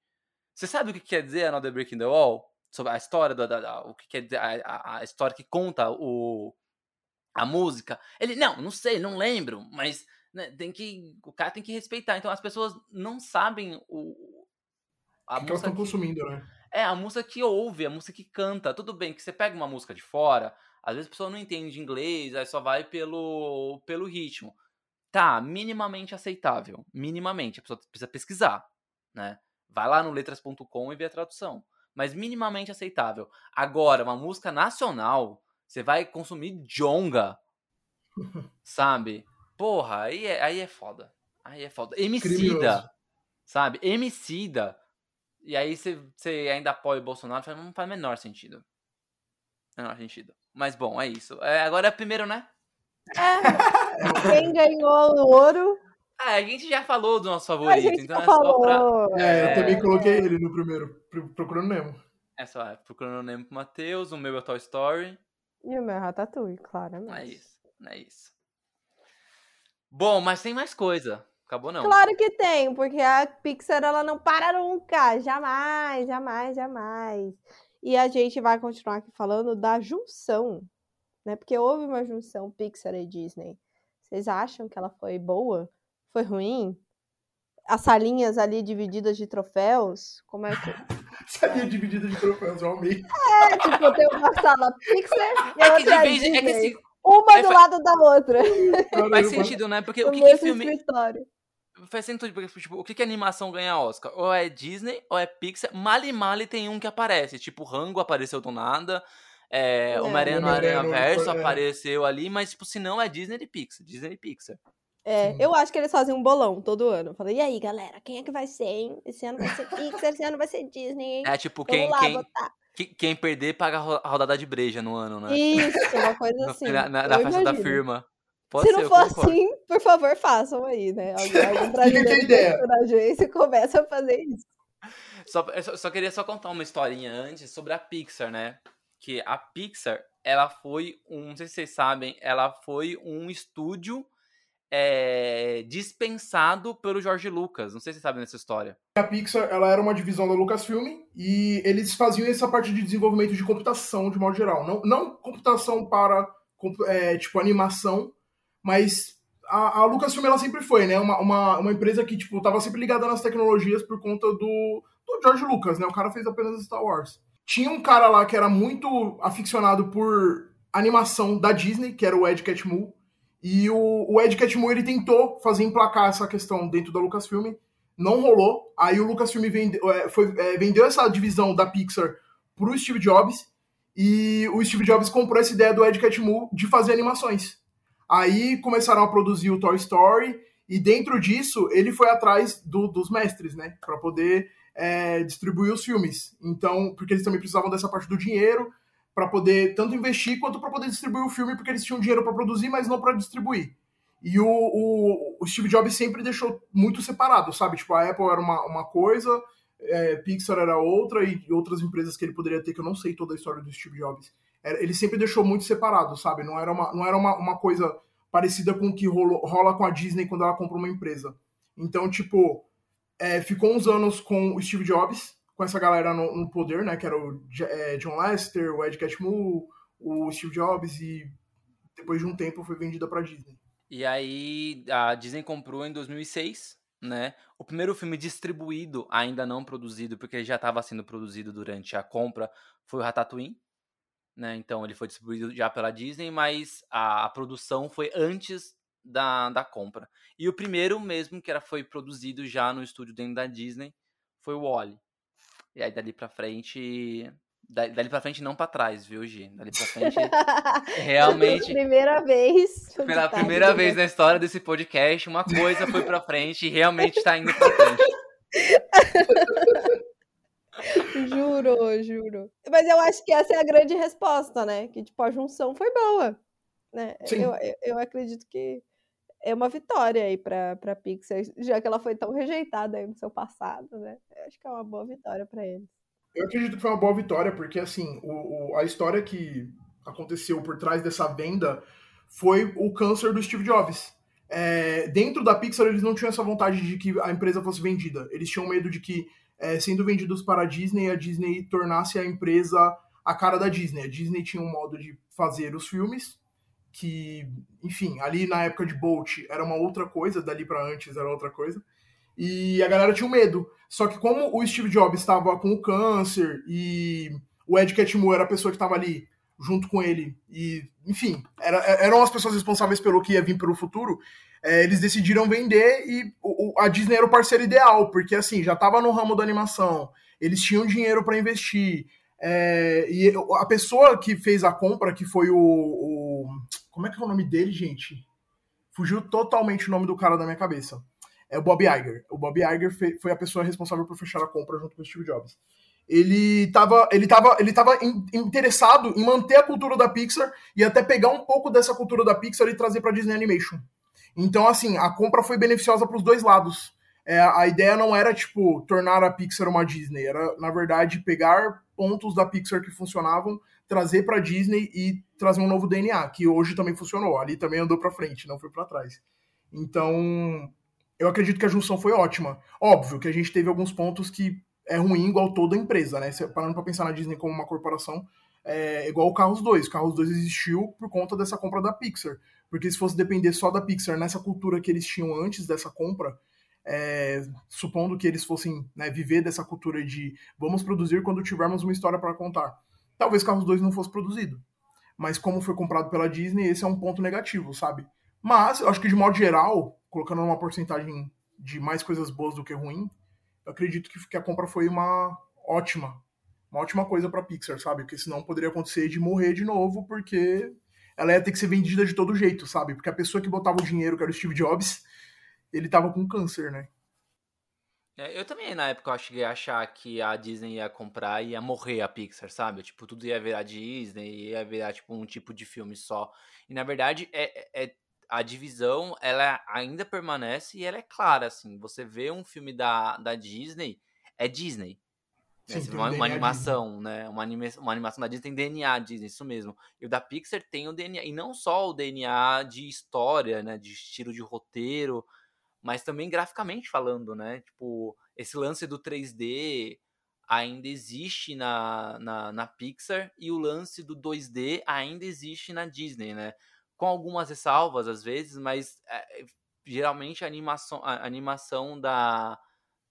Você sabe o que quer dizer Another Break in the Wall? Sobre a história da, da o que quer dizer a, a, a história que conta o, a música. Ele, não, não sei, não lembro, mas né, tem que, o cara tem que respeitar. Então as pessoas não sabem o a que música elas estão consumindo, né? É, a música que ouve, a música que canta. Tudo bem que você pega uma música de fora, às vezes a pessoa não entende inglês, aí só vai pelo, pelo ritmo. Tá, minimamente aceitável. Minimamente. A pessoa precisa pesquisar, né? Vai lá no letras.com e vê a tradução. Mas minimamente aceitável. Agora, uma música nacional, você vai consumir jonga. sabe? Porra, aí é, aí é foda. Aí é foda. Emicida. Sabe? Emicida. E aí você, você ainda apoia o Bolsonaro, não faz menor sentido. Menor sentido. Mas bom, é isso. É, agora é primeiro, né? É, quem ganhou o ouro ah, a gente já falou do nosso favorito, então é falou. só pra. É, eu também coloquei ele no primeiro, Procurando Nemo. É só, é, Procurando Nemo pro Matheus, o meu é Toy Story. E o meu é Ratatouille, claramente. Não é isso, não é isso. Bom, mas tem mais coisa. Acabou não. Claro que tem, porque a Pixar ela não para nunca, jamais, jamais, jamais. E a gente vai continuar aqui falando da junção, né? Porque houve uma junção Pixar e Disney. Vocês acham que ela foi boa? Foi ruim? As salinhas ali divididas de troféus? Como é que. Salinha dividida de troféus, eu amei. É, tipo, tem uma sala Pixar e é outra que de vez, é que assim, Uma é, do lado da outra. Faz sentido, né? Porque o que, que filme. Escritório. Faz sentido, porque, tipo, o que, que animação ganha Oscar? Ou é Disney, ou é Pixar. Mali Mali tem um que aparece. Tipo, Rango apareceu do nada. É, é, Homem-Aranha no Aranha Verso é. apareceu ali, mas, tipo, se não é Disney e Pixar. Disney e Pixar. É, eu acho que eles fazem um bolão todo ano. Falei, e aí, galera, quem é que vai ser, hein? Esse ano vai ser Pixar, esse ano vai ser Disney, hein? É, tipo, quem, lá, quem, quem perder paga a rodada de breja no ano, né? Isso, uma coisa assim. na, na, na festa da firma. Pode Se ser, não for assim, por favor, façam aí, né? Algum brasileiro da agência começa a fazer isso. Só, eu só, só queria só contar uma historinha antes sobre a Pixar, né? Que a Pixar, ela foi um, não sei se vocês sabem, ela foi um estúdio é, dispensado pelo George Lucas. Não sei se você sabe dessa história. A Pixar ela era uma divisão da Lucasfilm e eles faziam essa parte de desenvolvimento de computação de modo geral. Não, não computação para é, tipo animação, mas a, a Lucasfilm ela sempre foi, né? Uma, uma, uma empresa que tipo tava sempre ligada nas tecnologias por conta do, do George Lucas, né? O cara fez apenas Star Wars. Tinha um cara lá que era muito aficionado por animação da Disney, que era o Ed Catmull e o, o Ed Catmull ele tentou fazer emplacar essa questão dentro da Lucasfilm, não rolou. Aí o Lucasfilm vende, é, foi, é, vendeu essa divisão da Pixar pro Steve Jobs e o Steve Jobs comprou essa ideia do Ed Catmull de fazer animações. Aí começaram a produzir o Toy Story e dentro disso ele foi atrás do, dos mestres, né, para poder é, distribuir os filmes. Então, porque eles também precisavam dessa parte do dinheiro para poder tanto investir quanto para poder distribuir o filme, porque eles tinham dinheiro para produzir, mas não para distribuir. E o, o, o, Steve Jobs sempre deixou muito separado, sabe? Tipo, a Apple era uma, uma coisa, é, Pixar era outra, e outras empresas que ele poderia ter, que eu não sei toda a história do Steve Jobs. Era, ele sempre deixou muito separado, sabe? Não era uma, não era uma, uma coisa parecida com o que rolou, rola com a Disney quando ela compra uma empresa. Então, tipo, é, ficou uns anos com o Steve Jobs, com essa galera no, no poder, né? Que era o é, John Lester, o Ed Catmull, o Steve Jobs e depois de um tempo foi vendida para Disney. E aí a Disney comprou em 2006, né? O primeiro filme distribuído, ainda não produzido, porque já estava sendo produzido durante a compra, foi o Ratatouille, né? Então ele foi distribuído já pela Disney, mas a, a produção foi antes da, da compra. E o primeiro mesmo que era foi produzido já no estúdio dentro da Disney foi o Wally. E aí dali pra frente. Dali pra frente, não pra trás, viu, Gi? Dali pra frente, realmente. Pela primeira vez. Pela primeira vez na história desse podcast, uma coisa foi pra frente e realmente tá indo pra frente. juro, juro. Mas eu acho que essa é a grande resposta, né? Que, tipo, a junção foi boa. Né? Eu, eu, eu acredito que é uma vitória aí para a Pixar, já que ela foi tão rejeitada aí no seu passado, né? Eu acho que é uma boa vitória para eles. Eu acredito que foi uma boa vitória, porque assim, o, o, a história que aconteceu por trás dessa venda foi o câncer do Steve Jobs. É, dentro da Pixar, eles não tinham essa vontade de que a empresa fosse vendida. Eles tinham medo de que, é, sendo vendidos para a Disney, a Disney tornasse a empresa a cara da Disney. A Disney tinha um modo de fazer os filmes, que, enfim, ali na época de Bolt era uma outra coisa, dali para antes era outra coisa. E a galera tinha um medo. Só que como o Steve Jobs estava com o câncer e o Ed Catmull era a pessoa que estava ali junto com ele. E, enfim, era, eram as pessoas responsáveis pelo que ia vir pelo futuro. É, eles decidiram vender e o, a Disney era o parceiro ideal, porque assim, já estava no ramo da animação, eles tinham dinheiro para investir. É, e a pessoa que fez a compra, que foi o, o, Como é que é o nome dele, gente? Fugiu totalmente o nome do cara da minha cabeça. É o Bob Iger. O Bob Iger foi a pessoa responsável por fechar a compra junto com o Steve Jobs ele estava ele tava, ele tava interessado em manter a cultura da Pixar e até pegar um pouco dessa cultura da Pixar e trazer para Disney Animation. Então, assim, a compra foi beneficiosa para os dois lados. É, a ideia não era, tipo, tornar a Pixar uma Disney, era, na verdade, pegar pontos da Pixar que funcionavam, trazer para Disney e trazer um novo DNA, que hoje também funcionou. Ali também andou para frente, não foi para trás. Então, eu acredito que a junção foi ótima. Óbvio que a gente teve alguns pontos que é ruim igual toda empresa, né? Parando para pensar na Disney como uma corporação, é igual o Carros 2. O Carros 2 existiu por conta dessa compra da Pixar. Porque se fosse depender só da Pixar nessa cultura que eles tinham antes dessa compra, é, supondo que eles fossem né, viver dessa cultura de vamos produzir quando tivermos uma história para contar, talvez Carros 2 não fosse produzido. Mas como foi comprado pela Disney, esse é um ponto negativo, sabe? Mas eu acho que de modo geral, colocando uma porcentagem de mais coisas boas do que ruim, eu acredito que, que a compra foi uma ótima, uma ótima coisa para Pixar, sabe? Porque senão poderia acontecer de morrer de novo, porque ela ia ter que ser vendida de todo jeito, sabe? Porque a pessoa que botava o dinheiro, que era o Steve Jobs, ele tava com câncer, né? É, eu também, na época, eu cheguei a achar que a Disney ia comprar e ia morrer a Pixar, sabe? Tipo, tudo ia virar Disney, ia virar, tipo, um tipo de filme só. E, na verdade, é, é a divisão ela ainda permanece e ela é clara, assim. Você vê um filme da, da Disney, é Disney. Né? Sim, uma, uma animação, né? Uma, anima, uma animação da Disney tem DNA Disney, isso mesmo. E o da Pixar tem o DNA, e não só o DNA de história, né? De estilo de roteiro, mas também graficamente falando, né? Tipo, esse lance do 3D ainda existe na, na, na Pixar e o lance do 2D ainda existe na Disney, né? com algumas ressalvas às vezes, mas é, geralmente a animação, a animação da,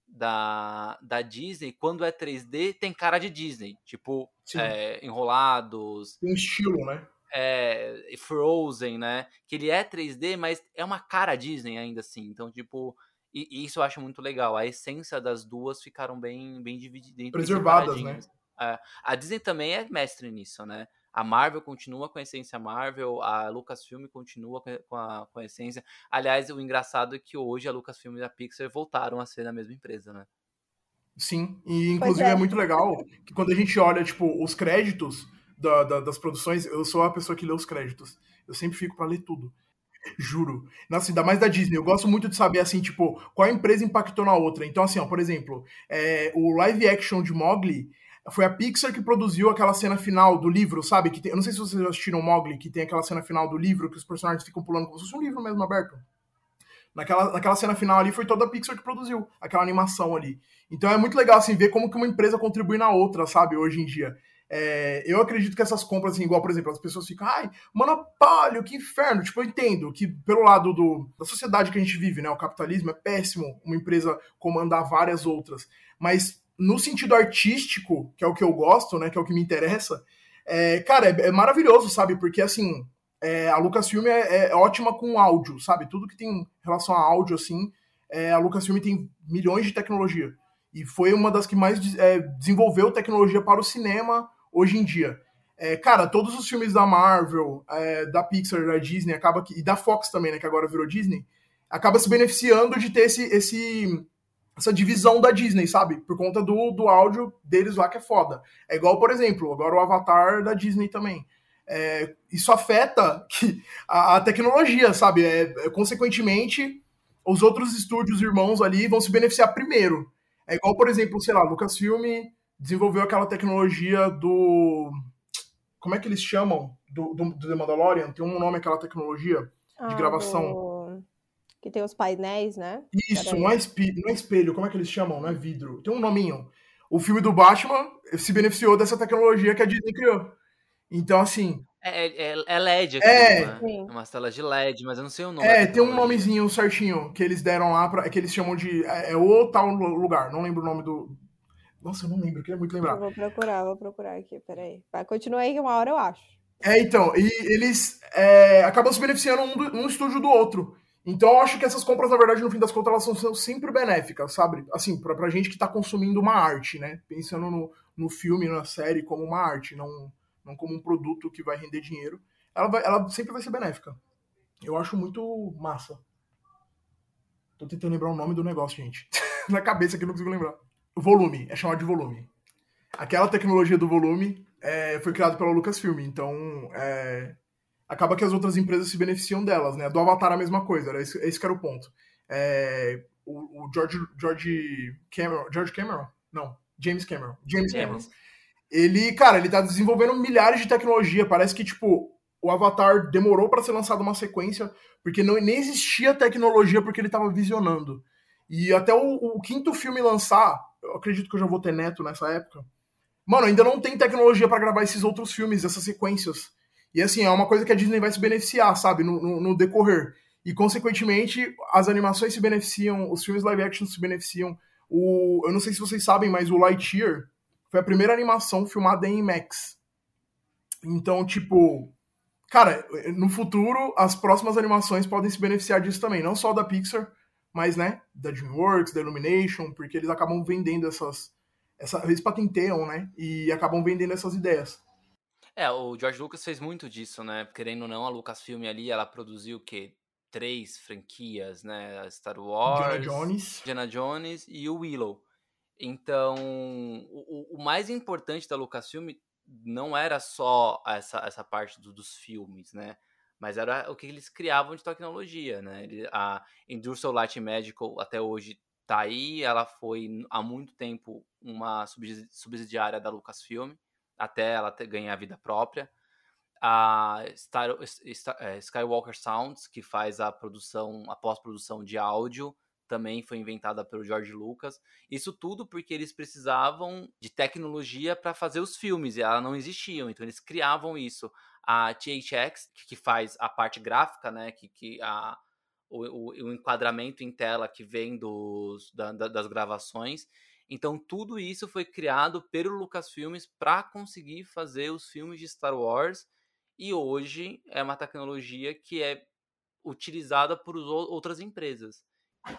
da, da Disney, quando é 3D, tem cara de Disney. Tipo, é, Enrolados. Tem um estilo, né? É, Frozen, né? Que ele é 3D, mas é uma cara Disney ainda assim. Então, tipo, e, e isso eu acho muito legal. A essência das duas ficaram bem, bem divididas. Preservadas, né? É, a Disney também é mestre nisso, né? A Marvel continua com a essência Marvel, a Lucasfilm continua com a, com a essência. Aliás, o engraçado é que hoje a Lucasfilm e a Pixar voltaram a ser da mesma empresa, né? Sim, e inclusive é. é. muito legal que quando a gente olha, tipo, os créditos da, da, das produções, eu sou a pessoa que lê os créditos. Eu sempre fico para ler tudo. Juro. Nossa, ainda mais da Disney. Eu gosto muito de saber, assim, tipo, qual empresa impactou na outra. Então, assim, ó, por exemplo, é, o live action de Mogli foi a Pixar que produziu aquela cena final do livro, sabe? Que tem, eu não sei se vocês assistiram Mogli, que tem aquela cena final do livro que os personagens ficam pulando como se fosse um livro mesmo aberto. Naquela, naquela cena final ali foi toda a Pixar que produziu aquela animação ali. Então é muito legal assim ver como que uma empresa contribui na outra, sabe? Hoje em dia. É, eu acredito que essas compras, assim, igual, por exemplo, as pessoas ficam, ai, monopólio, que inferno. Tipo, eu entendo que, pelo lado do, da sociedade que a gente vive, né, o capitalismo é péssimo uma empresa comandar várias outras. Mas no sentido artístico, que é o que eu gosto, né, que é o que me interessa, é, cara, é, é maravilhoso, sabe? Porque, assim, é, a Lucasfilm é, é, ótima com áudio, sabe? Tudo que tem relação a áudio, assim, é, a Lucasfilm tem milhões de tecnologia. E foi uma das que mais é, desenvolveu tecnologia para o cinema hoje em dia. É, cara, todos os filmes da Marvel, é, da Pixar, da Disney, acaba que, e da Fox também, né, que agora virou Disney, acaba se beneficiando de ter esse, esse essa divisão da Disney, sabe? Por conta do, do áudio deles lá que é foda. É igual, por exemplo, agora o Avatar da Disney também. É, isso afeta que, a, a tecnologia, sabe? É, é, consequentemente, os outros estúdios irmãos ali vão se beneficiar primeiro. É igual, por exemplo, sei lá, Lucasfilm desenvolveu aquela tecnologia do. Como é que eles chamam? Do, do, do The Mandalorian? Tem um nome aquela tecnologia de ah, gravação. Do que tem os painéis, né? Isso, não é, espelho, não é espelho, como é que eles chamam? Não é vidro. Tem um nominho. O filme do Batman se beneficiou dessa tecnologia que a Disney criou. Então, assim. É, é, é LED aqui, é, né? Uma tela de LED, mas eu não sei o nome. É, tem um nomezinho certinho que eles deram lá, pra, que eles chamam de. É, é o tal lugar, não lembro o nome do. Nossa, eu não lembro, eu queria muito lembrar. Eu vou procurar, vou procurar aqui, peraí. Vai, continua aí que uma hora eu acho. É, então, e eles é, acabam se beneficiando um, do, um estúdio do outro. Então eu acho que essas compras, na verdade, no fim das contas, elas são, são sempre benéficas, sabe? Assim, pra, pra gente que tá consumindo uma arte, né? Pensando no, no filme, na série, como uma arte, não, não como um produto que vai render dinheiro. Ela, vai, ela sempre vai ser benéfica. Eu acho muito massa. Tô tentando lembrar o nome do negócio, gente. Na cabeça que eu não consigo lembrar. Volume, é chamado de volume. Aquela tecnologia do volume é, foi criada pela Lucasfilm, então é, acaba que as outras empresas se beneficiam delas, né? Do Avatar a mesma coisa, era esse, esse era o ponto. É, o, o, George, George Cameron, George Cameron? Não, James Cameron. James, James Cameron. Ele, cara, ele tá desenvolvendo milhares de tecnologia, parece que, tipo, o Avatar demorou para ser lançado uma sequência, porque não, nem existia tecnologia porque ele estava visionando. E até o, o, quinto filme lançar, eu acredito que eu já vou ter neto nessa época. Mano, ainda não tem tecnologia para gravar esses outros filmes, essas sequências. E assim, é uma coisa que a Disney vai se beneficiar, sabe, no, no, no decorrer. E, consequentemente, as animações se beneficiam, os filmes live action se beneficiam. O, eu não sei se vocês sabem, mas o Lightyear foi a primeira animação filmada em IMAX. Então, tipo, cara, no futuro, as próximas animações podem se beneficiar disso também. Não só da Pixar, mas, né, da DreamWorks, da Illumination, porque eles acabam vendendo essas. Essa, eles patenteiam, né? E acabam vendendo essas ideias. É, o George Lucas fez muito disso, né? Querendo ou não, a Lucasfilm ali, ela produziu o quê? Três franquias, né? Star Wars, Indiana Jones, Indiana Jones e o Willow. Então, o, o mais importante da Lucasfilm não era só essa, essa parte do, dos filmes, né? Mas era o que eles criavam de tecnologia, né? A Industrial Light Medical até hoje tá aí, ela foi há muito tempo uma subsidiária da Lucasfilm, até ela ganhar vida própria. A Star, é, Skywalker Sounds, que faz a produção, a pós-produção de áudio, também foi inventada pelo George Lucas. Isso tudo porque eles precisavam de tecnologia para fazer os filmes e elas não existiam, então eles criavam isso. A THX, que faz a parte gráfica, né, que, que a, o, o, o enquadramento em tela que vem dos, da, das gravações. Então tudo isso foi criado pelo Lucasfilmes para conseguir fazer os filmes de Star Wars e hoje é uma tecnologia que é utilizada por outras empresas.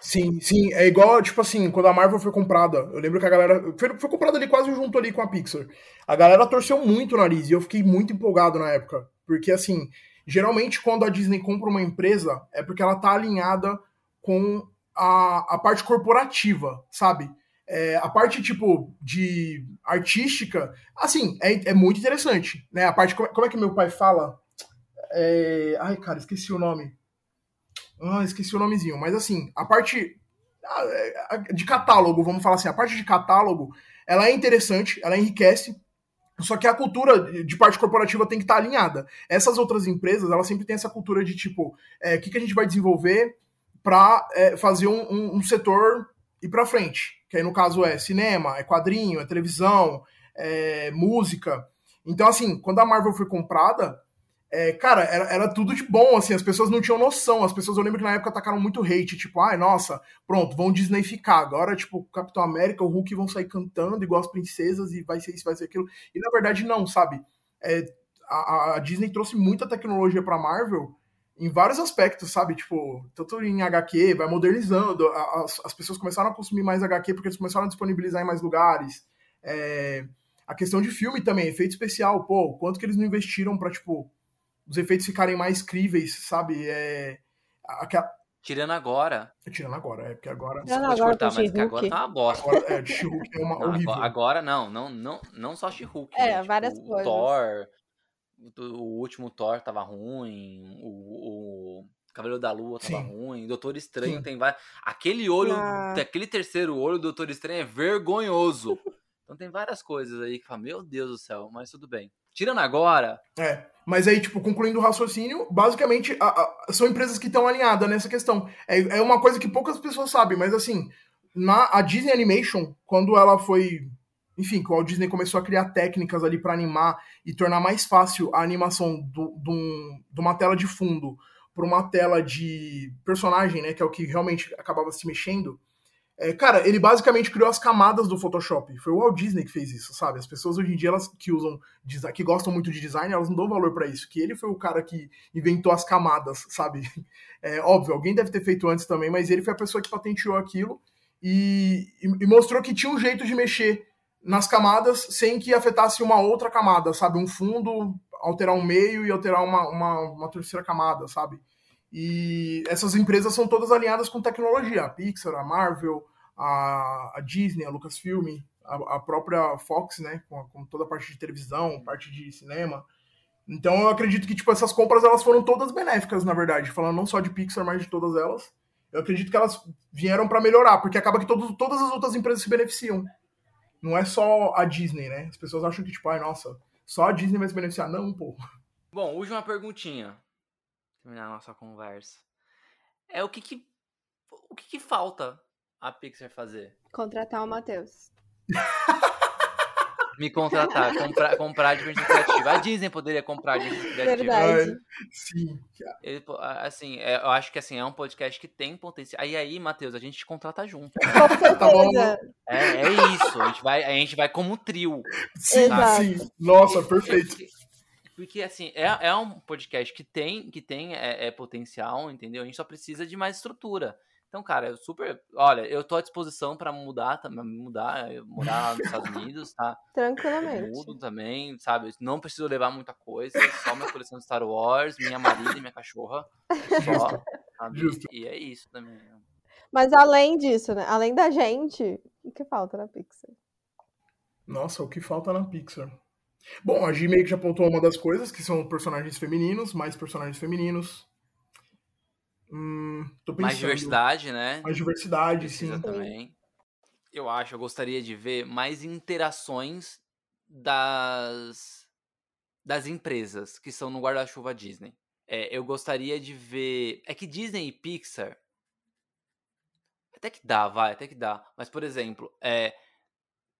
Sim, sim. É igual, tipo assim, quando a Marvel foi comprada. Eu lembro que a galera. Foi, foi comprada ali quase junto ali com a Pixar. A galera torceu muito o nariz e eu fiquei muito empolgado na época. Porque, assim, geralmente quando a Disney compra uma empresa, é porque ela tá alinhada com a, a parte corporativa, sabe? É, a parte, tipo, de artística, assim, é, é muito interessante, né? A parte, como é que meu pai fala? É... Ai, cara, esqueci o nome. Ah, esqueci o nomezinho. Mas assim, a parte de catálogo, vamos falar assim, a parte de catálogo, ela é interessante, ela enriquece, só que a cultura de parte corporativa tem que estar alinhada. Essas outras empresas, elas sempre têm essa cultura de tipo, é, o que, que a gente vai desenvolver para é, fazer um, um, um setor ir para frente. Que aí no caso é cinema, é quadrinho, é televisão, é música. Então, assim, quando a Marvel foi comprada, é, cara, era, era tudo de bom, assim, as pessoas não tinham noção. As pessoas, eu lembro que na época atacaram muito hate, tipo, ai, nossa, pronto, vão Disneyficar. Agora, tipo, Capitão América, o Hulk vão sair cantando igual as princesas e vai ser isso, vai ser aquilo. E na verdade, não, sabe? É, a, a, Disney trouxe muita tecnologia pra Marvel em vários aspectos, sabe? Tipo, tanto em HQ, vai modernizando. As, as pessoas começaram a consumir mais HQ porque eles começaram a disponibilizar em mais lugares. É, a questão de filme também, efeito especial, pô, quanto que eles não investiram pra, tipo os efeitos ficarem mais críveis, sabe? É, aquela... Tirando agora. Tirando agora, é, porque agora. Tirando agora cortar, mas agora tá uma bosta. Agora, é, é uma não, horrível. Agora não, não, não, não só she É, né? várias tipo, coisas. Thor, o último Thor tava ruim, o, o Cavaleiro da Lua tava Sim. ruim, Doutor Estranho Sim. tem vários. Aquele olho, Ah. aquele terceiro olho do Doutor Estranho é vergonhoso. Então tem várias coisas aí que fala, meu Deus do céu, mas tudo bem. Tirando agora, É, mas aí, tipo, concluindo o raciocínio, basicamente a- a- são empresas que estão alinhadas nessa questão. É, é uma coisa que poucas pessoas sabem, mas assim, na a Disney Animation, quando ela foi. Enfim, quando a Disney começou a criar técnicas ali pra animar e tornar mais fácil a animação do- de um- de uma tela de fundo para uma tela de personagem, né, que é o que realmente acabava se mexendo, É, cara, ele basicamente criou as camadas do Photoshop. Foi o Walt Disney que fez isso, sabe? As pessoas hoje em dia elas que usam que gostam muito de design, elas não dão valor para isso. Que ele foi o cara que inventou as camadas, sabe? É óbvio, alguém deve ter feito antes também, mas ele foi a pessoa que patenteou aquilo e, e, e mostrou que tinha um jeito de mexer nas camadas sem que afetasse uma outra camada, sabe? Um fundo, alterar um meio e alterar uma, uma, uma terceira camada, sabe? E essas empresas são todas alinhadas com tecnologia. A Pixar, a Marvel, a, a Disney, a Lucasfilm, a, a própria Fox, né? Com, com, toda a parte de televisão, parte de cinema. Então eu acredito que tipo, essas compras elas foram todas benéficas, na verdade. Falando não só de Pixar, mas de todas elas. Eu acredito que elas vieram para melhorar, porque acaba que todos, todas as outras empresas se beneficiam. Não é só a Disney, né? As pessoas acham que, tipo, ai, nossa, só a Disney vai se beneficiar. Não, pô. Bom, última perguntinha terminar a nossa conversa. É o que que, o que, que falta a Pixar fazer? Contratar o Matheus. Me contratar, comprar, comprar diversão criativa. A Disney poderia comprar diversão criativa. Verdade. Sim. Ele, assim, é, eu acho que assim, é um podcast que tem potencial. Aí aí, Matheus, a gente te contrata junto. Com Tá bom. É, é isso. A gente vai, a gente vai como trio. Sim, sim. Nossa, perfeito. Porque, assim, é, é um podcast que tem, que tem é, é potencial, entendeu? A gente só precisa de mais estrutura. Então, cara, eu super. Olha, eu tô à disposição pra mudar, tá, mudar, eu morar nos Estados Unidos, tá? Eu Tranquilamente. mudo também, sabe? Não preciso levar muita coisa, só minha coleção de Star Wars, minha marida e minha cachorra. Só, sabe? Justo. E é isso também. Mas além disso, né? Além da gente, o que falta na Pixar? Nossa, o que falta na Pixar? Bom, a G meio que já apontou uma das coisas, que são personagens femininos, mais personagens femininos. Hum, tô pensando. Mais diversidade, né? Mais diversidade, sim. Precisa também. Eu acho, eu gostaria de ver mais interações das das empresas que são no guarda-chuva Disney. É, eu gostaria de ver. É que Disney e Pixar. Até que dá, vai, até que dá. Mas, por exemplo, é,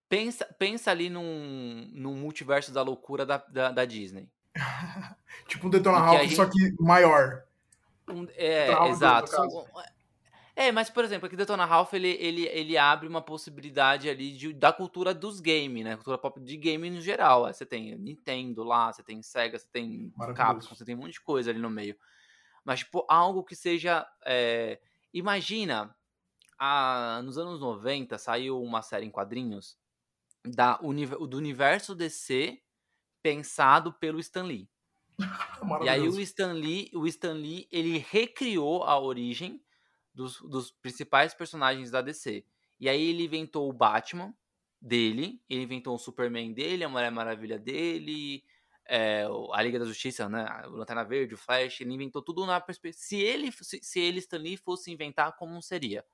pensa, pensa ali num, num multiverso da loucura da, da, da Disney. Tipo um Detona Ralph, só que maior. Um- é, exato. caso. É, mas, por exemplo, aqui Detona Ralph, ele, ele, ele abre uma possibilidade ali de, da cultura dos games, né? Cultura pop de game no geral. Você tem Nintendo lá, você tem Sega, você tem. Capcom, você tem um monte de coisa ali no meio. Mas, tipo, algo que seja... é, Imagina, a, nos anos 90 saiu uma série em quadrinhos da, do universo DC pensado pelo Stan Lee. E aí o. Stan Lee, o Stan Lee, ele recriou a origem dos, dos principais personagens da DC. E aí ele inventou o Batman dele, ele inventou o Superman dele, a Mulher Maravilha dele, é, a Liga da Justiça, né, o Lanterna Verde, o Flash, ele inventou tudo na perspectiva. Se ele, se, se ele, Stan Lee, fosse inventar, como seria,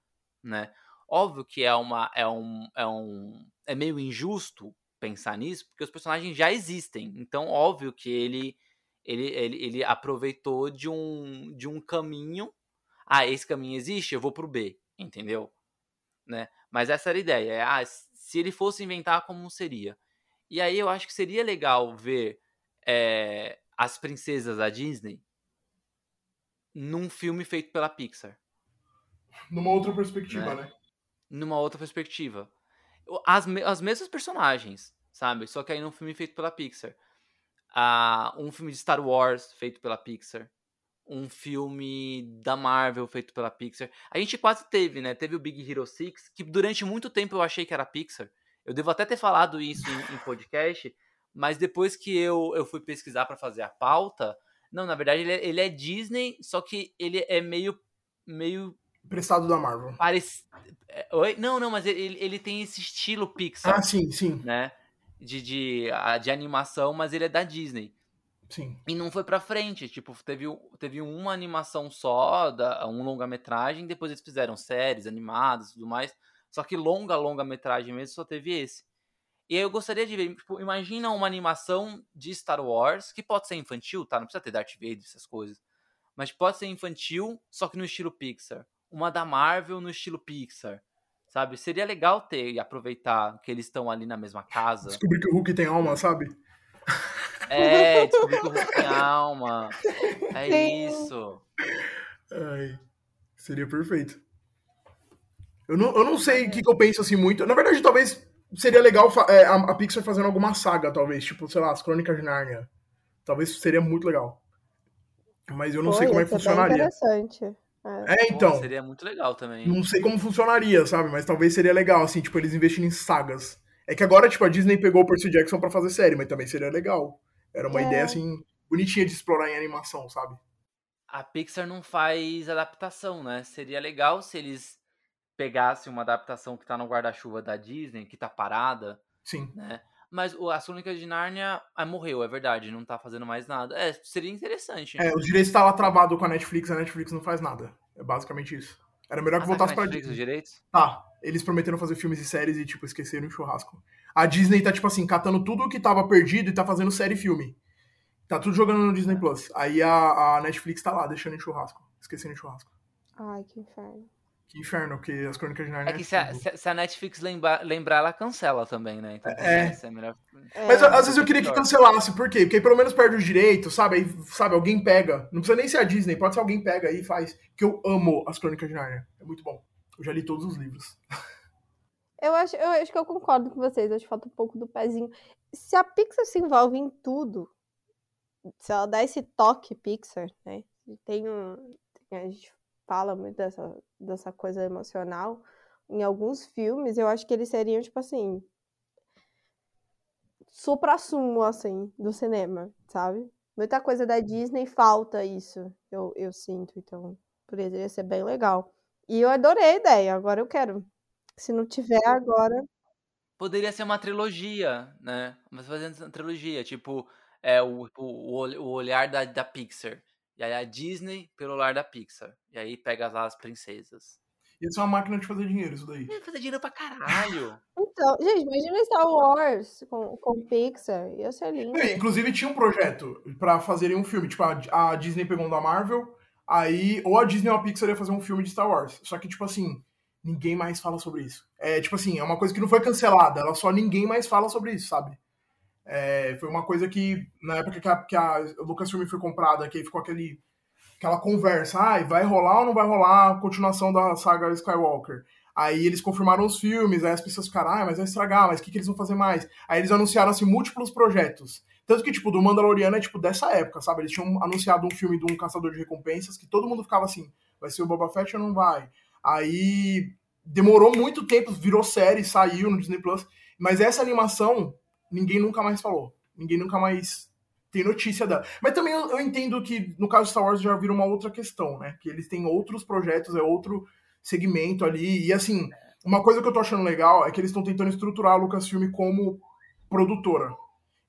né? Óbvio que é uma, é um, é um, é meio injusto pensar nisso, porque os personagens já existem. Então, óbvio que ele ele, ele, ele aproveitou de um, de um caminho. Ah, esse caminho existe, eu vou pro B, entendeu? Né? Mas essa era a ideia. É, ah, se ele fosse inventar, como seria? E aí eu acho que seria legal ver é, as princesas da Disney num filme feito pela Pixar. Numa outra perspectiva, Né? né? Numa outra perspectiva. As, me- as mesmas personagens, sabe? Só que aí num filme feito pela Pixar. Ah, um filme de Star Wars feito pela Pixar. Um filme da Marvel feito pela Pixar. A gente quase teve, né? Teve o Big Hero 6, que durante muito tempo eu achei que era Pixar. Eu devo até ter falado isso em, em podcast, mas depois que eu, eu fui pesquisar pra fazer a pauta, não, na verdade ele é, ele é Disney, só que ele é meio meio Prestado da Marvel. parece Oi? Não, não, mas ele, ele tem esse estilo Pixar, Ah, sim, sim, né? De, de, de animação, mas ele é da Disney. sim. E não foi pra frente. Tipo, teve, teve uma animação só, da, um longa-metragem, depois eles fizeram séries animadas e tudo mais. Só que longa, longa-metragem mesmo só teve esse. E aí eu gostaria de ver, tipo, imagina uma animação de Star Wars, que pode ser infantil, tá? Não precisa ter Darth Vader, essas coisas. Mas pode ser infantil, só que no estilo Pixar. Uma da Marvel no estilo Pixar. Sabe? Seria legal ter e aproveitar que eles estão ali na mesma casa. Descobri que o Hulk tem alma, sabe? É, descobrir que o Hulk tem alma. É Sim. isso. Ai, seria perfeito. Eu não, eu não sei o que, que eu penso assim muito. Na verdade, talvez seria legal é, a, a, Pixar fazendo alguma saga, talvez. Tipo, sei lá, as Crônicas de Nárnia. Talvez seria muito legal. Mas eu não Pô, sei como é que funcionaria. interessante. É, é então. Seria muito legal também. Não sei como funcionaria, sabe? Mas talvez seria legal, assim, tipo, eles investindo em sagas. É que agora, tipo, a Disney pegou o Percy Jackson para fazer série, mas também seria legal. Era uma é. ideia, assim, bonitinha de explorar em animação, sabe? A Pixar não faz adaptação, né? Seria legal se eles pegassem uma adaptação que tá no guarda-chuva da Disney, que tá parada. Sim. Né? Mas o, a Crônicas de Nárnia ah, morreu, é verdade, não tá fazendo mais nada. É, seria interessante. É, os direitos tá lá travado com a Netflix, a Netflix não faz nada. É basicamente isso. Era melhor que ah, voltasse pra Disney. Os direitos? Tá. Eles prometeram fazer filmes e séries e, tipo, esqueceram o churrasco. A Disney tá, tipo assim, catando tudo o que tava perdido e tá fazendo série e filme. Tá tudo jogando no Disney Plus. Aí a, a Netflix tá lá, deixando em churrasco. Esquecendo em churrasco. Ai, que inferno. Que inferno, porque as Crônicas de Narnia... É que se a, se a Netflix lembra, lembrar, ela cancela também, né? Então, é. é melhor... Mas é, às vezes eu queria que cancelasse, por quê? Porque aí pelo menos perde os direitos, sabe? Aí, sabe, alguém pega. Não precisa nem ser a Disney, pode ser alguém pega aí e faz. Que eu amo as Crônicas de Narnia. É muito bom. Eu já li todos os livros. Eu acho, eu acho que eu concordo com vocês, acho que falta um pouco do pezinho. Se a Pixar se envolve em tudo, se ela dá esse toque Pixar, né? Tem um. A gente fala muito dessa, dessa coisa emocional. Em alguns filmes, eu acho que eles seriam, tipo assim. Supra-sumo, assim, do cinema, sabe? Muita coisa da Disney falta isso, eu, eu sinto. Então, poderia ser bem legal. E eu adorei a ideia, agora eu quero. Se não tiver agora. Poderia ser uma trilogia, né? Mas fazendo uma trilogia, tipo, é o, o, o olhar da, da Pixar. E aí a Disney pelo olhar da Pixar. E aí pega lá as princesas. Isso é uma máquina de fazer dinheiro, isso daí. É fazer dinheiro pra caralho. Então, gente, imagina Star Wars com, com Pixar. Ia ser lindo. É, inclusive tinha um projeto pra fazerem um filme. Tipo, a, a Disney pegou um da Marvel. Aí, ou a Disney ou a Pixar ia fazer um filme de Star Wars. Só que, tipo assim, ninguém mais fala sobre isso. É, tipo assim, é uma coisa que não foi cancelada. Ela só ninguém mais fala sobre isso, sabe? É, foi uma coisa que, na época que a, que a Lucasfilm foi comprada, que ficou aquele, aquela conversa, ah, vai rolar ou não vai rolar a continuação da saga Skywalker? Aí eles confirmaram os filmes, aí as pessoas ficaram, ah, mas vai estragar, mas o que, que eles vão fazer mais? Aí eles anunciaram, assim, múltiplos projetos. Tanto que, tipo, do Mandaloriano é, tipo, dessa época, sabe? Eles tinham anunciado um filme de um caçador de recompensas que todo mundo ficava assim, vai ser o Boba Fett ou não vai? Aí demorou muito tempo, virou série, saiu no Disney Plus, mas essa animação ninguém nunca mais falou. Ninguém nunca mais tem notícia dela. Mas também eu, eu, entendo que, no caso de Star Wars, já vira uma outra questão, né? Que eles têm outros projetos, é outro segmento ali. E assim, uma coisa que eu tô achando legal é que eles estão tentando estruturar a Lucasfilm como produtora.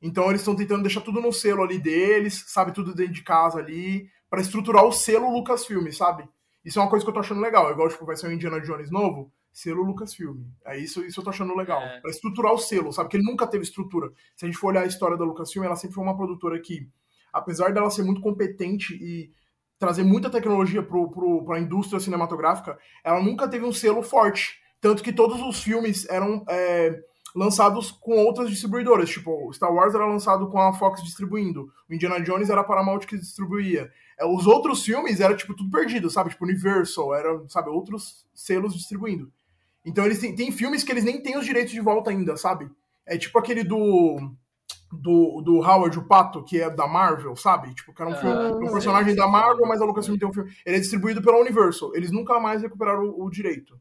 Então eles estão tentando deixar tudo no selo ali deles, sabe? Tudo dentro de casa ali, para estruturar o selo Lucasfilm, sabe? Isso é uma coisa que eu tô achando legal. Igual, tipo, vai ser o Indiana Jones novo selo Lucasfilm. É isso, isso eu tô achando legal. É. Pra estruturar o selo, sabe? Que ele nunca teve estrutura. Se a gente for olhar a história da Lucasfilm, ela sempre foi uma produtora que, apesar dela ser muito competente e trazer muita tecnologia pro, pro, pra indústria cinematográfica, ela nunca teve um selo forte. Tanto que todos os filmes eram é, lançados com outras distribuidoras. Tipo, Star Wars era lançado com a Fox distribuindo. O Indiana Jones era a Paramount que distribuía. É, os outros filmes era tipo tudo perdido, sabe? Tipo Universal, era, sabe, outros selos distribuindo. Então eles têm, tem filmes que eles nem têm os direitos de volta ainda, sabe? É tipo aquele do. Do, do Howard o Pato, que é da Marvel, sabe? Tipo, que era um, filme, um personagem da Marvel, mas a Lucasfilm tem um filme. Ele é distribuído pela Universal. Eles nunca mais recuperaram o, o direito.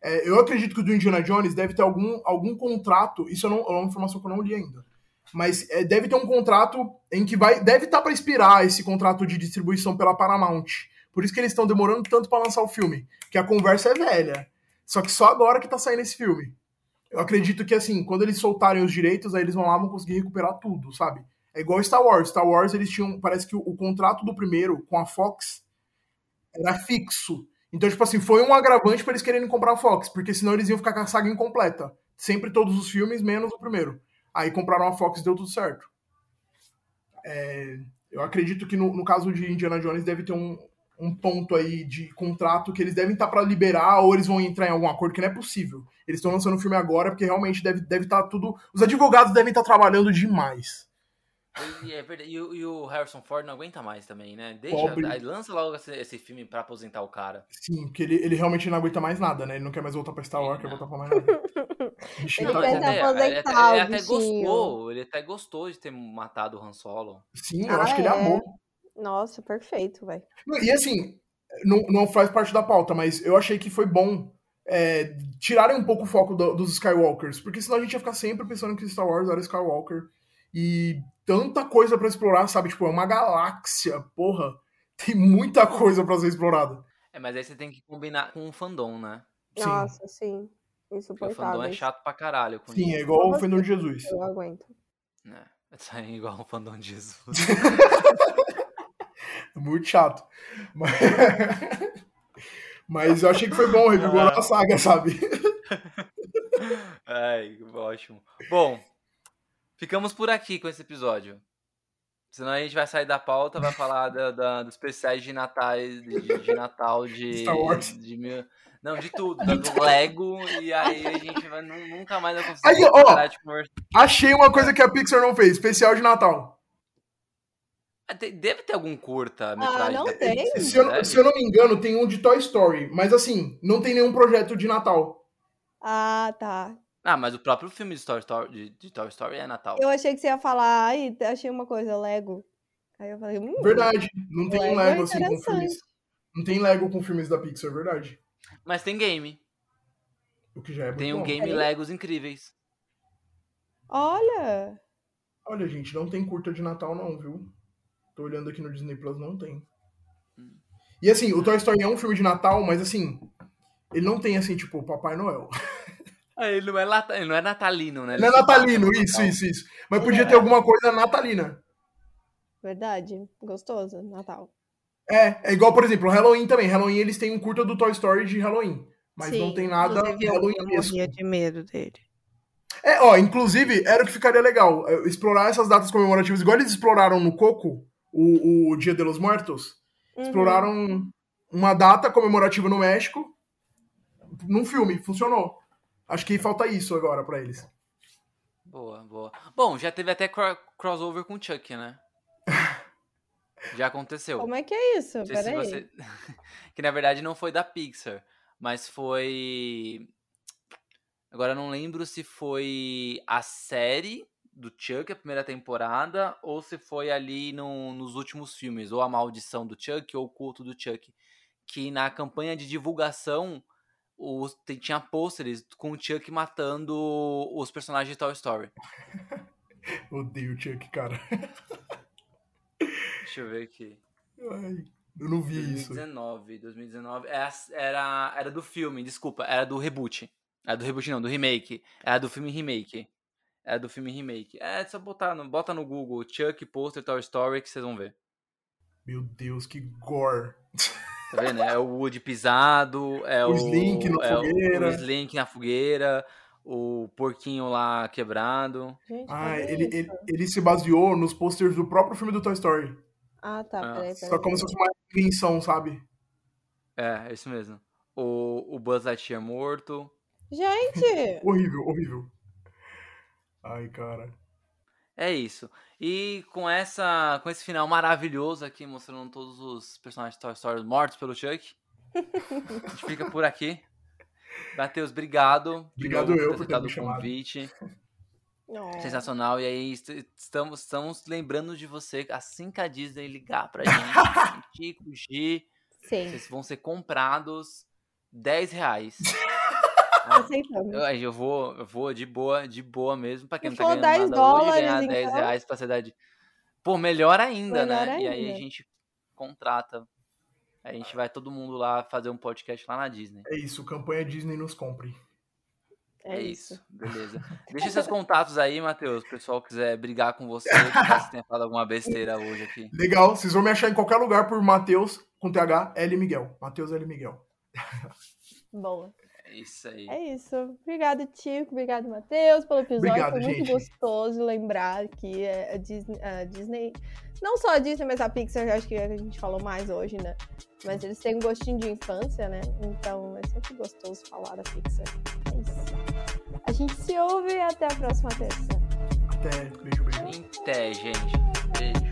É, eu acredito que o do Indiana Jones deve ter algum, algum contrato. Isso não, é uma informação que eu não li ainda. Mas é, deve ter um contrato em que vai. Deve estar tá para expirar esse contrato de distribuição pela Paramount. Por isso que eles estão demorando tanto para lançar o filme. Que a conversa é velha. Só que só agora que tá saindo esse filme. Eu acredito que, assim, quando eles soltarem os direitos, aí eles vão lá vão conseguir recuperar tudo, sabe? É igual Star Wars. Star Wars, eles tinham. Parece que o, o contrato do primeiro com a Fox era fixo. Então, tipo assim, foi um agravante para eles quererem comprar a Fox, porque senão eles iam ficar com a saga incompleta. Sempre todos os filmes, menos o primeiro. Aí compraram a Fox e deu tudo certo. É, eu acredito que no, no, caso de Indiana Jones deve ter um, um ponto aí de contrato que eles devem estar tá para liberar ou eles vão entrar em algum acordo que não é possível. Eles estão lançando o filme agora porque realmente deve deve estar tá tudo. Os advogados devem estar tá trabalhando demais. E, é verdade, e o- e o Harrison Ford não aguenta mais também, né? Deixa, Pobre. aí lança logo esse, esse filme pra aposentar o cara. Sim, porque ele, ele realmente não aguenta mais nada, né? Ele não quer mais voltar pra Star Wars, quer voltar pra mais nada. Bichinho Ele tá quer com- se ele, aposentar, ele até, ele até gostou, ele até gostou de ter matado o Han Solo. Sim, eu Ah, acho que ele é? amou. Nossa, perfeito, velho. E assim, não, não faz parte da pauta, mas eu achei que foi bom é, tirarem um pouco o foco do- dos Skywalkers, porque senão a gente ia ficar sempre pensando que Star Wars era Skywalker. E tanta coisa pra explorar, sabe? Tipo, é uma galáxia, porra. Tem muita coisa pra ser explorada. É, mas aí você tem que combinar com o fandom, né? Sim. Nossa, sim. Porque o Insuportável. fandom é chato pra caralho com Sim, isso. é igual o assim? de Jesus. Eu aguento. né? Aí é igual o fandom de Jesus. Muito chato. Mas... Mas eu achei que foi bom revigorar a saga, sabe? Ai, ótimo. Bom, ficamos por aqui com esse episódio. Senão a gente vai sair da pauta, vai falar da, da- dos especiais de Natal, de, de Natal de, Star Wars. de mil- não, de tudo, do Lego, e aí a gente vai, nu- nunca mais vai conseguir Aí, ó. de. Achei uma coisa que a Pixar não fez, especial de Natal. Ah, Deve ter algum curta Ah, metragem. não tem? Se eu, se eu não me engano, tem um de Toy Story, mas assim, não tem nenhum projeto de Natal. Ah, tá. Ah, mas o próprio filme de Toy Story, de, de Toy Story é Natal. Eu achei que você ia falar, ai, achei uma coisa, Lego. Aí eu falei, hum, Verdade, não tem um Lego é Lego assim com filmes. Não tem Lego com filmes da Pixar, verdade. Mas tem game. O que já é Tem um bom. game Peraí. Legos incríveis. olha. Olha, gente, não tem curta de Natal não, viu? Tô olhando aqui no Disney Plus, não tem. Hum. E assim, o Toy Story é um filme de Natal, mas assim, ele não tem assim, tipo, Papai Noel. Ah, ele, não é lata- ele não é natalino, né? Ele é se passa natalino, no isso, Natal. isso, isso. Mas podia É. ter alguma coisa natalina. Verdade. Gostoso, Natal. É, é igual, por exemplo, o Halloween também. Halloween eles têm um curta do Toy Story de Halloween. Mas não Sim, tem nada eu- Halloween eu mesmo. morria de medo dele. É, ó, inclusive, era o que ficaria legal. é, Explorar essas datas comemorativas, igual eles exploraram no Coco, o, o Dia de los Muertos. Uhum. Exploraram uma data comemorativa no México num filme. Funcionou. Acho que falta isso agora pra eles. Boa, boa. Bom, já teve até cro- crossover com o Chuck, né? Já aconteceu. Como é que é isso? Peraí. você- que na verdade não foi da Pixar, mas foi. Agora eu não lembro se foi a série do Chuck, a primeira temporada, ou se foi ali no- nos últimos filmes, ou a maldição do Chuck, ou o culto do Chuck. Que na campanha de divulgação os, te- tinha pôsteres com o Chuck matando os personagens de Toy Story. Odeio o Chuck, cara. Deixa eu ver aqui. Ai, eu não vi isso. 2019, 2019. Era, É era, era do filme, desculpa, era do reboot. Era do reboot, não, do remake. Era do filme remake. Era do filme remake. É só botar no, bota no Google Chuck Poster Toy Story que vocês vão ver. Meu Deus, que gore. Tá vendo? É o Woody pisado, é O o. Slink na é o- fogueira. O, Slink na fogueira, o porquinho lá quebrado. Gente, Ah, ele, ele, ele se baseou nos posters do próprio filme do Toy Story. Ah, tá. Ah, Peraí, peraí. Só como se fosse uma invenção, sabe? É, é isso mesmo. O, o Buzz Lightyear morto. Gente! Horrível, horrível. Ai, cara. É isso. E com essa, com esse final maravilhoso aqui, mostrando todos os personagens de Toy Story mortos pelo Chuck, a gente fica por aqui. Matheus, obrigado. Obrigado eu por ter aceitado o convite. Não. Sensacional. E aí, est- estamos, estamos lembrando de você assim que a Disney ligar pra gente, Chico, G, Sim, vocês vão ser comprados 10 reais. Aceitamos. Eu, eu vou, eu vou de boa, de boa mesmo, pra quem Se não tá ganhando 10 nada hoje, dólares, ganhar 10 então. reais pra cidade. Pô, melhor ainda, Melhor né? E aí a ainda. gente contrata. Aí a gente vai todo mundo lá fazer um podcast lá na Disney. É isso, campanha Disney nos compre. É, isso. beleza. Deixa seus contatos aí, Matheus. Se o pessoal quiser brigar com você, você tenha falado alguma besteira hoje aqui. Legal, vocês vão me achar em qualquer lugar por Matheus, com TH, L Miguel. Matheus L Miguel. Boa. É isso aí. É isso. Obrigado, Tico. Obrigado, Matheus, pelo episódio. Obrigado, Foi muito gente. gostoso lembrar que é, a Disney, a Disney. Não só a Disney, mas a Pixar, eu acho que a gente falou mais hoje, né? Mas eles têm um gostinho de infância, né? Então é sempre gostoso falar da Pixar. É isso. A gente se ouve e até a próxima terça. Até. Beijo, beijo. Até, gente. Beijo.